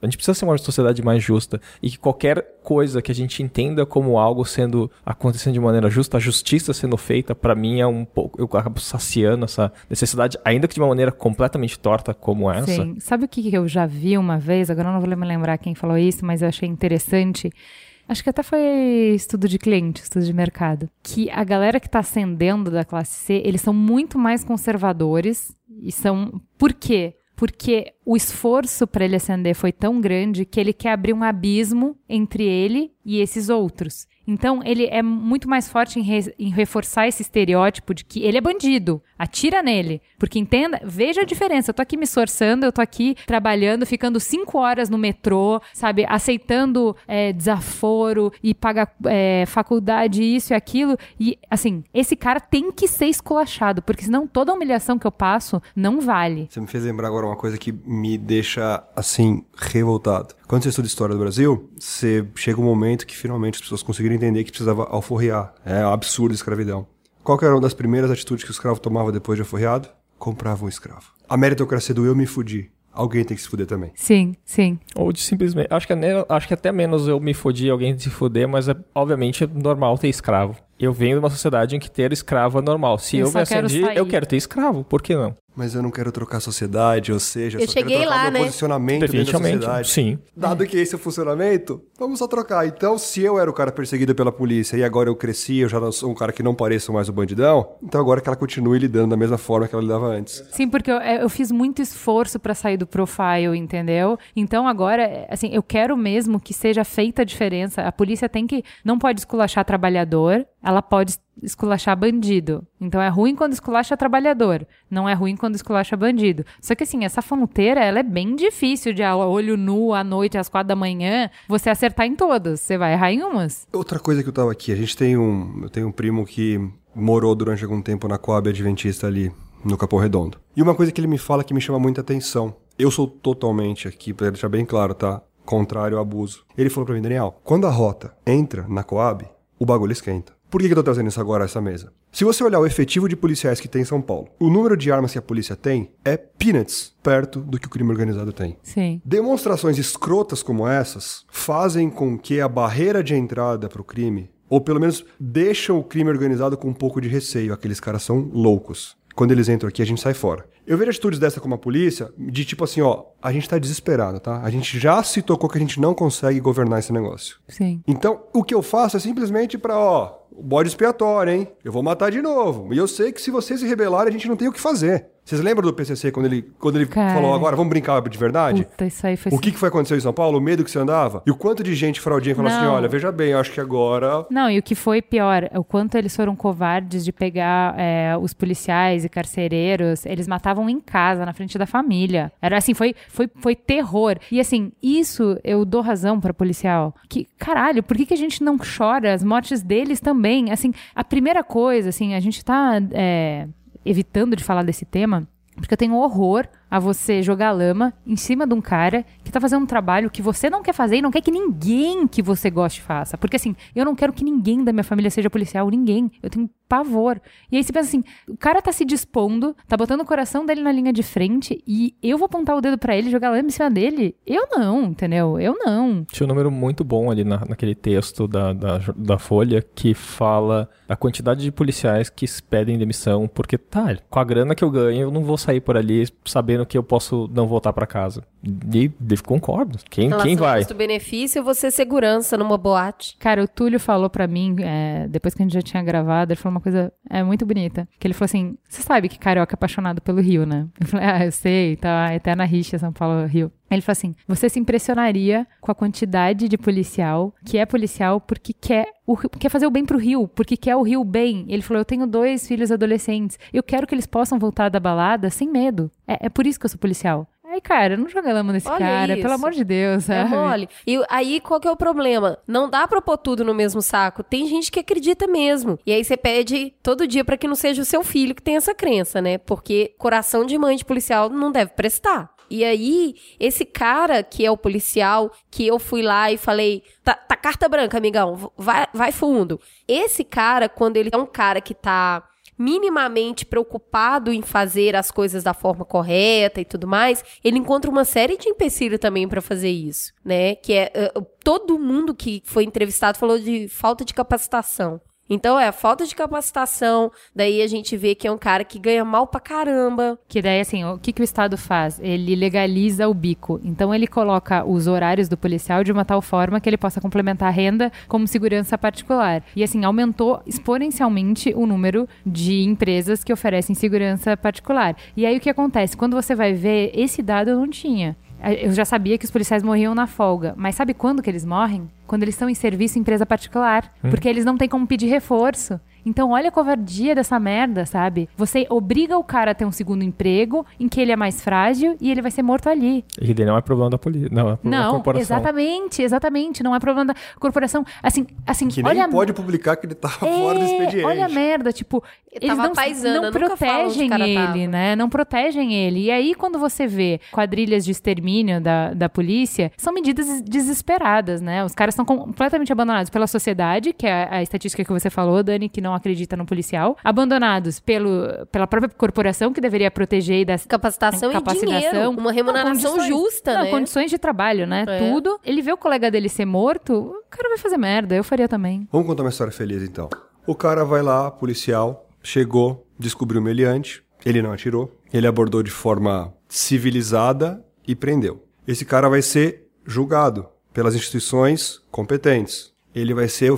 D: a gente precisa ser uma sociedade mais justa. E que qualquer coisa que a gente entenda como algo sendo acontecendo de maneira justa, a justiça sendo feita, para mim é um pouco. Eu acabo saciando essa necessidade, ainda que de uma maneira completamente torta como essa.
B: Sim. Sabe o que eu já vi uma vez? Agora eu não vou me lembrar quem falou isso, mas eu achei interessante acho que até foi estudo de cliente, estudo de mercado, que a galera que está ascendendo da classe C, eles são muito mais conservadores e são. Por quê? Porque o esforço para ele ascender foi tão grande que ele quer abrir um abismo entre ele e esses outros. Então, ele é muito mais forte em, re em, reforçar esse estereótipo de que ele é bandido. Atira nele. Porque entenda, veja a diferença. Eu tô aqui me esforçando, eu tô aqui trabalhando, ficando cinco horas no metrô, sabe? Aceitando é, desaforo e paga é, faculdade, isso e aquilo. E, assim, esse cara tem que ser esculachado, porque senão toda a humilhação que eu passo não vale.
C: Você me fez lembrar agora uma coisa que me deixa, assim, revoltado. Quando você estuda história do Brasil, você chega um momento que finalmente as pessoas conseguiram entender que precisava alforriar. É um absurdo a escravidão. Qual era uma das primeiras atitudes que o escravo tomava depois de alforriado? Comprava um escravo. A meritocracia do eu me fudi. Alguém tem que se fuder também.
B: Sim, sim.
D: Ou de simplesmente. Acho que, é, acho que até menos eu me fudi alguém se fuder, mas é, obviamente é normal ter escravo. Eu venho de uma sociedade em que ter escravo é normal. Se eu, eu me acendi, eu quero ter escravo. Por que não?
C: Mas eu não quero trocar a sociedade, ou seja,
A: eu
C: só
A: cheguei
C: quero trocar
A: lá,
C: meu
A: né?
C: posicionamento dentro da sociedade.
D: Sim.
C: Dado que esse é o funcionamento, vamos só trocar. Então, se eu era o cara perseguido pela polícia e agora eu cresci, eu já sou um cara que não pareça mais o bandidão, então agora que ela continue lidando da mesma forma que ela lidava antes.
B: Sim, porque eu, eu fiz muito esforço para sair do profile, entendeu? Então agora, assim, eu quero mesmo que seja feita a diferença. A polícia tem que não pode esculachar trabalhador, ela pode esculachar bandido. Então é ruim quando esculacha trabalhador, não é ruim quando esculacha bandido. Só que assim, essa fronteira, ela é bem difícil de olho nu à noite, às quatro da manhã, você acertar em todas. Você vai errar em umas.
C: Outra coisa que eu tava aqui, a gente tem um, eu tenho um primo que morou durante algum tempo na Coab Adventista ali, no Capão Redondo. E uma coisa que ele me fala que me chama muita atenção. Eu sou totalmente aqui, para deixar bem claro, tá? Contrário ao abuso. Ele falou para mim, Daniel, quando a rota entra na Coab, o bagulho esquenta. Por que, eu tô trazendo isso agora a essa mesa? Se você olhar o efetivo de policiais que tem em São Paulo, o número de armas que a polícia tem é peanuts perto do que o crime organizado tem.
B: Sim.
C: Demonstrações escrotas como essas fazem com que a barreira de entrada para o crime, ou pelo menos deixam o crime organizado com um pouco de receio. Aqueles caras são loucos. Quando eles entram aqui, a gente sai fora. Eu vejo atitudes dessa como a polícia, de tipo assim, ó, a gente tá desesperado, tá? A gente já se tocou que a gente não consegue governar esse negócio.
B: Sim.
C: Então, o que eu faço é simplesmente pra, ó, bode expiatório, hein? Eu vou matar de novo. E eu sei que se vocês se rebelarem, a gente não tem o que fazer. Vocês lembram do PCC quando ele, quando ele
B: Cara.
C: falou agora, vamos brincar de verdade?
B: Puta, isso aí foi
C: O que, que foi acontecer em São Paulo? O medo que você andava? E o quanto de gente fraudinha falou assim,
B: Não.
C: olha, veja bem, eu acho que agora...
B: Não, e o que foi pior, o quanto eles foram covardes de pegar é, os policiais e carcereiros, eles matavam em casa, na frente da família. Era assim, foi, foi, foi terror. E assim, isso eu dou razão pra policial. Que, caralho, por que, que a gente não chora as mortes deles também? Assim, a primeira coisa, assim, a gente tá é, evitando de falar desse tema, porque eu tenho horror a você jogar lama em cima de um cara que tá fazendo um trabalho que você não quer fazer e não quer que ninguém que você goste faça. Porque assim, eu não quero que ninguém da minha família seja policial, ninguém. Eu tenho pavor. E aí você pensa assim, o cara tá se dispondo, tá botando o coração dele na linha de frente e eu vou apontar o dedo pra ele jogar lama em cima dele? Eu não, entendeu? Eu não.
D: Tinha um número muito bom ali na- naquele texto da, da, da Folha que fala a quantidade de policiais que pedem demissão porque, tá, com a grana que eu ganho, eu não vou sair por ali sabendo que eu posso não voltar pra casa. E e concordo. Quem,
A: Relação
D: quem vai?
A: custo-benefício, ser segurança numa boate.
B: Cara, o Túlio falou pra mim, é, depois que a gente já tinha gravado, ele falou uma coisa é, muito bonita. Que ele falou assim: Você sabe que carioca é apaixonado pelo Rio, né? Eu falei: Ah, eu sei, tá, eterna rixa, São Paulo-Rio. Ele falou assim: Você se impressionaria com a quantidade de policial que é policial porque quer, o, Rio- quer fazer o bem pro Rio, porque quer o Rio bem. Ele falou: Eu tenho dois filhos adolescentes. Eu quero que eles possam voltar da balada sem medo. É, é por isso que eu sou policial. Aí, cara, não joga lama nesse
A: Olha
B: cara,
A: isso.
B: pelo amor de Deus,
A: É mole. E aí, qual que é o problema? Não dá pra pôr tudo no mesmo saco. Tem gente que acredita mesmo. E aí você pede todo dia pra que não seja o seu filho que tem essa crença, né? Porque coração de mãe de policial não deve prestar. E aí, esse cara que é o policial, que eu fui lá e falei, tá, tá carta branca, amigão, vai, vai fundo. Esse cara, quando ele é um cara que tá minimamente preocupado em fazer as coisas da forma correta e tudo mais, ele encontra uma série de empecilhos também pra fazer isso, né? Que é eh, todo mundo que foi entrevistado falou de falta de capacitação. Então é falta de capacitação, daí a gente vê que é um cara que ganha mal pra caramba.
B: Que daí, assim, o que, que o Estado faz? Ele legaliza o bico. Então, ele coloca os horários do policial de uma tal forma que ele possa complementar a renda como segurança particular. E, assim, aumentou exponencialmente o número de empresas que oferecem segurança particular. E aí, o que acontece? Quando você vai ver, esse dado eu não tinha. Eu já sabia que os policiais morriam na folga, mas sabe quando que eles morrem? Quando eles estão em serviço em empresa particular, porque eles não têm como pedir reforço. Então, olha a covardia dessa merda, sabe? Você obriga o cara a ter um segundo emprego em que ele é mais frágil e ele vai ser morto ali.
D: E daí não é problema da polícia, não, é problema da
B: Não,
D: corporação.
B: exatamente, exatamente. Não é problema da corporação. Assim, assim
C: Que
B: olha
C: nem
B: a-
C: pode publicar que ele tava fora do
B: é,
C: expediente.
B: Olha a merda, tipo, eles
A: tava
B: não,
A: paisana,
B: não protegem ele,
A: tava.
B: né? Não protegem ele. E aí, quando você vê quadrilhas de extermínio da, da polícia, são medidas desesperadas, né? Os caras são completamente abandonados pela sociedade, que é a estatística que você falou, Dani, que não acredita no policial. Abandonados pelo, pela própria corporação, que deveria proteger e dar
A: Capacitação, e dinheiro, uma remuneração
B: condições-
A: justa,
B: não,
A: né?
B: condições de trabalho, né?
A: É.
B: Tudo. Ele vê o colega dele ser morto, o cara vai fazer merda. Eu faria também.
C: Vamos contar uma história feliz então. O cara vai lá, policial, chegou, descobriu o meliante, ele não atirou, ele abordou de forma civilizada e prendeu. Esse cara vai ser julgado pelas instituições competentes. Ele vai ser,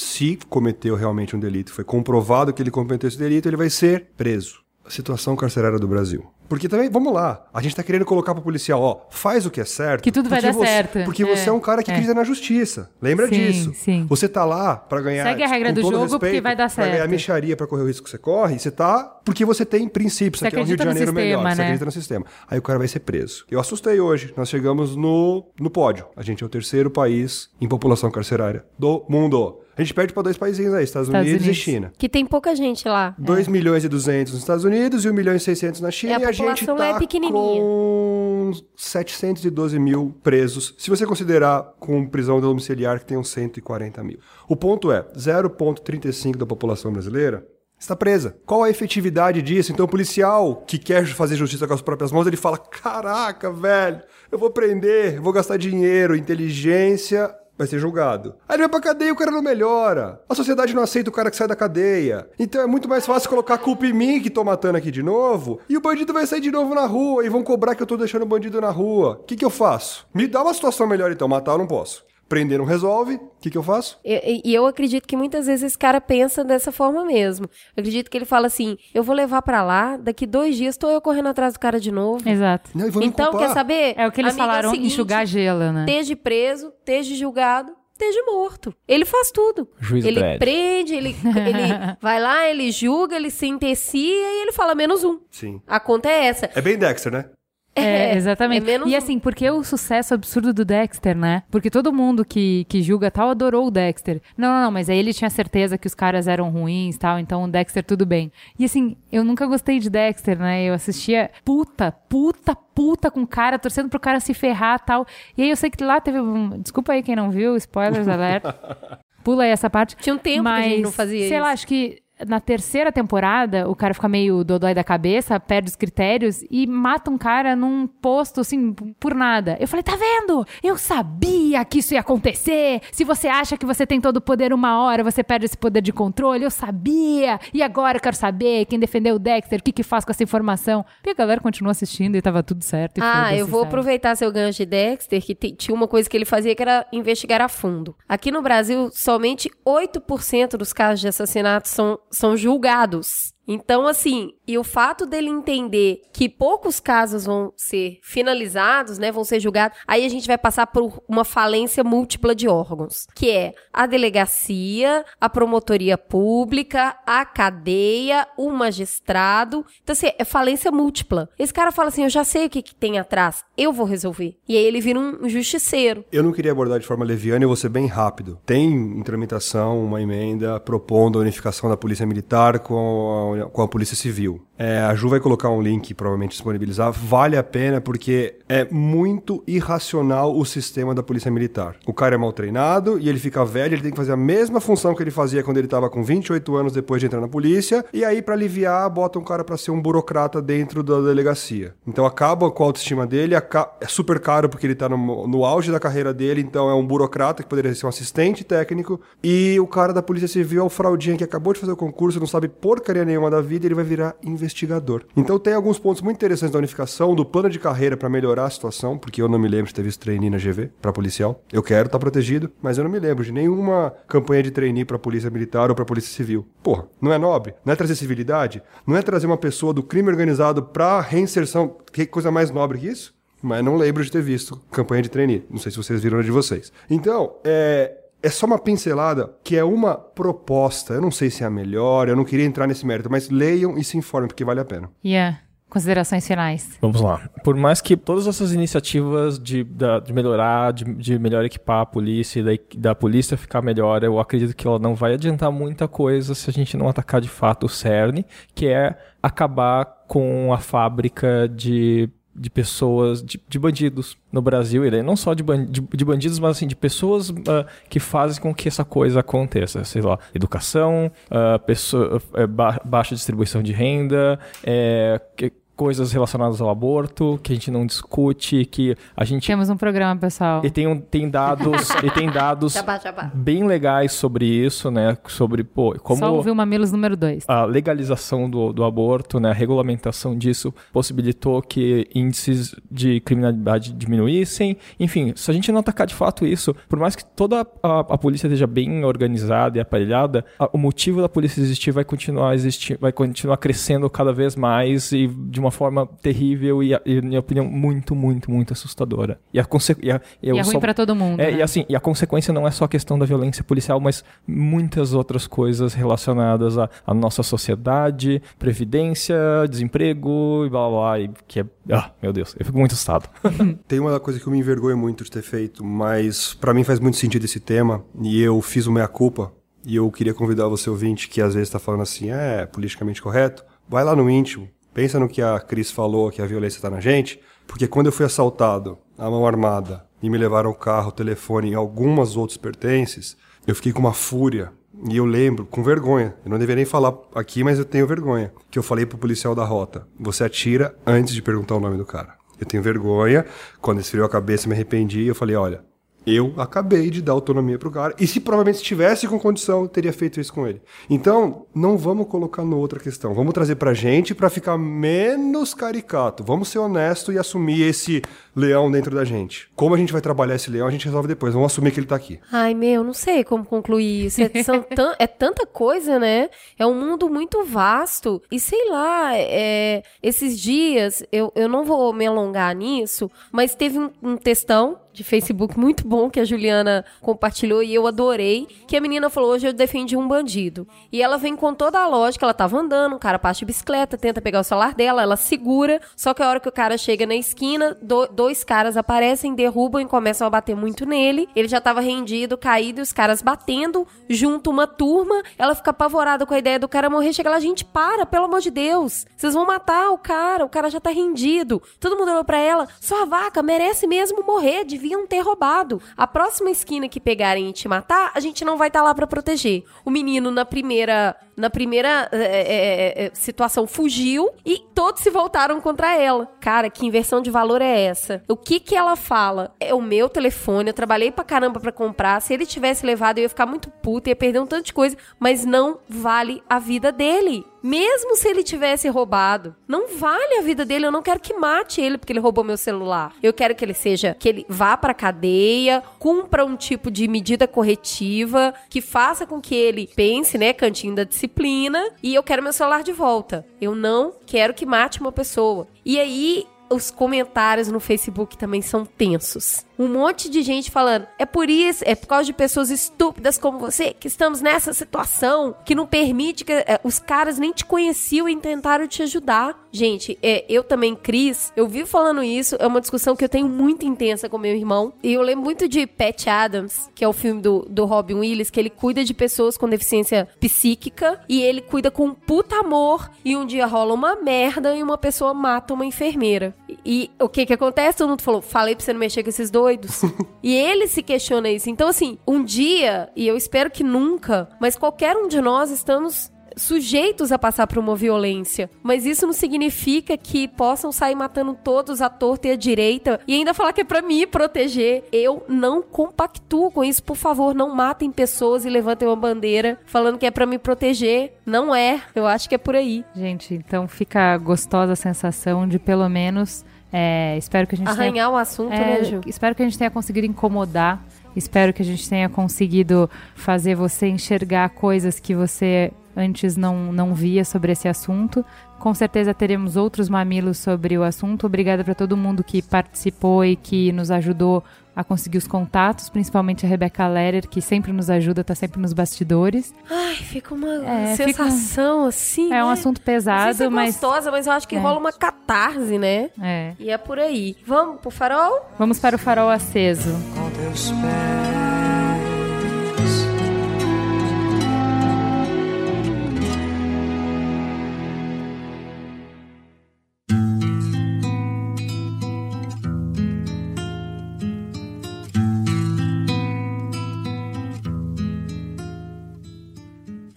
C: se cometeu realmente um delito, foi comprovado que ele cometeu esse delito, ele vai ser preso. A situação carcerária do Brasil. Porque também, vamos lá, a gente tá querendo colocar pro policial, ó, faz o que é certo.
B: Que tudo vai dar
C: você-
B: certo.
C: Porque
B: É,
C: você é um cara que
B: é.
C: acredita na justiça. Lembra
B: Sim,
C: disso.
B: sim.
C: Você tá lá pra ganhar.
B: Segue a regra do jogo,
C: respeito,
B: porque vai dar
C: Pra ganhar
B: certo.
C: micharia, pra correr o risco que você corre, você tá porque você tem princípios.
B: Você
C: Você quer um Rio de Janeiro melhor.
B: sistema,
C: Você
B: né?
C: acredita no sistema. Aí o cara vai ser preso. Eu assustei hoje. Nós chegamos no, no pódio. A gente é o terceiro país em população carcerária do mundo. A gente perde pra dois países aí, Estados,
B: Estados
C: Unidos,
B: Unidos.
C: e China.
A: Que tem pouca gente lá.
C: 2 milhões e 200 nos Estados Unidos e 1 milhão e 600 na China.
A: É, a
C: e a gente tá
A: é pequenininha.
C: com 712 mil presos. Se você considerar com prisão domiciliar que tem uns 140 mil. O ponto é, 0,35 da população brasileira está presa. Qual a efetividade disso? Então o policial que quer fazer justiça com as próprias mãos, ele fala, caraca, velho, eu vou prender, eu vou gastar dinheiro, inteligência vai ser julgado. Aí ele vai pra cadeia e o cara não melhora. A sociedade não aceita o cara que sai da cadeia. Então é muito mais fácil colocar a culpa em mim que tô matando aqui de novo. E o bandido vai sair de novo na rua e vão cobrar que eu tô deixando o bandido na rua. O que, que eu faço? Me dá uma situação melhor então. Matar eu não posso. Prender não resolve, o que, que eu faço?
A: E, e eu acredito que muitas vezes esse cara pensa dessa forma mesmo. Eu acredito que ele fala assim: eu vou levar pra lá, daqui dois dias tô eu correndo atrás do cara de novo.
B: Exato.
C: Não,
A: Então, quer saber?
B: É o que eles
A: Amigo, é
B: falaram,
A: seguinte,
B: enxugar gelo, né?
A: Esteja preso, esteja julgado, esteja morto. Ele faz tudo.
D: Juiz
A: ele prende, ele, ele *laughs* vai lá, ele julga, ele sentencia e ele fala menos um.
C: Sim.
A: A conta é essa.
C: É bem Dexter, né?
B: É, exatamente.
A: é menos
B: e assim, porque o sucesso absurdo do Dexter, né? Porque todo mundo que, que julga tal adorou o Dexter. Não, não, não, mas aí ele tinha certeza que os caras eram ruins tal, então o Dexter tudo bem. E assim, eu nunca gostei de Dexter, né? Eu assistia puta, puta, puta com o cara, torcendo pro cara se ferrar tal. E aí eu sei que lá teve um. Desculpa aí quem não viu, spoilers alert. *laughs* Pula aí essa parte.
A: Tinha um tempo
B: mas,
A: que a gente não fazia
B: sei
A: isso.
B: lá, acho que na terceira temporada, o cara fica meio dodói da cabeça, perde os critérios e mata um cara num posto, assim, por nada. Eu falei, tá vendo? Eu sabia que isso ia acontecer. Se você acha que você tem todo o poder uma hora, você perde esse poder de controle. Eu sabia. E agora eu quero saber quem defendeu o Dexter, o que que faz com essa informação. E a galera continuou assistindo e tava tudo certo.
A: Ah, eu vou
B: sabe?
A: aproveitar seu gancho de Dexter, que tinha uma coisa que ele fazia que era investigar a fundo. Aqui no Brasil, somente 8% dos casos de assassinato são, são julgados. Então, assim, e o fato dele entender que poucos casos vão ser finalizados, né, vão ser julgados, aí a gente vai passar por uma falência múltipla de órgãos, que é a delegacia, a promotoria pública, a cadeia, o magistrado. Então, assim, é falência múltipla. Esse cara fala assim, eu já sei o que, que tem atrás, eu vou resolver. E aí ele vira um justiceiro.
C: Eu não queria abordar de forma leviana e vou ser bem rápido. Tem em tramitação uma emenda propondo a unificação da Polícia Militar com a, com a Polícia Civil. É, a Ju vai colocar um link, provavelmente disponibilizar. Vale a pena porque é muito irracional o sistema da Polícia Militar. O cara é mal treinado e ele fica velho, ele tem que fazer a mesma função que ele fazia quando ele estava com 28 anos depois de entrar na polícia. E aí, para aliviar, bota um cara para ser um burocrata dentro da delegacia. Então acaba com a autoestima dele, é super caro porque ele tá no, no auge da carreira dele, então é um burocrata que poderia ser um assistente técnico. E o cara da Polícia Civil é o fraudinha que acabou de fazer o concurso, não sabe porcaria nenhuma da vida, ele vai virar investigador. Então tem alguns pontos muito interessantes da unificação, do plano de carreira para melhorar a situação, porque eu não me lembro de ter visto trainee na GV para policial. Eu quero estar protegido, mas eu não me lembro de nenhuma campanha de trainee para polícia militar ou para polícia civil. Porra, não é nobre? Não é trazer civilidade? Não é trazer uma pessoa do crime organizado para reinserção? Que coisa mais nobre que isso? Mas não lembro de ter visto campanha de trainee. Não sei se vocês viram a de vocês. Então, é, é só uma pincelada que é uma proposta. Eu não sei se é a melhor, eu não queria entrar nesse mérito, mas leiam e se informem, porque vale a pena.
B: Yeah. Considerações finais.
D: Vamos lá. Por mais que todas essas iniciativas de, da- de melhorar, de, de melhor equipar a polícia e da, da polícia ficar melhor, eu acredito que ela não vai adiantar muita coisa se a gente não atacar de fato o cerne, que é acabar com a fábrica de, de pessoas, de, de bandidos no Brasil, e daí não só de, ban- de, de bandidos, mas assim, de pessoas ah, que fazem com que essa coisa aconteça. Sei lá, educação, ah, pessoa, eh, ba- baixa distribuição de renda, eh, que- coisas relacionadas ao aborto, que a gente não discute, que a gente...
B: Temos um programa, pessoal.
D: E tem, um- tem dados, *laughs* e tem dados
A: Jabá, jabá.
D: bem legais sobre isso, né? Sobre, pô, como
B: Só ouviu o Mamilos número 2.
D: a legalização do, do aborto, né, a regulamentação disso possibilitou que índices de criminalidade diminuíssem. Enfim, se a gente não atacar de fato isso, por mais que toda a, a polícia esteja bem organizada e aparelhada, a- o motivo da polícia existir vai continuar existir, vai continuar crescendo cada vez mais e de uma forma terrível e, a- e, na minha opinião, muito, muito, muito assustadora. E a consequência.
B: E é ruim pra todo mundo.
D: É,
B: né?
D: e assim, e a consequência não é só a questão da violência policial, mas muitas outras coisas relacionadas à, à nossa sociedade, previdência, desemprego e blá blá blá. E que é. Ah, meu Deus, eu fico muito assustado. *laughs*
C: Tem uma coisa que eu me envergonho muito de ter feito, mas pra mim faz muito sentido esse tema, e eu fiz o meia-culpa, e eu queria convidar você ouvinte que às vezes tá falando assim, é, politicamente correto, vai lá no íntimo, pensa no que a Cris falou, que a violência tá na gente, porque quando eu fui assaltado, a mão armada, e me levaram o carro, o telefone e algumas outros pertences, eu fiquei com uma fúria. E eu lembro, com vergonha, eu não deveria nem falar aqui, mas eu tenho vergonha, que eu falei pro policial da rota, você atira antes de perguntar o nome do cara. Eu tenho vergonha, quando esfriou a cabeça me arrependi, eu falei, olha, Eu acabei de dar autonomia pro cara. E se provavelmente estivesse com condição, eu teria feito isso com ele. Então, não vamos colocar no outra questão. Vamos trazer pra gente para ficar menos caricato. Vamos ser honesto e assumir esse leão dentro da gente. Como a gente vai trabalhar esse leão, a gente resolve depois. Vamos assumir que ele tá aqui.
A: Ai, meu, não sei como concluir isso. É, *laughs* são tan- é tanta coisa, né? É um mundo muito vasto. E sei lá, é, esses dias, eu, eu não vou me alongar nisso, mas teve um, um textão de Facebook muito bom que a Juliana compartilhou e eu adorei. Que a menina falou: hoje eu defendi um bandido. E ela vem com toda a lógica, ela tava andando, um cara passa de bicicleta, tenta pegar o celular dela, ela segura. Só que a hora que o cara chega na esquina, do- dois caras aparecem, derrubam e começam a bater muito nele. Ele já tava rendido, caído, e os caras batendo, junto uma turma. Ela fica apavorada com a ideia do cara morrer. Chega lá, gente, para, pelo amor de Deus. Vocês vão matar o cara, o cara já tá rendido. Todo mundo olhou pra ela, sua vaca merece mesmo morrer, deviam ter roubado. A próxima esquina que pegarem e te matar, a gente não vai estar lá pra proteger. O menino na primeira na primeira é, é, situação fugiu e todos se voltaram contra ela. Cara, que inversão de valor é essa? O que que ela fala? É o meu telefone, eu trabalhei pra caramba pra comprar. Se ele tivesse levado, eu ia ficar muito puta, ia perder um tanto de coisa, mas não vale a vida dele. Mesmo se ele tivesse roubado, não vale a vida dele. Eu não quero que mate ele porque ele roubou meu celular. Eu quero que ele seja, que ele vá pra cadeia, cumpra um tipo de medida corretiva, que faça com que ele pense, né, cantinho da disciplina, e eu quero meu celular de volta. Eu não quero que mate uma pessoa. E aí, os comentários no Facebook também são tensos. Um monte de gente falando, é por isso, é por causa de pessoas estúpidas como você que estamos nessa situação que não permite que é, os caras nem te conheciam e tentaram te ajudar. Gente, é, eu também, Cris, eu vivo falando isso, é uma discussão que eu tenho muito intensa com meu irmão. E eu lembro muito de Pat Adams, que é o filme do, do Robin Williams, que ele cuida de pessoas com deficiência psíquica e ele cuida com puta amor. E um dia rola uma merda e uma pessoa mata uma enfermeira. E, e o que que acontece? Todo mundo falou, falei pra você não mexer com esses doidos. *laughs* e ele se questiona isso. Então, assim, um dia, e eu espero que nunca, mas qualquer um de nós estamos sujeitos a passar por uma violência. Mas isso não significa que possam sair matando todos à torta e à direita e ainda falar que é pra me proteger. Eu não compactuo com isso. Por favor, não matem pessoas e levantem uma bandeira falando que é pra me proteger. Não é. Eu acho que é por aí.
B: Gente, então fica gostosa a sensação de pelo menos. É, espero que a gente tenha
A: Arranhar o assunto,
B: É,
A: né, Ju?
B: Espero que a gente tenha conseguido incomodar. Espero que a gente tenha conseguido fazer você enxergar coisas que você antes não, não via sobre esse assunto. Com certeza teremos outros mamilos sobre o assunto. Obrigada para todo mundo que participou e que nos ajudou a conseguir os contatos, principalmente a Rebecca Lehrer, que sempre nos ajuda, tá sempre nos bastidores.
A: Ai, fica uma
B: É, fica-
A: sensação assim.
B: É um
A: né?
B: assunto
A: Não sei
B: pesado,
A: se é
B: mas
A: gostosa, mas eu acho que
B: É.
A: rola uma catarse, né?
B: é.
A: E é por aí. Vamos pro farol?
B: Vamos para o farol aceso.
L: com teus pés.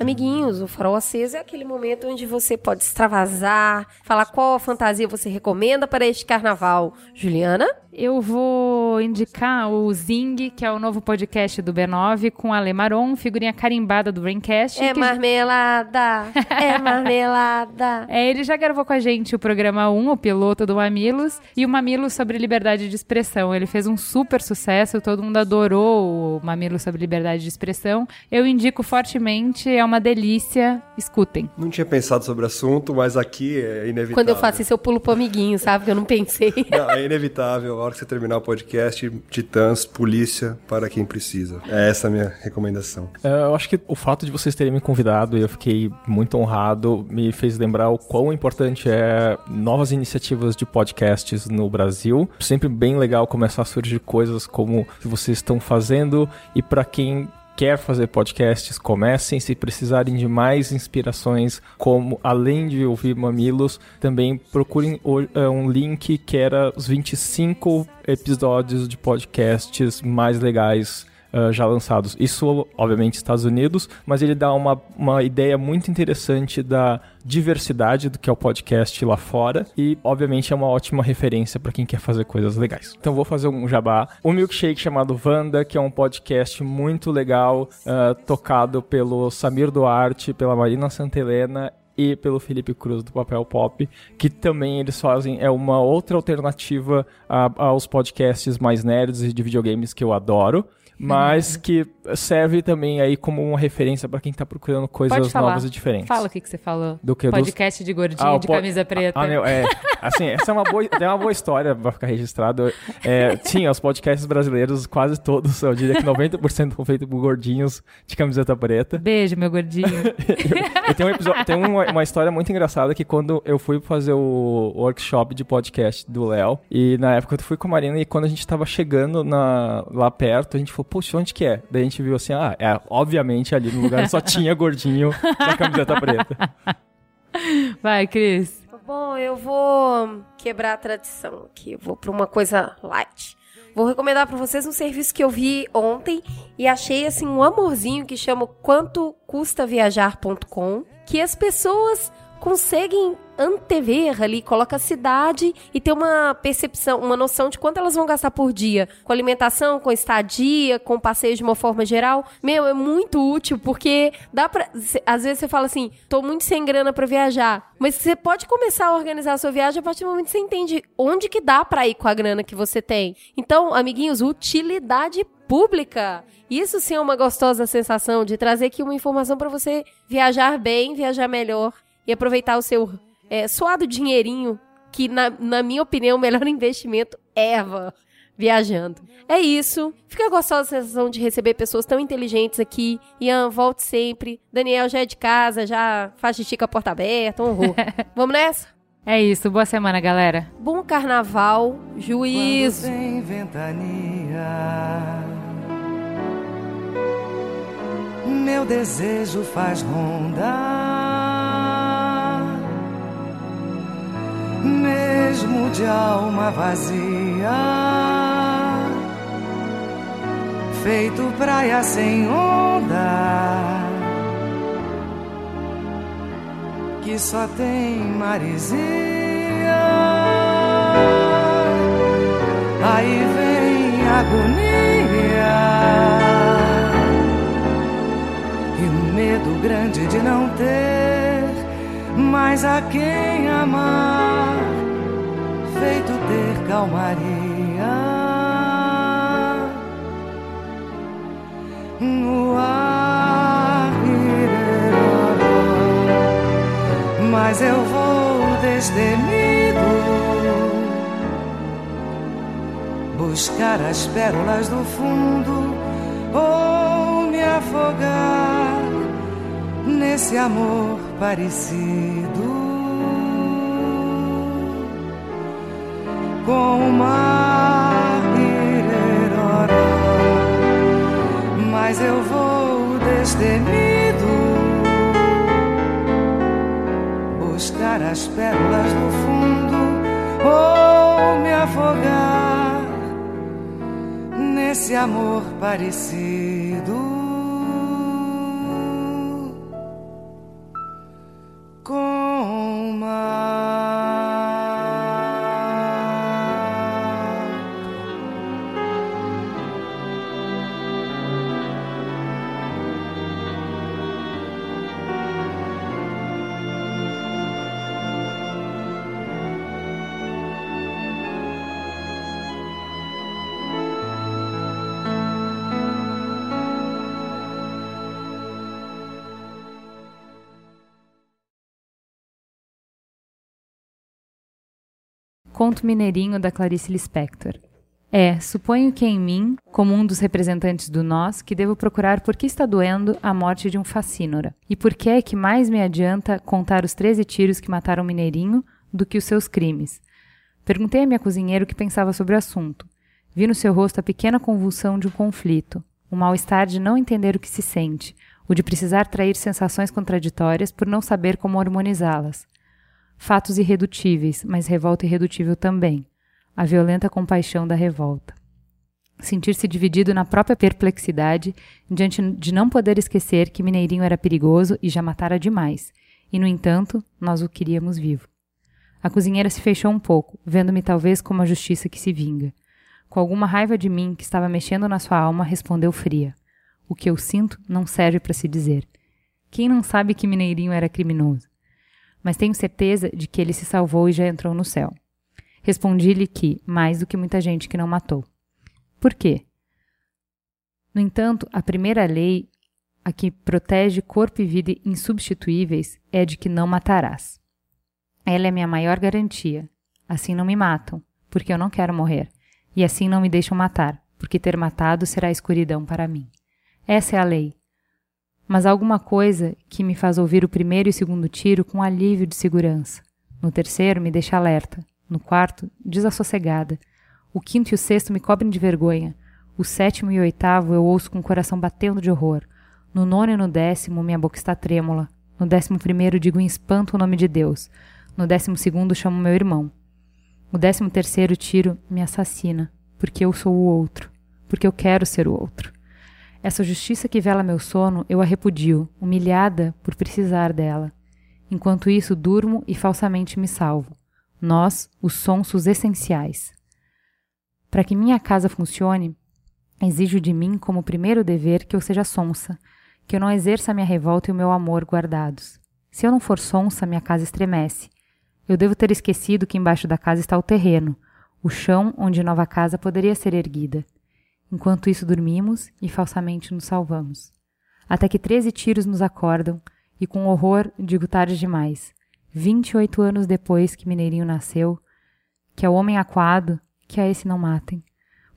A: Amiguinhos, o farol aceso é aquele momento onde você pode extravasar, falar qual fantasia você recomenda para este carnaval. Juliana?
B: Eu vou indicar o Zing, que é o novo podcast do B9, com a Ale Maron, figurinha carimbada do Braincast.
A: É
B: que-
A: marmelada, é *laughs* marmelada.
B: É, ele já gravou com a gente o programa 1, o piloto do Mamilos, e o Mamilos sobre liberdade de expressão. Ele fez um super sucesso, todo mundo adorou o Mamilos sobre liberdade de expressão. Eu indico fortemente, é uma delícia. Escutem.
C: Não tinha pensado sobre o assunto, mas aqui é inevitável.
A: Quando eu faço isso, eu pulo pro amiguinho, sabe? Que eu não pensei.
C: Não, é inevitável. Hora que você terminar o podcast, Titãs, polícia para quem precisa. É essa a minha recomendação.
D: É, Eu acho que o fato de vocês terem me convidado e eu fiquei muito honrado me fez lembrar o quão importante é novas iniciativas de podcasts no Brasil. Sempre bem legal começar a surgir coisas como que vocês estão fazendo e para quem quer fazer podcasts, comecem. Se precisarem de mais inspirações, como além de ouvir Mamilos, também procurem é, um link que era os 25 episódios de podcasts mais legais uh, já lançados. Isso, obviamente, Estados Unidos, mas ele dá uma, uma ideia muito interessante da diversidade do que é o podcast lá fora e, obviamente, é uma ótima referência para quem quer fazer coisas legais. Então, vou fazer um jabá. Um milkshake chamado Vanda, que é um podcast muito legal, uh, tocado pelo Samir Duarte, pela Marina Santelena e pelo Felipe Cruz do Papel Pop, que também eles fazem é uma outra alternativa a, aos podcasts mais nerds e de videogames que eu adoro mas que serve também aí como uma referência para quem tá procurando coisas novas e diferentes.
B: Fala o que, que você falou.
D: Do que
B: Podcast
D: dos...
B: de gordinho ah, de po... camisa preta.
D: Ah, meu, é, assim, essa é uma boa, é uma boa história, vai ficar registrado. É, sim, os podcasts brasileiros, quase todos, eu diria que 90% são feitos por gordinhos de camiseta preta.
B: Beijo, meu gordinho. *laughs*
D: e tem, um episódio, tem uma, uma, história muito engraçada que quando eu fui fazer o workshop de podcast do Léo, e na época eu fui com a Marina, e quando a gente tava chegando na, lá perto, a gente falou, poxa, onde que é? Daí a gente viu assim, ah, é, obviamente ali no lugar só tinha gordinho da camiseta preta.
B: Vai, Cris.
A: Bom, eu vou quebrar a tradição aqui. Eu vou para uma coisa light. Vou recomendar para vocês um serviço que eu vi ontem e achei assim um amorzinho que chama quanto custa viajar.com, que as pessoas conseguem antever ali, coloca a cidade e ter uma percepção, uma noção de quanto elas vão gastar por dia com alimentação, com estadia, com passeio de uma forma geral. Meu, é muito útil porque dá para às vezes você fala assim, tô muito sem grana para viajar, mas você pode começar a organizar a sua viagem a partir do momento que você entende onde que dá para ir com a grana que você tem. Então, amiguinhos, utilidade pública. Isso sim é uma gostosa sensação de trazer aqui uma informação para você viajar bem, viajar melhor e aproveitar o seu é, suado dinheirinho, que na, na minha opinião o melhor *laughs* investimento é viajando. É isso. Fica gostosa a sensação de receber pessoas tão inteligentes aqui. Ian, volte sempre. Daniel já é de casa, já faz xixi com a porta aberta, um horror. *laughs* Vamos nessa?
B: É isso. Boa semana, galera.
A: Bom carnaval. Juízo.
L: Quando tem ventania, meu desejo faz ronda mesmo de alma vazia, feito praia sem onda, que só tem maresia. Aí vem agonia e o medo grande de não ter mais a quem amar feito ter calmaria no ar. Mas eu vou destemido buscar as pérolas do fundo ou me afogar nesse amor parecido. com o mar mas eu vou destemido buscar as pérolas do fundo ou me afogar nesse amor parecido. Mama.
B: Conto Mineirinho da Clarice Lispector. É, suponho que em mim, como um dos representantes do nós, que devo procurar por que está doendo a morte de um facínora. E por que é que mais me adianta contar os 13 tiros que mataram Mineirinho do que os seus crimes. Perguntei a minha cozinheira o que pensava sobre o assunto. Vi no seu rosto a pequena convulsão de um conflito, o mal-estar de não entender o que se sente, o de precisar trair sensações contraditórias por não saber como harmonizá-las fatos irredutíveis, mas revolta irredutível também, a violenta compaixão da revolta. sentir-se dividido na própria perplexidade, diante de não poder esquecer que Mineirinho era perigoso e já matara demais, e no entanto, nós o queríamos vivo. A cozinheira se fechou um pouco, vendo-me talvez como a justiça que se vinga. Com alguma raiva de mim que estava mexendo na sua alma, respondeu fria: O que eu sinto não serve para se dizer. Quem não sabe que Mineirinho era criminoso? Mas tenho certeza de que ele se salvou e já entrou no céu. Respondi-lhe que, mais do que muita gente que não matou. Por quê? No entanto, a primeira lei, a que protege corpo e vida insubstituíveis, é a de que não matarás. Ela é minha maior garantia. Assim não me matam, porque eu não quero morrer. E assim não me deixam matar, porque ter matado será escuridão para mim. Essa é a lei. Mas há alguma coisa que me faz ouvir o primeiro e segundo tiro com alívio de segurança. No terceiro, me deixa alerta. No quarto, desassossegada. O quinto e o sexto me cobrem de vergonha. O sétimo e o oitavo eu ouço com o coração batendo de horror. No nono e no décimo, minha boca está trêmula. No décimo primeiro, digo em espanto o nome de Deus. No décimo segundo, chamo meu irmão. O décimo terceiro tiro me assassina, porque eu sou o outro, porque eu quero ser o outro. Essa justiça que vela meu sono, eu a repudio, humilhada por precisar dela. Enquanto isso, durmo e falsamente me salvo. Nós, os sonsos essenciais. Para que minha casa funcione, exijo de mim como primeiro dever que eu seja sonsa, que eu não exerça minha revolta e o meu amor guardados. Se eu não for sonsa, minha casa estremece. Eu devo ter esquecido que embaixo da casa está o terreno, o chão onde nova casa poderia ser erguida. Enquanto isso dormimos e falsamente nos salvamos. Até que treze tiros nos acordam, e com horror digo tarde demais. Vinte e oito anos depois que Mineirinho nasceu, que é o homem aquado que a esse não matem,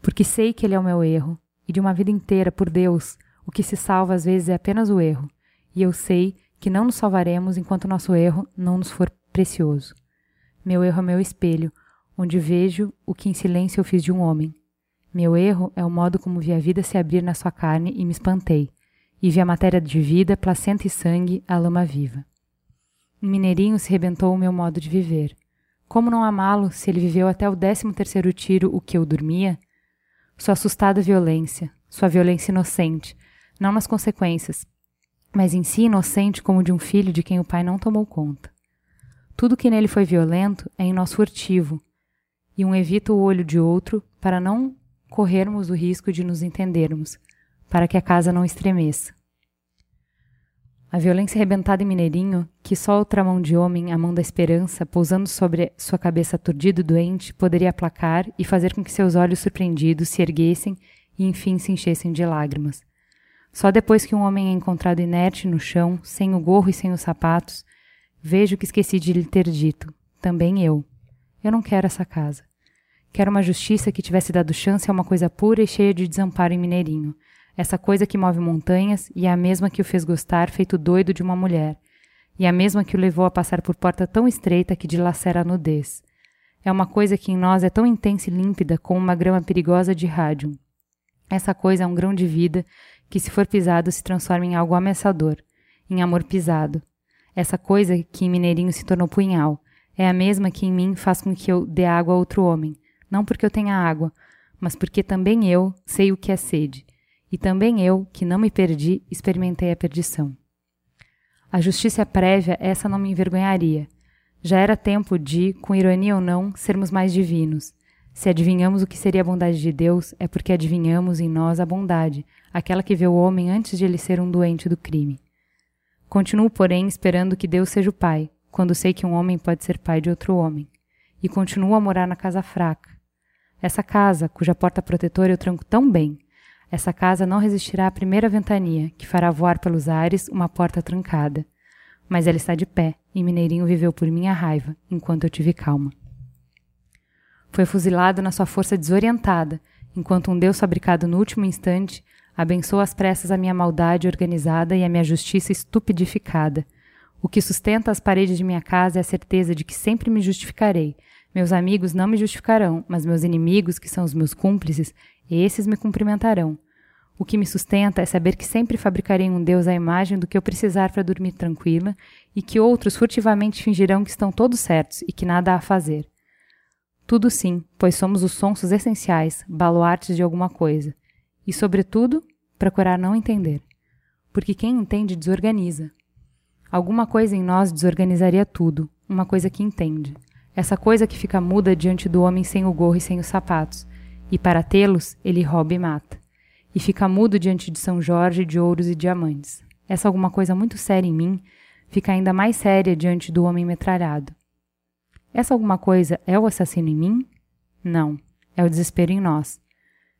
B: porque sei que ele é o meu erro, e de uma vida inteira, por Deus, o que se salva às vezes é apenas o erro, e eu sei que não nos salvaremos enquanto nosso erro não nos for precioso. Meu erro é meu espelho, onde vejo o que em silêncio eu fiz de um homem. Meu erro é o modo como vi a vida se abrir na sua carne e me espantei, e vi a matéria de vida, placenta e sangue, a lama viva. Um mineirinho se rebentou o meu modo de viver. Como não amá-lo se ele viveu até o décimo terceiro tiro o que eu dormia? Sua assustada violência, sua violência inocente, não nas consequências, mas em si inocente como de um filho de quem o pai não tomou conta. Tudo que nele foi violento é em nós furtivo, e um evita o olho de outro para não corrermos o risco de nos entendermos, para que a casa não estremeça. A violência arrebentada em Mineirinho, que só outra mão de homem, a mão da esperança, pousando sobre sua cabeça aturdida e doente, poderia aplacar e fazer com que seus olhos surpreendidos se erguessem e enfim se enchessem de lágrimas. Só depois que um homem é encontrado inerte no chão, sem o gorro e sem os sapatos, vejo que esqueci de lhe ter dito. Também eu. Eu não quero essa casa. Quero uma justiça que tivesse dado chance a uma coisa pura e cheia de desamparo em Mineirinho, essa coisa que move montanhas e é a mesma que o fez gostar feito doido de uma mulher. E é a mesma que o levou a passar por porta tão estreita que dilacera a nudez. É uma coisa que em nós é tão intensa e límpida como uma grama perigosa de rádio. Essa coisa é um grão de vida que, se for pisado, se transforma em algo ameaçador, em amor pisado. Essa coisa que em Mineirinho se tornou punhal é a mesma que em mim faz com que eu dê água a outro homem, não porque eu tenha água, mas porque também eu sei o que é sede e também eu, que não me perdi, experimentei a perdição. A justiça prévia, essa não me envergonharia. Já era tempo de, com ironia ou não, sermos mais divinos. Se adivinhamos o que seria a bondade de Deus, é porque adivinhamos em nós a bondade, aquela que vê o homem antes de ele ser um doente do crime. Continuo, porém, esperando que Deus seja o Pai, quando sei que um homem pode ser pai de outro homem. E continuo a morar na casa fraca. Essa casa, cuja porta protetora eu tranco tão bem, essa casa não resistirá à primeira ventania, que fará voar pelos ares uma porta trancada. Mas ela está de pé, e Mineirinho viveu por minha raiva, enquanto eu tive calma. Foi fuzilado na sua força desorientada, enquanto um Deus fabricado no último instante abençoa às pressas a minha maldade organizada e a minha justiça estupidificada. O que sustenta as paredes de minha casa é a certeza de que sempre me justificarei. Meus amigos não me justificarão, mas meus inimigos, que são os meus cúmplices, esses me cumprimentarão. O que me sustenta é saber que sempre fabricarei um Deus à imagem do que eu precisar para dormir tranquila e que outros furtivamente fingirão que estão todos certos e que nada há a fazer. Tudo sim, pois somos os sonsos essenciais, baluartes de alguma coisa. E, sobretudo, procurar não entender. Porque quem entende desorganiza. Alguma coisa em nós desorganizaria tudo, uma coisa que entende. Essa coisa que fica muda diante do homem sem o gorro e sem os sapatos, e para tê-los, ele rouba e mata. E fica mudo diante de São Jorge de ouros e diamantes. Essa alguma coisa muito séria em mim fica ainda mais séria diante do homem metralhado. Essa alguma coisa é o assassino em mim? Não, é o desespero em nós.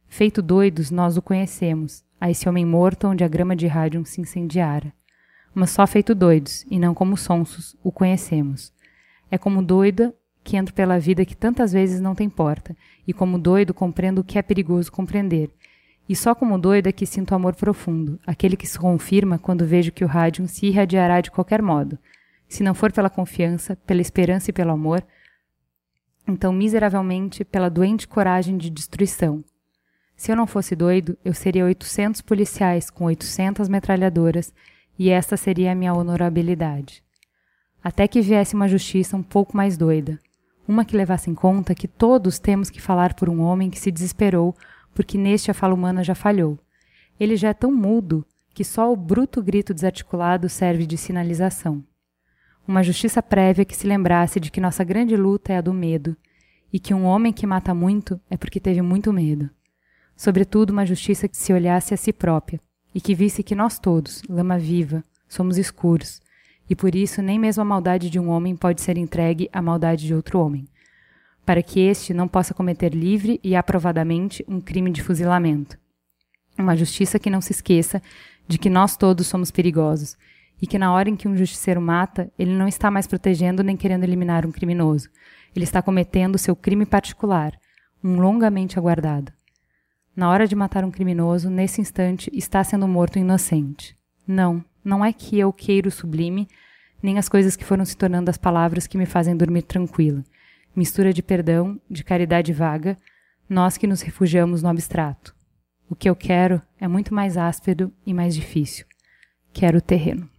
B: Feito doidos, nós o conhecemos, a esse homem morto onde a grama de rádio se incendiara. Mas só feito doidos, e não como sonsos, o conhecemos. É como doida que entro pela vida que tantas vezes não tem porta, e como doido compreendo o que é perigoso compreender. E só como doido é que sinto amor profundo, aquele que se confirma quando vejo que o rádio se irradiará de qualquer modo, se não for pela confiança, pela esperança e pelo amor, então miseravelmente pela doente coragem de destruição. Se eu não fosse doido, eu seria 800 policiais com 800 metralhadoras e esta seria a minha honorabilidade. Até que viesse uma justiça um pouco mais doida, uma que levasse em conta que todos temos que falar por um homem que se desesperou porque neste a fala humana já falhou. Ele já é tão mudo que só o bruto grito desarticulado serve de sinalização uma justiça prévia que se lembrasse de que nossa grande luta é a do medo, e que um homem que mata muito é porque teve muito medo. Sobretudo, uma justiça que se olhasse a si própria, e que visse que nós todos, lama viva, somos escuros, e por isso nem mesmo a maldade de um homem pode ser entregue à maldade de outro homem, para que este não possa cometer livre e aprovadamente um crime de fuzilamento. Uma justiça que não se esqueça de que nós todos somos perigosos e que na hora em que um justiceiro mata, ele não está mais protegendo nem querendo eliminar um criminoso. Ele está cometendo seu crime particular, um longamente aguardado. Na hora de matar um criminoso, nesse instante, está sendo morto um inocente. Não, não é que eu queiro o sublime, nem as coisas que foram se tornando as palavras que me fazem dormir tranquila. Mistura de perdão, de caridade vaga, nós que nos refugiamos no abstrato. O que eu quero é muito mais áspero e mais difícil. Quero o terreno.